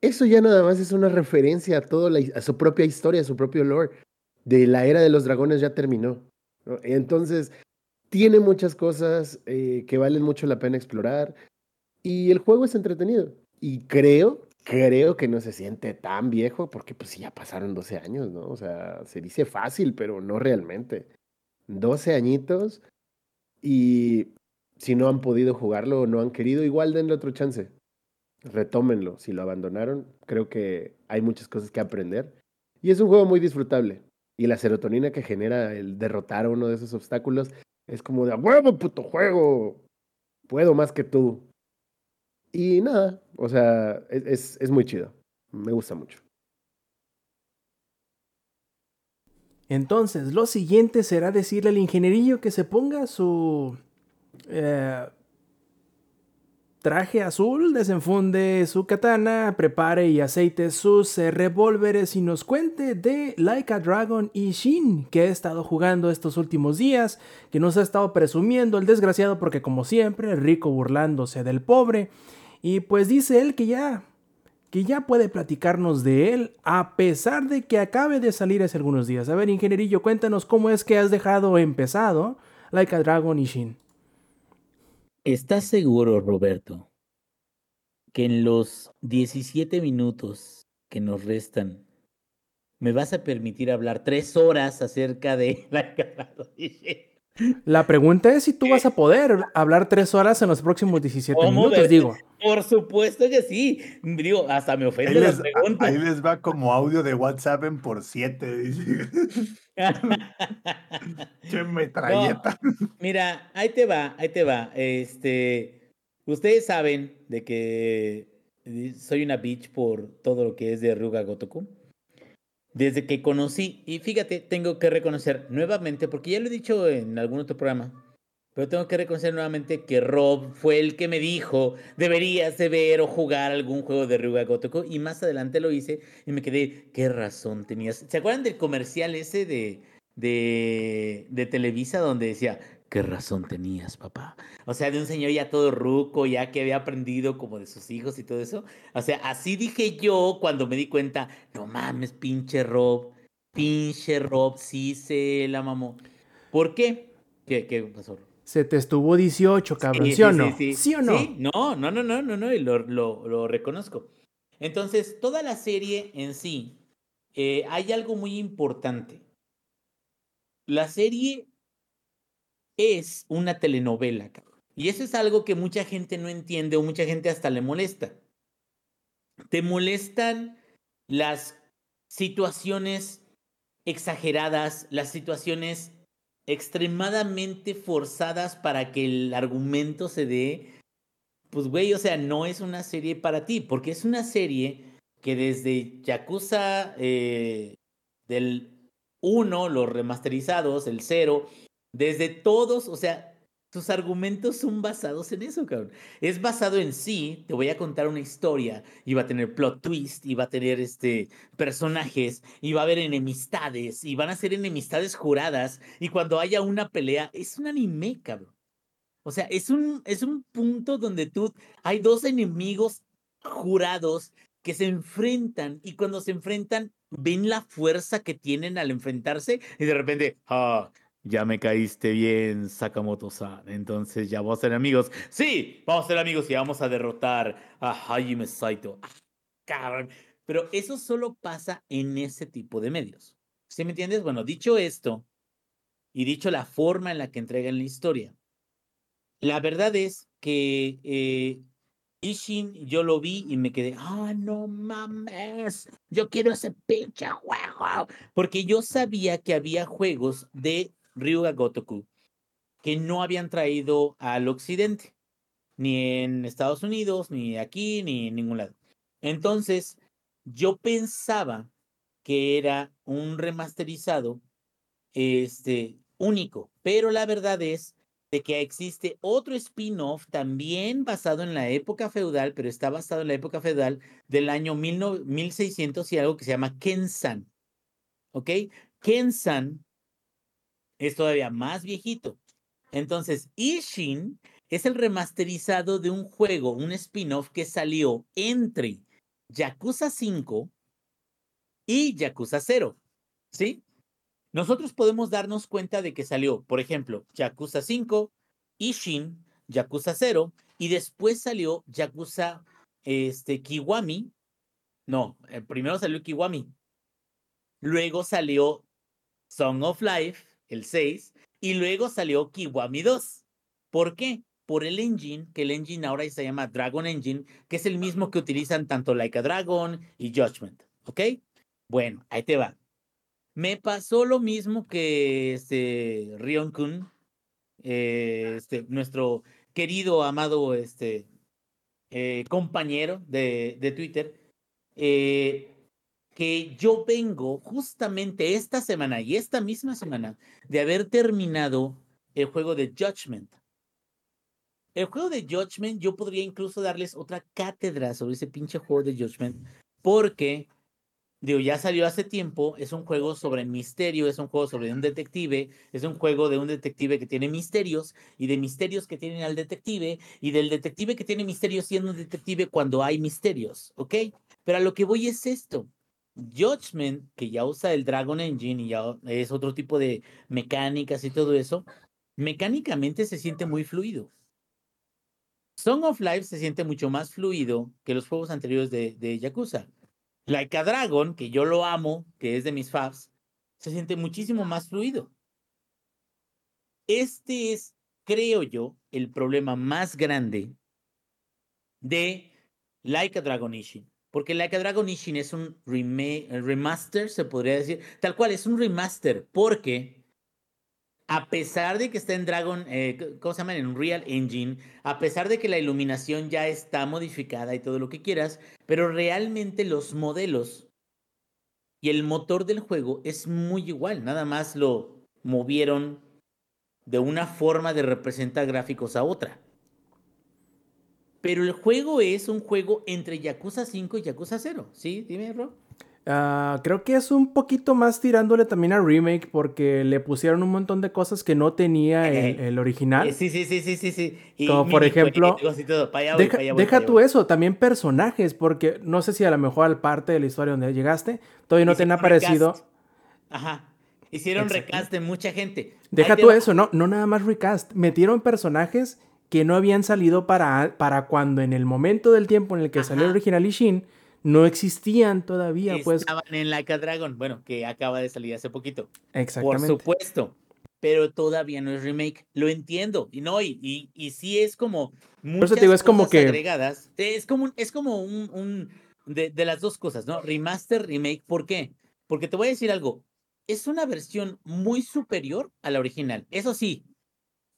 Eso ya nada más es una referencia a todo a su propia historia, a su propio lore. De la era de los dragones ya terminó. Entonces, tiene muchas cosas eh, que valen mucho la pena explorar. Y el juego es entretenido. Y creo, creo que no se siente tan viejo, porque pues ya pasaron 12 años, ¿no? O sea, se dice fácil, pero no realmente. 12 añitos y si no han podido jugarlo o no han querido, igual denle otro chance. Retómenlo. Si lo abandonaron, creo que hay muchas cosas que aprender. Y es un juego muy disfrutable. Y la serotonina que genera el derrotar uno de esos obstáculos es como de huevo, puto juego. Puedo más que tú. Y nada, o sea, es, es muy chido. Me gusta mucho. Entonces, lo siguiente será decirle al ingenierillo que se ponga su eh, traje azul, desenfunde su katana, prepare y aceite sus eh, revólveres y nos cuente de Like Dragon y Shin, que ha estado jugando estos últimos días, que nos ha estado presumiendo el desgraciado porque como siempre, el rico burlándose del pobre. Y pues dice él que ya que ya puede platicarnos de él a pesar de que acabe de salir hace algunos días. A ver, ingenierillo, cuéntanos cómo es que has dejado empezado Like a Dragon y Shin. ¿Estás seguro, Roberto, que en los 17 minutos que nos restan me vas a permitir hablar tres horas acerca de <laughs> Like a Dragon y Shin? La pregunta es si tú vas a poder hablar tres horas en los próximos 17 minutos, digo. Por supuesto que sí. Digo, hasta me ofende Ahí la les, pregunta. ahí les va como audio de WhatsApp en por siete. <laughs> Che metralleta. Mira, ahí te va, ahí te va. Este, Ustedes saben de que eh, soy una bitch por todo lo que es de Ryuga Gotoku. Desde que conocí, y fíjate, tengo que reconocer nuevamente, porque ya lo he dicho en algún otro programa, pero tengo que reconocer nuevamente que Rob fue el que me dijo, deberías de ver o jugar algún juego de Ryuga Gotoku, y más adelante lo hice y me quedé, qué razón tenías. ¿Se acuerdan del comercial ese de, de, de Televisa donde decía, qué razón tenías, papá? O sea, de un señor ya todo ruco, ya que había aprendido como de sus hijos y todo eso. O sea, así dije yo cuando me di cuenta, no mames, pinche Rob, pinche Rob, sí se la mamó. ¿Por qué? ¿Qué, qué pasó? Se te estuvo 18, cabrón, ¿sí, o no? Sí, ¿Sí o no? No, no, no, no, no, no, y lo, lo, lo reconozco. Entonces, toda la serie en sí, eh, hay algo muy importante. La serie es una telenovela, cabrón. Y eso es algo que mucha gente no entiende o mucha gente hasta le molesta. Te molestan las situaciones exageradas, las situaciones extremadamente forzadas para que el argumento se dé. Pues, güey, o sea, no es una serie para ti, porque es una serie que desde Yakuza eh, del 1, los remasterizados, el 0, desde todos, o sea, tus argumentos son basados en eso, cabrón. Es basado en sí, te voy a contar una historia, y va a tener plot twist, y va a tener este, personajes, y va a haber enemistades, y van a ser enemistades juradas, y cuando haya una pelea, es un anime, cabrón. O sea, es un, es un punto donde tú, hay dos enemigos jurados que se enfrentan, y cuando se enfrentan, ven la fuerza que tienen al enfrentarse, y de repente, ah, ya me caíste bien, Sakamoto-san. Entonces ya vamos a ser amigos. Sí, vamos a ser amigos y vamos a derrotar a Hajime Saito. Ah, cabrón. Pero eso solo pasa en ese tipo de medios. ¿Sí me entiendes? Bueno, dicho esto, y dicho la forma en la que entregan la historia, la verdad es que eh, Ishin yo lo vi y me quedé, ah, no mames, yo quiero ese pinche juego. Porque yo sabía que había juegos de Ryuga Gotoku que no habían traído al occidente, ni en Estados Unidos, ni aquí, ni en ningún lado. Entonces, yo pensaba que era un remasterizado este, único, pero la verdad es de que existe otro spin-off también basado en la época feudal, pero está basado en la época feudal del año 1600 y algo que se llama Kensan. ¿Ok? Kensan es todavía más viejito. Entonces, Ishin es el remasterizado de un juego, un spin-off que salió entre Yakuza 5 y Yakuza 0. ¿Sí? Nosotros podemos darnos cuenta de que salió, por ejemplo, Yakuza 5, Ishin, Yakuza 0, y después salió Yakuza este, Kiwami. No, eh, primero salió Kiwami. Luego salió Song of Life el 6, y luego salió Kiwami 2. ¿Por qué? Por el engine, que el engine ahora se llama Dragon Engine, que es el mismo que utilizan tanto Like a Dragon y Judgment. ¿Ok? Bueno, ahí te va. Me pasó lo mismo que este Rion Kun, eh, este, nuestro querido, amado este, eh, compañero de, de Twitter. Eh, que yo vengo justamente esta semana y esta misma semana de haber terminado el juego de Judgment. El juego de Judgment, yo podría incluso darles otra cátedra sobre ese pinche juego de Judgment, porque, digo, ya salió hace tiempo, es un juego sobre misterio, es un juego sobre un detective, es un juego de un detective que tiene misterios y de misterios que tienen al detective y del detective que tiene misterios siendo un detective cuando hay misterios, ¿ok? Pero a lo que voy es esto Judgment, que ya usa el Dragon Engine y ya es otro tipo de mecánicas y todo eso, mecánicamente se siente muy fluido. Song of Life se siente mucho más fluido que los juegos anteriores de, Yakuza. Like a Dragon, que yo lo amo, que es de mis faves, se siente muchísimo más fluido. Este es, creo yo, el problema más grande de Like a Dragon Engine. Porque Like a Dragon Ishin es un remaster, se podría decir. Tal cual, es un remaster. Porque a pesar de que está en Dragon, eh, ¿cómo se llama? En Unreal Engine, a pesar de que la iluminación ya está modificada y todo lo que quieras, pero realmente los modelos y el motor del juego es muy igual, nada más lo movieron de una forma de representar gráficos a otra. Pero el juego es un juego entre Yakuza 5 y Yakuza 0, ¿sí? Dime, Ro. Ah, creo que es un poquito más tirándole también a remake porque le pusieron un montón de cosas que no tenía el, <laughs> el original. Sí, sí, sí, sí, sí, sí. Y Como por ejemplo, y todo. Voy, Deja, voy, tú eso, también personajes, porque no sé si a lo mejor al parte de la historia donde llegaste todavía no te han aparecido. recast. Ajá. Hicieron Exacto. recast de mucha gente. Deja Ahí tú eso, no, no nada más recast. Metieron personajes que no habían salido para, para cuando en el momento del tiempo en el que salió el original Ishin no existían todavía, pues. Estaban en Like a Dragon, bueno, que acaba de salir hace poquito. Por Exactamente. supuesto. Pero todavía no es remake. Lo entiendo. Y no, y, y, y sí es como. Muchas eso te digo, es como que- Agregadas. Es como un, es como un. un de, de las dos cosas, ¿no? Remaster, remake. ¿Por qué? Porque te voy a decir algo. Es una versión muy superior a la original. Eso sí.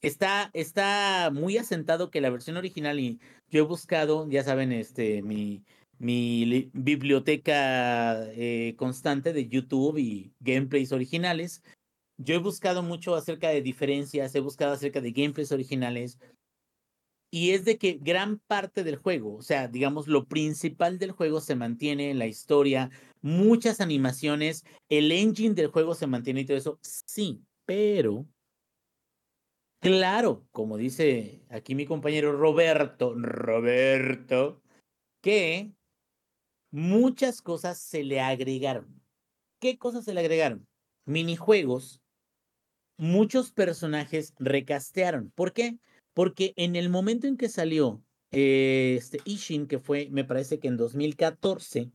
Está, está muy asentado que la versión original, y yo he buscado, ya saben, este, mi, mi li- biblioteca eh, constante de YouTube y gameplays originales. Yo he buscado mucho acerca de diferencias, he buscado acerca de gameplays originales. Y es de que gran parte del juego, o sea, digamos, lo principal del juego se mantiene, la historia, muchas animaciones, el engine del juego se mantiene y todo eso. Sí, pero, claro, como dice aquí mi compañero Roberto, Roberto, que muchas cosas se le agregaron. ¿Qué cosas se le agregaron? Minijuegos. Muchos personajes recastearon. ¿Por qué? Porque en el momento en que salió eh, este Ishin, que fue, me parece que en 2014,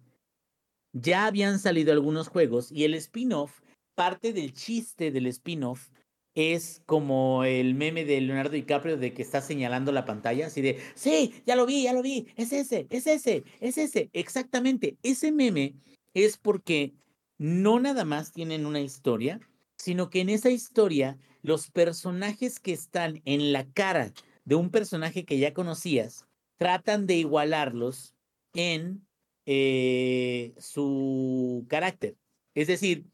ya habían salido algunos juegos y el spin-off, parte del chiste del spin-off es como el meme de Leonardo DiCaprio de que está señalando la pantalla, así de, sí, ya lo vi, ya lo vi, es ese, es ese, es ese, exactamente. Ese meme es porque no nada más tienen una historia, sino que en esa historia los personajes que están en la cara de un personaje que ya conocías tratan de igualarlos en eh, su carácter. Es decir,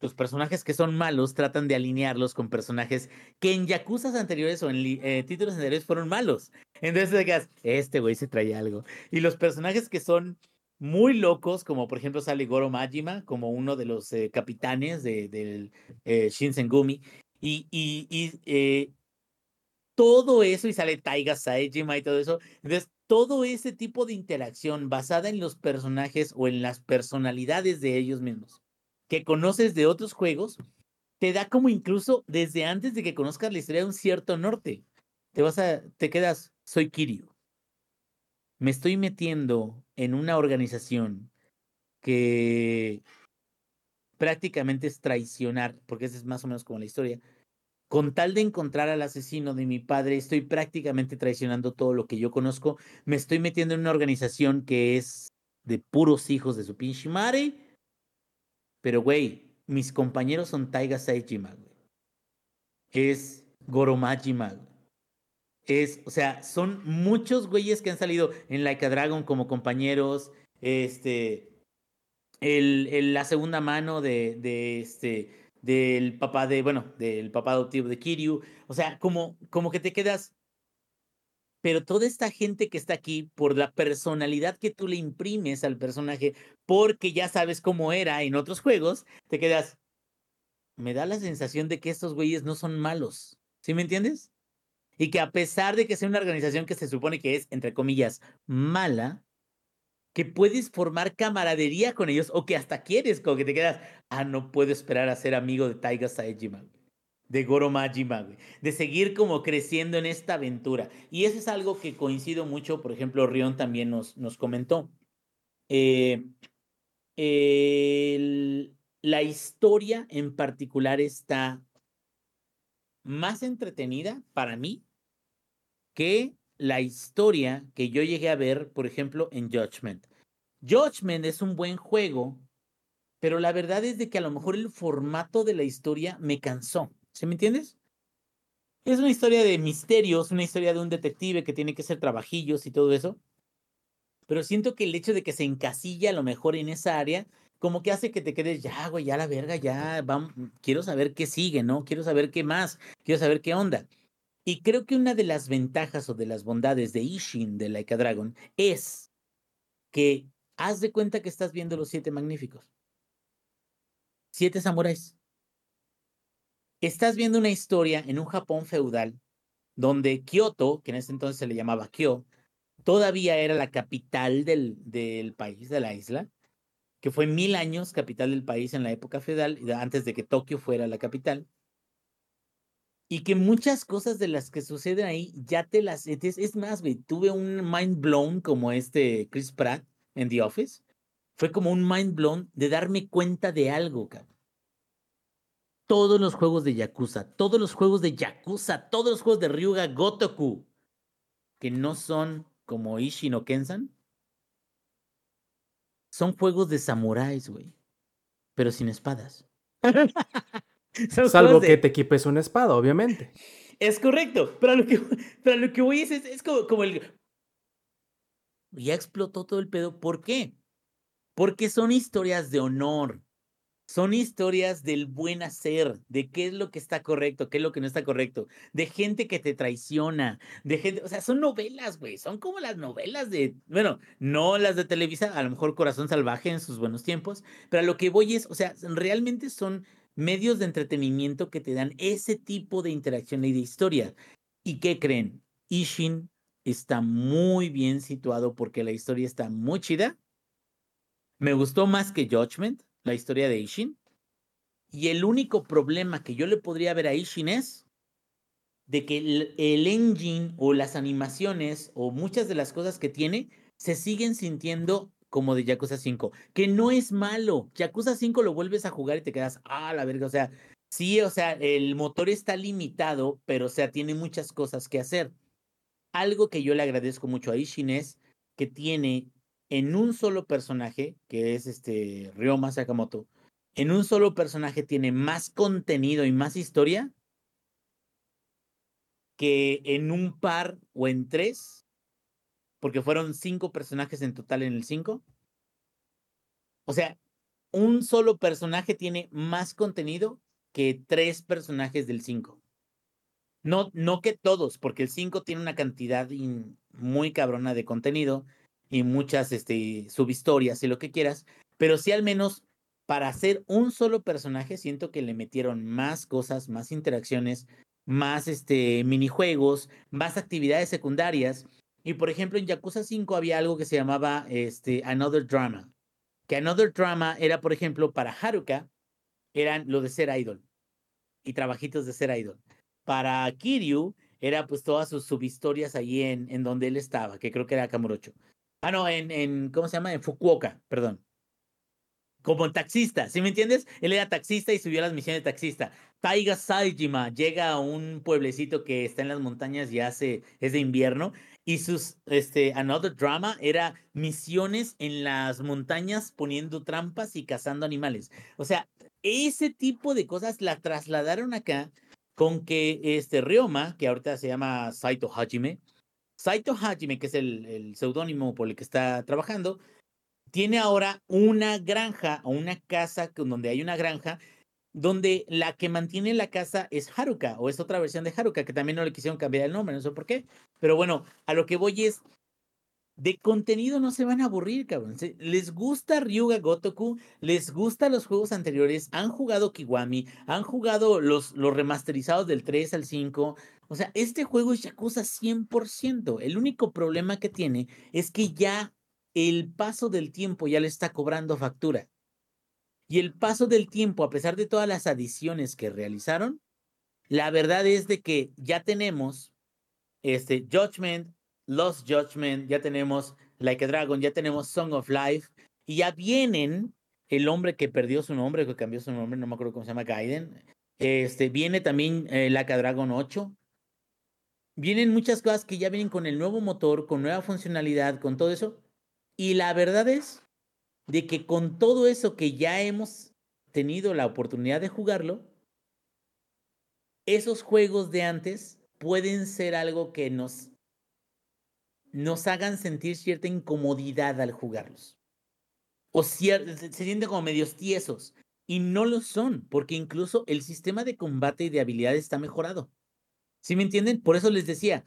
los personajes que son malos tratan de alinearlos con personajes que en Yakuzas anteriores o en eh, títulos anteriores fueron malos. Entonces quedas, este güey se trae algo. Y los personajes que son muy locos, como por ejemplo sale Goro Majima, como uno de los eh, capitanes de, del eh, Shinsengumi, y, todo eso, y sale Taiga Saejima y todo eso. Entonces, todo ese tipo de interacción basada en los personajes o en las personalidades de ellos mismos que conoces de otros juegos, te da como incluso desde antes de que conozcas la historia un cierto norte. Te vas a, te quedas, soy Kiryu. Me estoy metiendo en una organización que prácticamente es traicionar, porque esa es más o menos como la historia. Con tal de encontrar al asesino de mi padre, estoy prácticamente traicionando todo lo que yo conozco. Me estoy metiendo en una organización que es de puros hijos de su pinche. Pero, güey, mis compañeros son Taiga Saejima, güey. Es Goromajima, güey. Es, o sea, son muchos güeyes que han salido en Like a Dragon como compañeros. Este. El, el- la segunda mano de, este. Del papá de. Bueno, del papá adoptivo de Kiryu. O sea, como, como que te quedas. Pero toda esta gente que está aquí, por la personalidad que tú le imprimes al personaje, porque ya sabes cómo era en otros juegos, te quedas. Me da la sensación de que estos güeyes no son malos. ¿Sí me entiendes? Y que a pesar de que sea una organización que se supone que es, entre comillas, mala, que puedes formar camaradería con ellos o que hasta quieres, como que te quedas, ah, no puedo esperar a ser amigo de Taiga Saejima, de Goro Majima, güey, de seguir como creciendo en esta aventura. Y eso es algo que coincido mucho, por ejemplo, Rion también nos, nos comentó. Eh, la historia en particular está más entretenida para mí que la historia que yo llegué a ver, por ejemplo, en Judgment. Judgment es un buen juego, pero la verdad es de que a lo mejor el formato de la historia me cansó. ¿Sí me entiendes? Es una historia de misterios, una historia de un detective que tiene que hacer trabajillos y todo eso. Pero siento que el hecho de que se encasilla a lo mejor en esa área, como que hace que te quedes, ya, güey, ya la verga, ya, vamos, quiero saber qué sigue, ¿no? Quiero saber qué más, quiero saber qué onda. Y creo que una de las ventajas o de las bondades de Ishin de Laika Dragon es que haz de cuenta que estás viendo los siete magníficos. Siete samuráis. Estás viendo una historia en un Japón feudal donde Kioto, que en ese entonces se le llamaba Kyo, todavía era la capital del, del país, de la isla, que fue mil años capital del país en la época feudal, antes de que Tokio fuera la capital. Y que muchas cosas de las que suceden ahí ya te las... Es, más, güey, tuve un mind blown como este Chris Pratt en The Office. Fue como un mind blown de darme cuenta de algo, cabrón. Todos los juegos de Yakuza, todos los juegos de Yakuza, todos los juegos de Ryuga Gotoku, que no son como Ishin o Kensan, son juegos de samuráis, güey. Pero sin espadas. <laughs> Salvo que te equipes una espada, obviamente. Es correcto, pero lo que, pero lo que voy es, es, es como, como el... Ya explotó todo el pedo. ¿Por qué? Porque son historias de honor. Son historias del buen hacer, de qué es lo que está correcto, qué es lo que no está correcto, de gente que te traiciona, de gente, o sea, son novelas, güey, son como las novelas de, bueno, no las de Televisa, a lo mejor Corazón Salvaje en sus buenos tiempos, pero a lo que voy es, o sea, realmente son medios de entretenimiento que te dan ese tipo de interacción y de historia. ¿Y qué creen? Ishin está muy bien situado porque la historia está muy chida. Me gustó más que Judgment la historia de Ishin. Y el único problema que yo le podría ver a Ishin es de que el, engine o las animaciones o muchas de las cosas que tiene se siguen sintiendo como de Yakuza 5, que no es malo. Yakuza 5 lo vuelves a jugar y te quedas, ah, la verga, o sea, sí, o sea, el motor está limitado, pero o sea, tiene muchas cosas que hacer. Algo que yo le agradezco mucho a Ishin es que tiene en un solo personaje, que es este Ryoma Sakamoto, en un solo personaje tiene más contenido y más historia que en un par o en tres, porque fueron cinco personajes en total en el cinco. O sea, un solo personaje tiene más contenido que tres personajes del cinco. No, no que todos, porque el cinco tiene una cantidad muy cabrona de contenido y muchas este, subhistorias y lo que quieras, pero sí al menos para hacer un solo personaje siento que le metieron más cosas, más interacciones, más este, minijuegos, más actividades secundarias. Y por ejemplo, en Yakuza 5 había algo que se llamaba este, Another Drama. Que Another Drama era, por ejemplo, para Haruka, eran lo de ser idol y trabajitos de ser idol. Para Kiryu era pues todas sus subhistorias ahí en, en donde él estaba, que creo que era Kamurocho. Ah, no, en, en, ¿cómo se llama? En Fukuoka, perdón. Como taxista, ¿sí me entiendes? Él era taxista y subió a las misiones de taxista. Taiga Saijima llega a un pueblecito que está en las montañas y hace, es de invierno, y sus, este, Another Drama era misiones en las montañas poniendo trampas y cazando animales. O sea, ese tipo de cosas la trasladaron acá con que este Ryoma, que ahorita se llama Saito Hajime, Saito Hajime, que es el, seudónimo por el que está trabajando, tiene ahora una granja o una casa donde hay una granja donde la que mantiene la casa es Haruka o es otra versión de Haruka que también no le quisieron cambiar el nombre, no sé por qué. Pero bueno, a lo que voy es, de contenido no se van a aburrir, cabrón. Les gusta Ryuga Gotoku, les gustan los juegos anteriores, han jugado Kiwami, han jugado los, los remasterizados del 3 al 5. O sea, este juego es Yakuza 100%. El único problema que tiene es que ya el paso del tiempo ya le está cobrando factura. Y el paso del tiempo, a pesar de todas las adiciones que realizaron, la verdad es de que ya tenemos este Judgment, Lost Judgment, ya tenemos Like a Dragon, ya tenemos Song of Life, y ya vienen el hombre que perdió su nombre, que cambió su nombre, no me acuerdo cómo se llama, Gaiden. Este, viene también eh, Dragon 8. Vienen muchas cosas que ya vienen con el nuevo motor, con nueva funcionalidad, con todo eso. Y la verdad es de que con todo eso que ya hemos tenido la oportunidad de jugarlo, esos juegos de antes pueden ser algo que nos, nos hagan sentir cierta incomodidad al jugarlos. O se sienten como medios tiesos. Y no lo son, porque incluso el sistema de combate y de habilidad está mejorado. ¿Sí me entienden? Por eso les decía,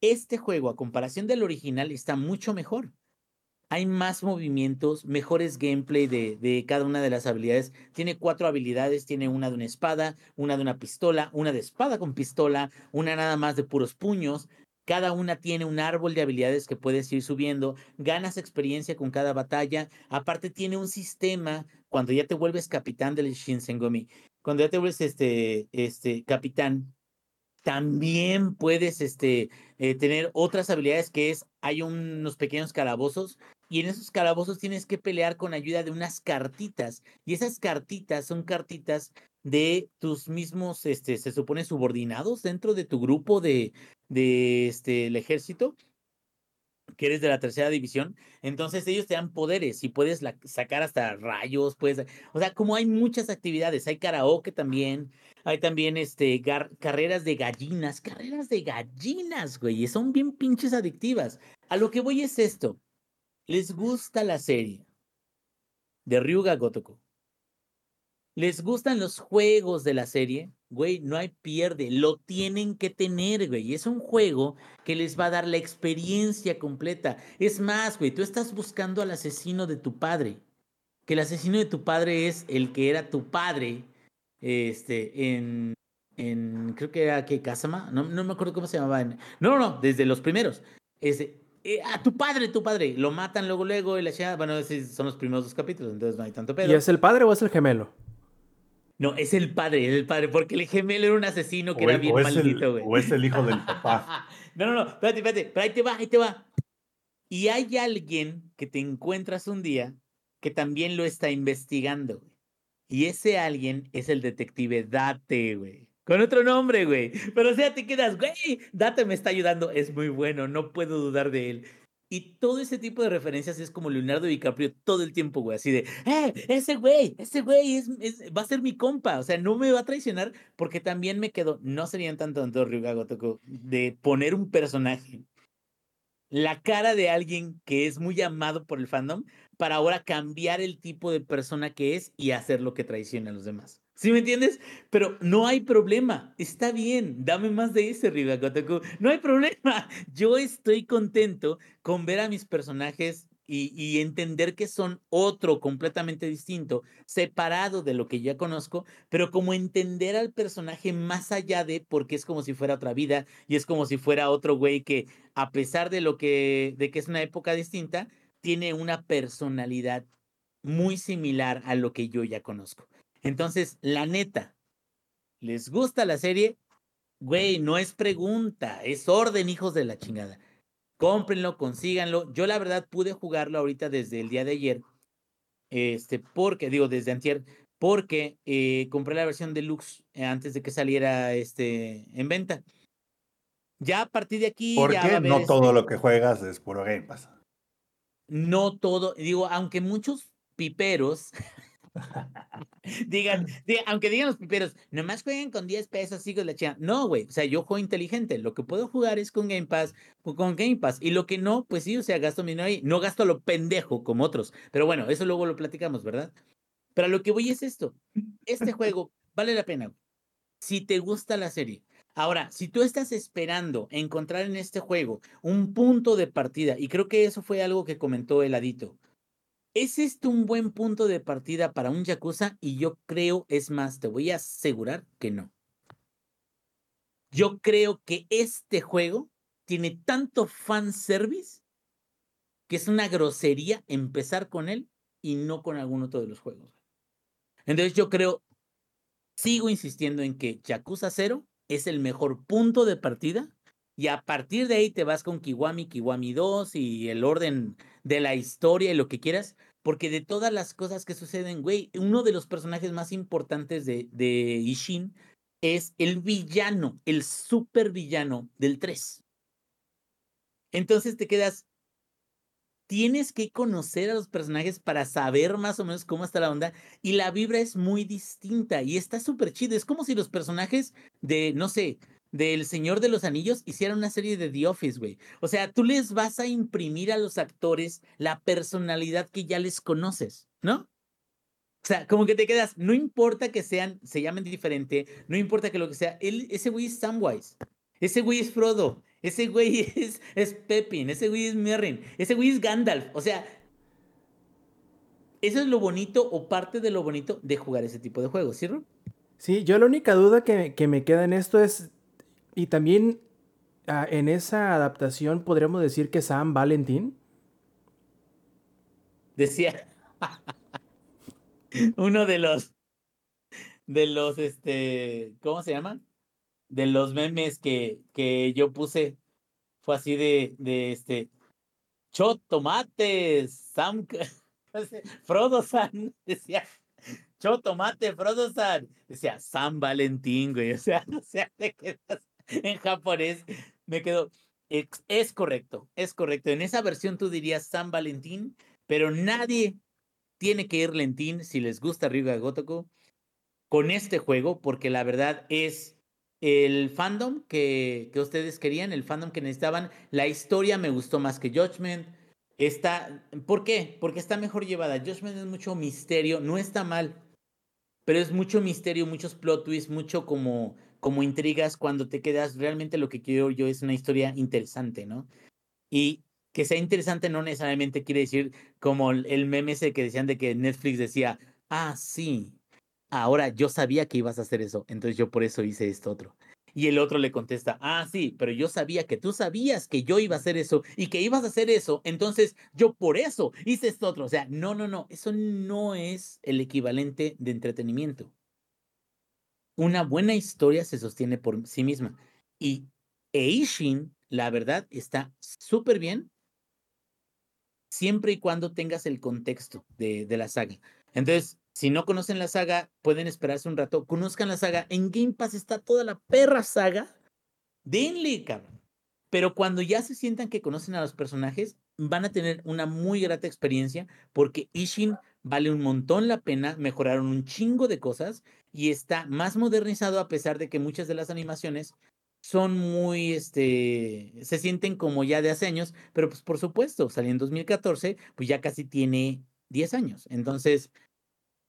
este juego a comparación del original está mucho mejor. Hay más movimientos, mejores gameplay de, de, cada una de las habilidades. Tiene cuatro habilidades, tiene una de una espada, una de una pistola, una de espada con pistola, una nada más de puros puños. Cada una tiene un árbol de habilidades que puedes ir subiendo, ganas experiencia con cada batalla. Aparte tiene un sistema cuando ya te vuelves capitán del Shinsengomi, cuando ya te vuelves este, este capitán, también puedes este, eh, tener otras habilidades que es, hay unos pequeños calabozos y en esos calabozos tienes que pelear con ayuda de unas cartitas y esas cartitas son cartitas de tus mismos, este, se supone, subordinados dentro de tu grupo de, de este, el ejército que eres de la tercera división, entonces ellos te dan poderes y puedes sacar hasta rayos, pues, o sea, como hay muchas actividades, hay karaoke también, hay también este carreras de gallinas, carreras de gallinas, güey, son bien pinches adictivas. A lo que voy es esto. ¿Les gusta la serie de Ryuga Gotoku? ¿Les gustan los juegos de la serie? Güey, no hay pierde, lo tienen que tener, güey. Es un juego que les va a dar la experiencia completa. Es más, güey, tú estás buscando al asesino de tu padre. Que el asesino de tu padre es el que era tu padre, este, en, en creo que era que Kasama, no, no me acuerdo cómo se llamaba. No, no, no, desde los primeros. Este, eh, a tu padre, tu padre. Lo matan luego, luego, y la bueno, esos son los primeros dos capítulos, entonces no hay tanto pedo. ¿Y es el padre o es el gemelo? No, es el padre, es el padre, porque el gemelo era un asesino que era bien maldito, güey. O es el hijo del papá. <laughs> no, no, no, espérate, espérate, pero ahí te va, ahí te va. Y hay alguien que te encuentras un día que también lo está investigando, güey. Y ese alguien es el detective Date, güey. Con otro nombre, güey. Pero o sea, te quedas, güey, Date me está ayudando, es muy bueno, no puedo dudar de él. Y todo ese tipo de referencias es como Leonardo DiCaprio todo el tiempo, güey, así de, ¡eh! Ese güey, ese güey es, va a ser mi compa, o sea, no me va a traicionar porque también me quedo, no serían tanto tanto Ryuga de poner un personaje, la cara de alguien que es muy amado por el fandom, para ahora cambiar el tipo de persona que es y hacer lo que traiciona a los demás. ¿Sí me entiendes? Pero no hay problema. Está bien. Dame más de ese, Riga Gotoku. No hay problema. <laughs> Yo estoy contento con ver a mis personajes y, y, entender que son otro completamente distinto, separado de lo que ya conozco, pero como entender al personaje más allá de, porque es como si fuera otra vida y es como si fuera otro güey que, a pesar de lo que, de que es una época distinta, tiene una personalidad muy similar a lo que yo ya conozco. Entonces, la neta, ¿les gusta la serie? Güey, no es pregunta, es orden, hijos de la chingada. Cómprenlo, consíganlo. Yo la verdad pude jugarlo ahorita desde el día de ayer. Este, porque, digo, desde antier, porque eh, compré la versión deluxe eh, antes de que saliera este en venta. Ya a partir de aquí. ¿Por qué no todo este lo que juegas es puro Game Pass? No todo, digo, aunque muchos piperos <laughs> <laughs> digan, aunque digan los piperos, nomás jueguen con 10 pesos, sigo la chingada. No, güey, o sea, yo juego inteligente. Lo que puedo jugar es con Game Pass, con Game Pass. Y lo que no, pues sí, o sea, gasto mi ahí. No gasto lo pendejo como otros. Pero bueno, eso luego lo platicamos, ¿verdad? Pero lo que voy es esto. Este juego vale la pena. Si te gusta la serie. Ahora, si tú estás esperando encontrar en este juego un punto de partida, y creo que eso fue algo que comentó el adito, ¿Es esto un buen punto de partida para un Yakuza? Y yo creo, es más, te voy a asegurar que no. Yo creo que este juego tiene tanto fanservice que es una grosería empezar con él y no con algún otro de los juegos. Entonces yo creo, sigo insistiendo en que Yakuza 0 es el mejor punto de partida y a partir de ahí te vas con Kiwami, Kiwami 2 y el orden de la historia y lo que quieras, porque de todas las cosas que suceden, güey, uno de los personajes más importantes de, de Ishin es el villano, el super villano del 3. Entonces te quedas, tienes que conocer a los personajes para saber más o menos cómo está la onda y la vibra es muy distinta y está súper chido. Es como si los personajes de, no sé, del Señor de los Anillos hicieran una serie de The Office, güey. O sea, tú les vas a imprimir a los actores la personalidad que ya les conoces, ¿no? O sea, como que te quedas, no importa que sean, se llamen diferente, no importa que lo que sea, él, ese güey es Samwise, ese güey es Frodo, ese güey <laughs> es, es Pepin, ese güey es Merrin, ese güey es Gandalf. O sea, eso es lo bonito o parte de lo bonito de jugar ese tipo de juegos, ¿cierto? Sí, yo la única duda que, que me queda en esto es, y también ah, en esa adaptación podríamos decir que Sam Valentín. Decía <laughs> uno de los, de los, este, ¿cómo se llaman? de los memes que, que yo puse fue así de, de este, Cho Tomates, Sam, <laughs> Frodo San, <laughs> decía, Cho Tomate, Frodo San, decía, San Valentín, güey, o sea, o sea, te quedas <laughs> en japonés, me quedo, es, correcto, es correcto, en esa versión tú dirías San Valentín, pero nadie tiene que ir lentín si les gusta Ryuga Gotoku con este juego, porque la verdad es el fandom que, que, ustedes querían, el fandom que necesitaban. La historia me gustó más que Judgment. Está, ¿Por qué? Porque está mejor llevada. Judgment es mucho misterio, no está mal, pero es mucho misterio, muchos plot twists, mucho como, como intrigas cuando te quedas. Realmente lo que quiero yo es una historia interesante, ¿no? Y que sea interesante no necesariamente quiere decir como el meme ese que decían de que Netflix decía, ah, sí, ahora yo sabía que ibas a hacer eso, entonces yo por eso hice esto otro. Y el otro le contesta, ah, sí, pero yo sabía que tú sabías que yo iba a hacer eso y que ibas a hacer eso, entonces yo por eso hice esto otro. O sea, no, no, no, eso no es el equivalente de entretenimiento. Una buena historia se sostiene por sí misma. Y Eishin, la verdad, está súper bien siempre y cuando tengas el contexto de, la saga. Entonces, si no conocen la saga, pueden esperarse un rato. Conozcan la saga. En Game Pass está toda la perra saga. Denle, cabrón. Pero cuando ya se sientan que conocen a los personajes, van a tener una muy grata experiencia porque Ishin vale un montón la pena, mejoraron un chingo de cosas y está más modernizado a pesar de que muchas de las animaciones son muy, este, se sienten como ya de hace años, pero pues por supuesto, salió en 2014, pues ya casi tiene 10 años. Entonces,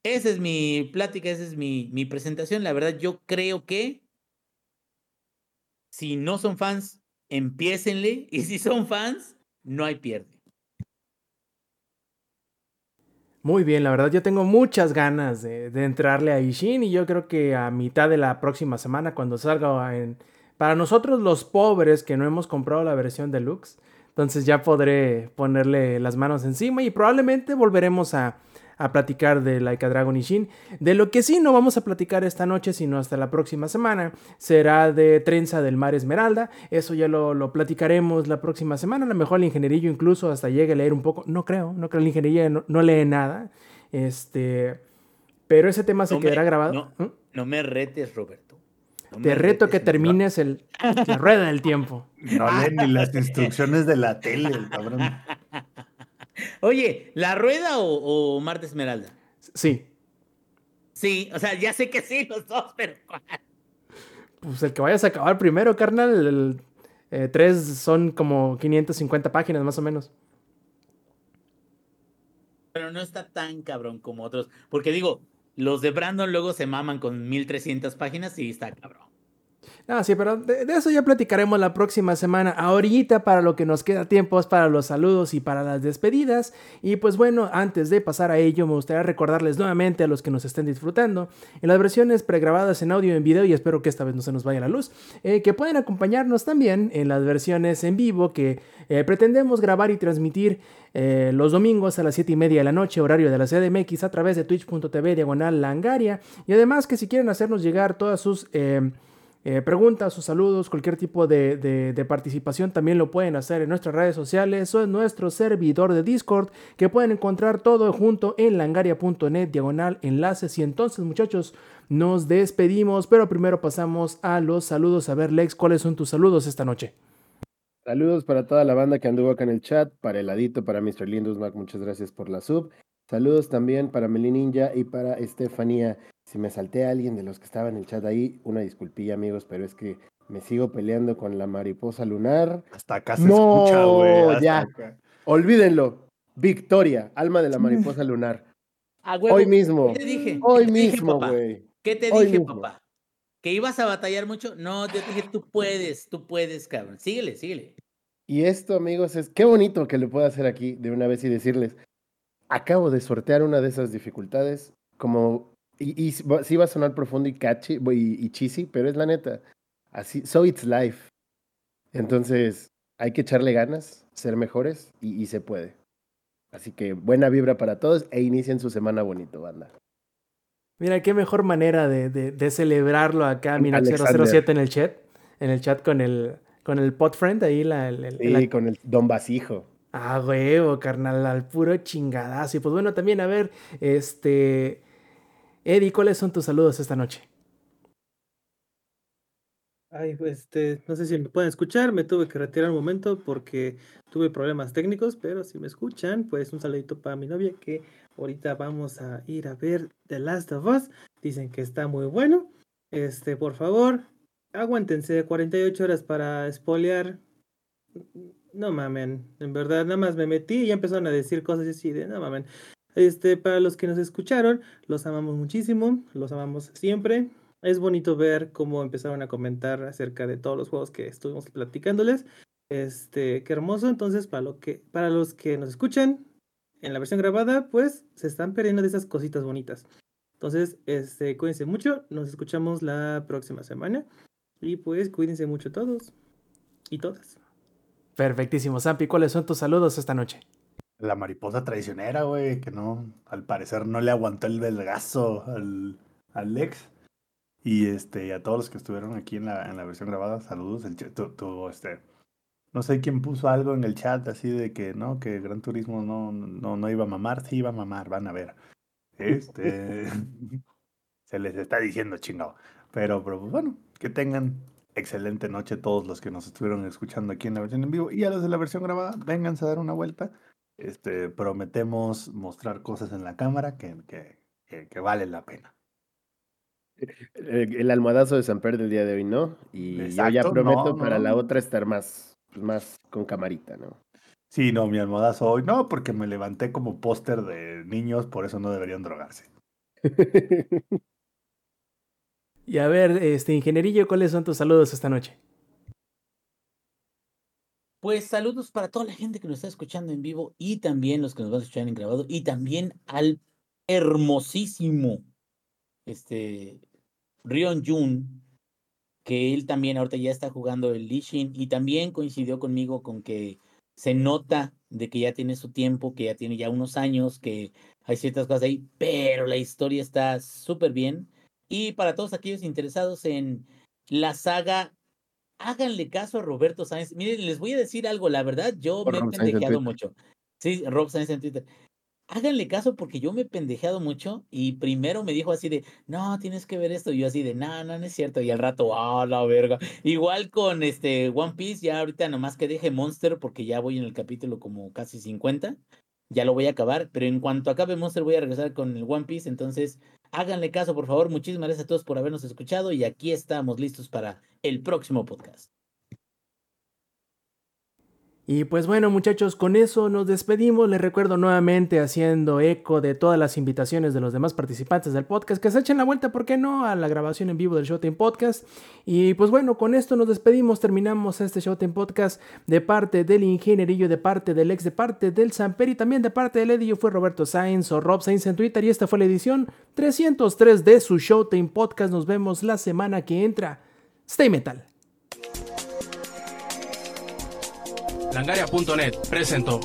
esa es mi plática, esa es mi, mi presentación. La verdad, yo creo que si no son fans, empiecenle. Y si son fans, no hay pierde. Muy bien, la verdad yo tengo muchas ganas de, entrarle a Ishin y yo creo que a mitad de la próxima semana cuando salga en... Para nosotros los pobres que no hemos comprado la versión deluxe, entonces ya podré ponerle las manos encima y probablemente volveremos a, a platicar de Laika Dragon y Shin. De lo que sí no vamos a platicar esta noche, sino hasta la próxima semana, será de Trenza del Mar Esmeralda. Eso ya lo, lo platicaremos la próxima semana. A lo mejor el ingenierillo incluso hasta llegue a leer un poco. No creo, no creo, el ingeniería no, no lee nada. Este, pero ese tema se quedará grabado. No, ¿Mm? no me retes, Roberto. No Te reto retes que termines el, la rueda del tiempo. No lee ni las instrucciones de la tele, el cabrón. <laughs> Oye, ¿la rueda o, o Mar de Esmeralda? Sí, Sí, o sea, ya sé que sí, los dos, pero ¿cuál? pues el que vayas a acabar primero, carnal. el- eh, tres son como 550 páginas más o menos. Pero no está tan cabrón como otros. Porque digo, los de Brandon luego se maman con 1300 páginas y está cabrón. Ah, sí, pero de, eso ya platicaremos la próxima semana. Ahorita para lo que nos queda tiempo es para los saludos y para las despedidas. Y pues bueno, antes de pasar a ello, me gustaría recordarles nuevamente a los que nos estén disfrutando en las versiones pregrabadas en audio y en video, y espero que esta vez no se nos vaya la luz, eh, que pueden acompañarnos también en las versiones en vivo que eh, pretendemos grabar y transmitir eh, los domingos a las 7 y media de la noche, horario de la CDMX, a través de twitch.tv diagonal langaria. Y además que si quieren hacernos llegar todas sus... eh, preguntas o saludos, cualquier tipo de, de- de participación también lo pueden hacer en nuestras redes sociales o en nuestro servidor de Discord que pueden encontrar todo junto en langaria.net diagonal enlaces y entonces muchachos nos despedimos pero primero pasamos a los saludos a ver Lex cuáles son tus saludos esta noche Saludos para toda la banda que anduvo acá en el chat, para Heladito, para Mr. Lindus Mac, muchas gracias por la sub. Saludos también para Meli Ninja y para Estefanía. Si me salté a alguien de los que estaban en el chat ahí, una disculpilla, amigos, pero es que me sigo peleando con la mariposa lunar. Hasta acá se No, escucha, güey. ya. acá. Olvídenlo. Victoria, alma de la mariposa lunar. Hoy mismo. ¿Qué te dije? Hoy ¿Qué te dije, mismo, güey. ¿Qué te Hoy dije, mismo. papá? ¿Que ibas a batallar mucho? No, yo te dije, tú puedes, tú puedes, cabrón. Síguele, síguele. Y esto, amigos, es qué bonito que lo pueda hacer aquí de una vez y decirles, acabo de sortear una de esas dificultades, como, y, sí va a sonar profundo y catchy y, y cheesy, pero es la neta. Así, so it's life. Entonces, hay que echarle ganas, ser mejores y, y se puede. Así que buena vibra para todos e inicien su semana bonito, banda. Mira, qué mejor manera de, de- de celebrarlo acá, Minox Alexander. 007 en el chat. En el chat con el, con el podfriend ahí, la, el- el- Sí, la- con el Don Basijo. Ah, huevo, carnal, al puro chingadazo. Y pues bueno, también a ver, este... Eddie, ¿cuáles son tus saludos esta noche? Ay, pues, este, no sé si me pueden escuchar, me tuve que retirar un momento porque tuve problemas técnicos, pero si me escuchan, pues un saludito para mi novia que ahorita vamos a ir a ver The Last of Us. Dicen que está muy bueno. Este, por favor, aguántense 48 horas para espolear. No mamen, en verdad, nada más me metí y ya empezaron a decir cosas así de, no mamen. Este, para los que nos escucharon, los amamos muchísimo, los amamos siempre. Es bonito ver cómo empezaron a comentar acerca de todos los juegos que estuvimos platicándoles. Este, qué hermoso. Entonces, para lo que, para los que nos escuchan en la versión grabada, pues se están perdiendo de esas cositas bonitas. Entonces, este, cuídense mucho. Nos escuchamos la próxima semana. Y pues cuídense mucho todos y todas. Perfectísimo, Zampi, ¿cuáles son tus saludos esta noche? La mariposa traicionera, güey, que no, al parecer no le aguantó el belgazo al, al Lex. Y este, a todos los que estuvieron aquí en la, en la versión grabada, saludos. El, tu- tu, este, no sé quién puso algo en el chat así de que no, que Gran Turismo no, no, no iba a mamar, sí iba a mamar, van a ver. Este <laughs> <laughs> se les está diciendo chingado. Pero, pero pues, bueno, que tengan excelente noche todos los que nos estuvieron escuchando aquí en la versión en vivo. Y a los de la versión grabada, vénganse a dar una vuelta. Este, prometemos mostrar cosas en la cámara que, que, que, que vale la pena. El, el almohadazo de Samper del día de hoy, ¿no? Y yo ya Exacto, prometo no, para no. la otra estar más, pues, más con camarita, ¿no? Sí, no, mi almohadazo hoy no, porque me levanté como póster de niños, por eso no deberían drogarse. <laughs> Y a ver, este ingenierillo, ¿cuáles son tus saludos esta noche? Pues saludos para toda la gente que nos está escuchando en vivo y también los que nos van a escuchar en grabado y también al hermosísimo este Rion Jun que él también ahorita ya está jugando el Lishin y también coincidió conmigo con que se nota de que ya tiene su tiempo, que ya tiene ya unos años, que hay ciertas cosas ahí, pero la historia está súper bien. Y para todos aquellos interesados en la saga háganle caso a Roberto Sáenz. Miren, les voy a decir algo, la verdad, yo me he Rob pendejeado mucho. Sí, Rob Sáenz en Twitter. Háganle caso porque yo me he pendejeado mucho y primero me dijo así de, no, tienes que ver esto. Y yo así de, no, no, no es cierto. Y al rato, ah, la verga. Igual con este One Piece, ya ahorita nomás que deje Monster porque ya voy en el capítulo como casi 50. Ya lo voy a acabar, pero en cuanto acabe Monster voy a regresar con el One Piece. Entonces, háganle caso, por favor. Muchísimas gracias a todos por habernos escuchado y aquí estamos listos para el próximo podcast. Y pues bueno, muchachos, con eso nos despedimos. Les recuerdo nuevamente, haciendo eco de todas las invitaciones de los demás participantes del podcast, que se echen la vuelta, ¿por qué no?, a la grabación en vivo del Showtime Podcast. Y pues bueno, con esto nos despedimos. Terminamos este Showtime Podcast de parte del ingenierillo, de parte del ex, de parte del Samper y también de parte del Eddie. Yo fui Roberto Sainz o Rob Sainz en Twitter. Y esta fue la edición 303 de su Showtime Podcast. Nos vemos la semana que entra. Stay Metal. Langaria.net presentó.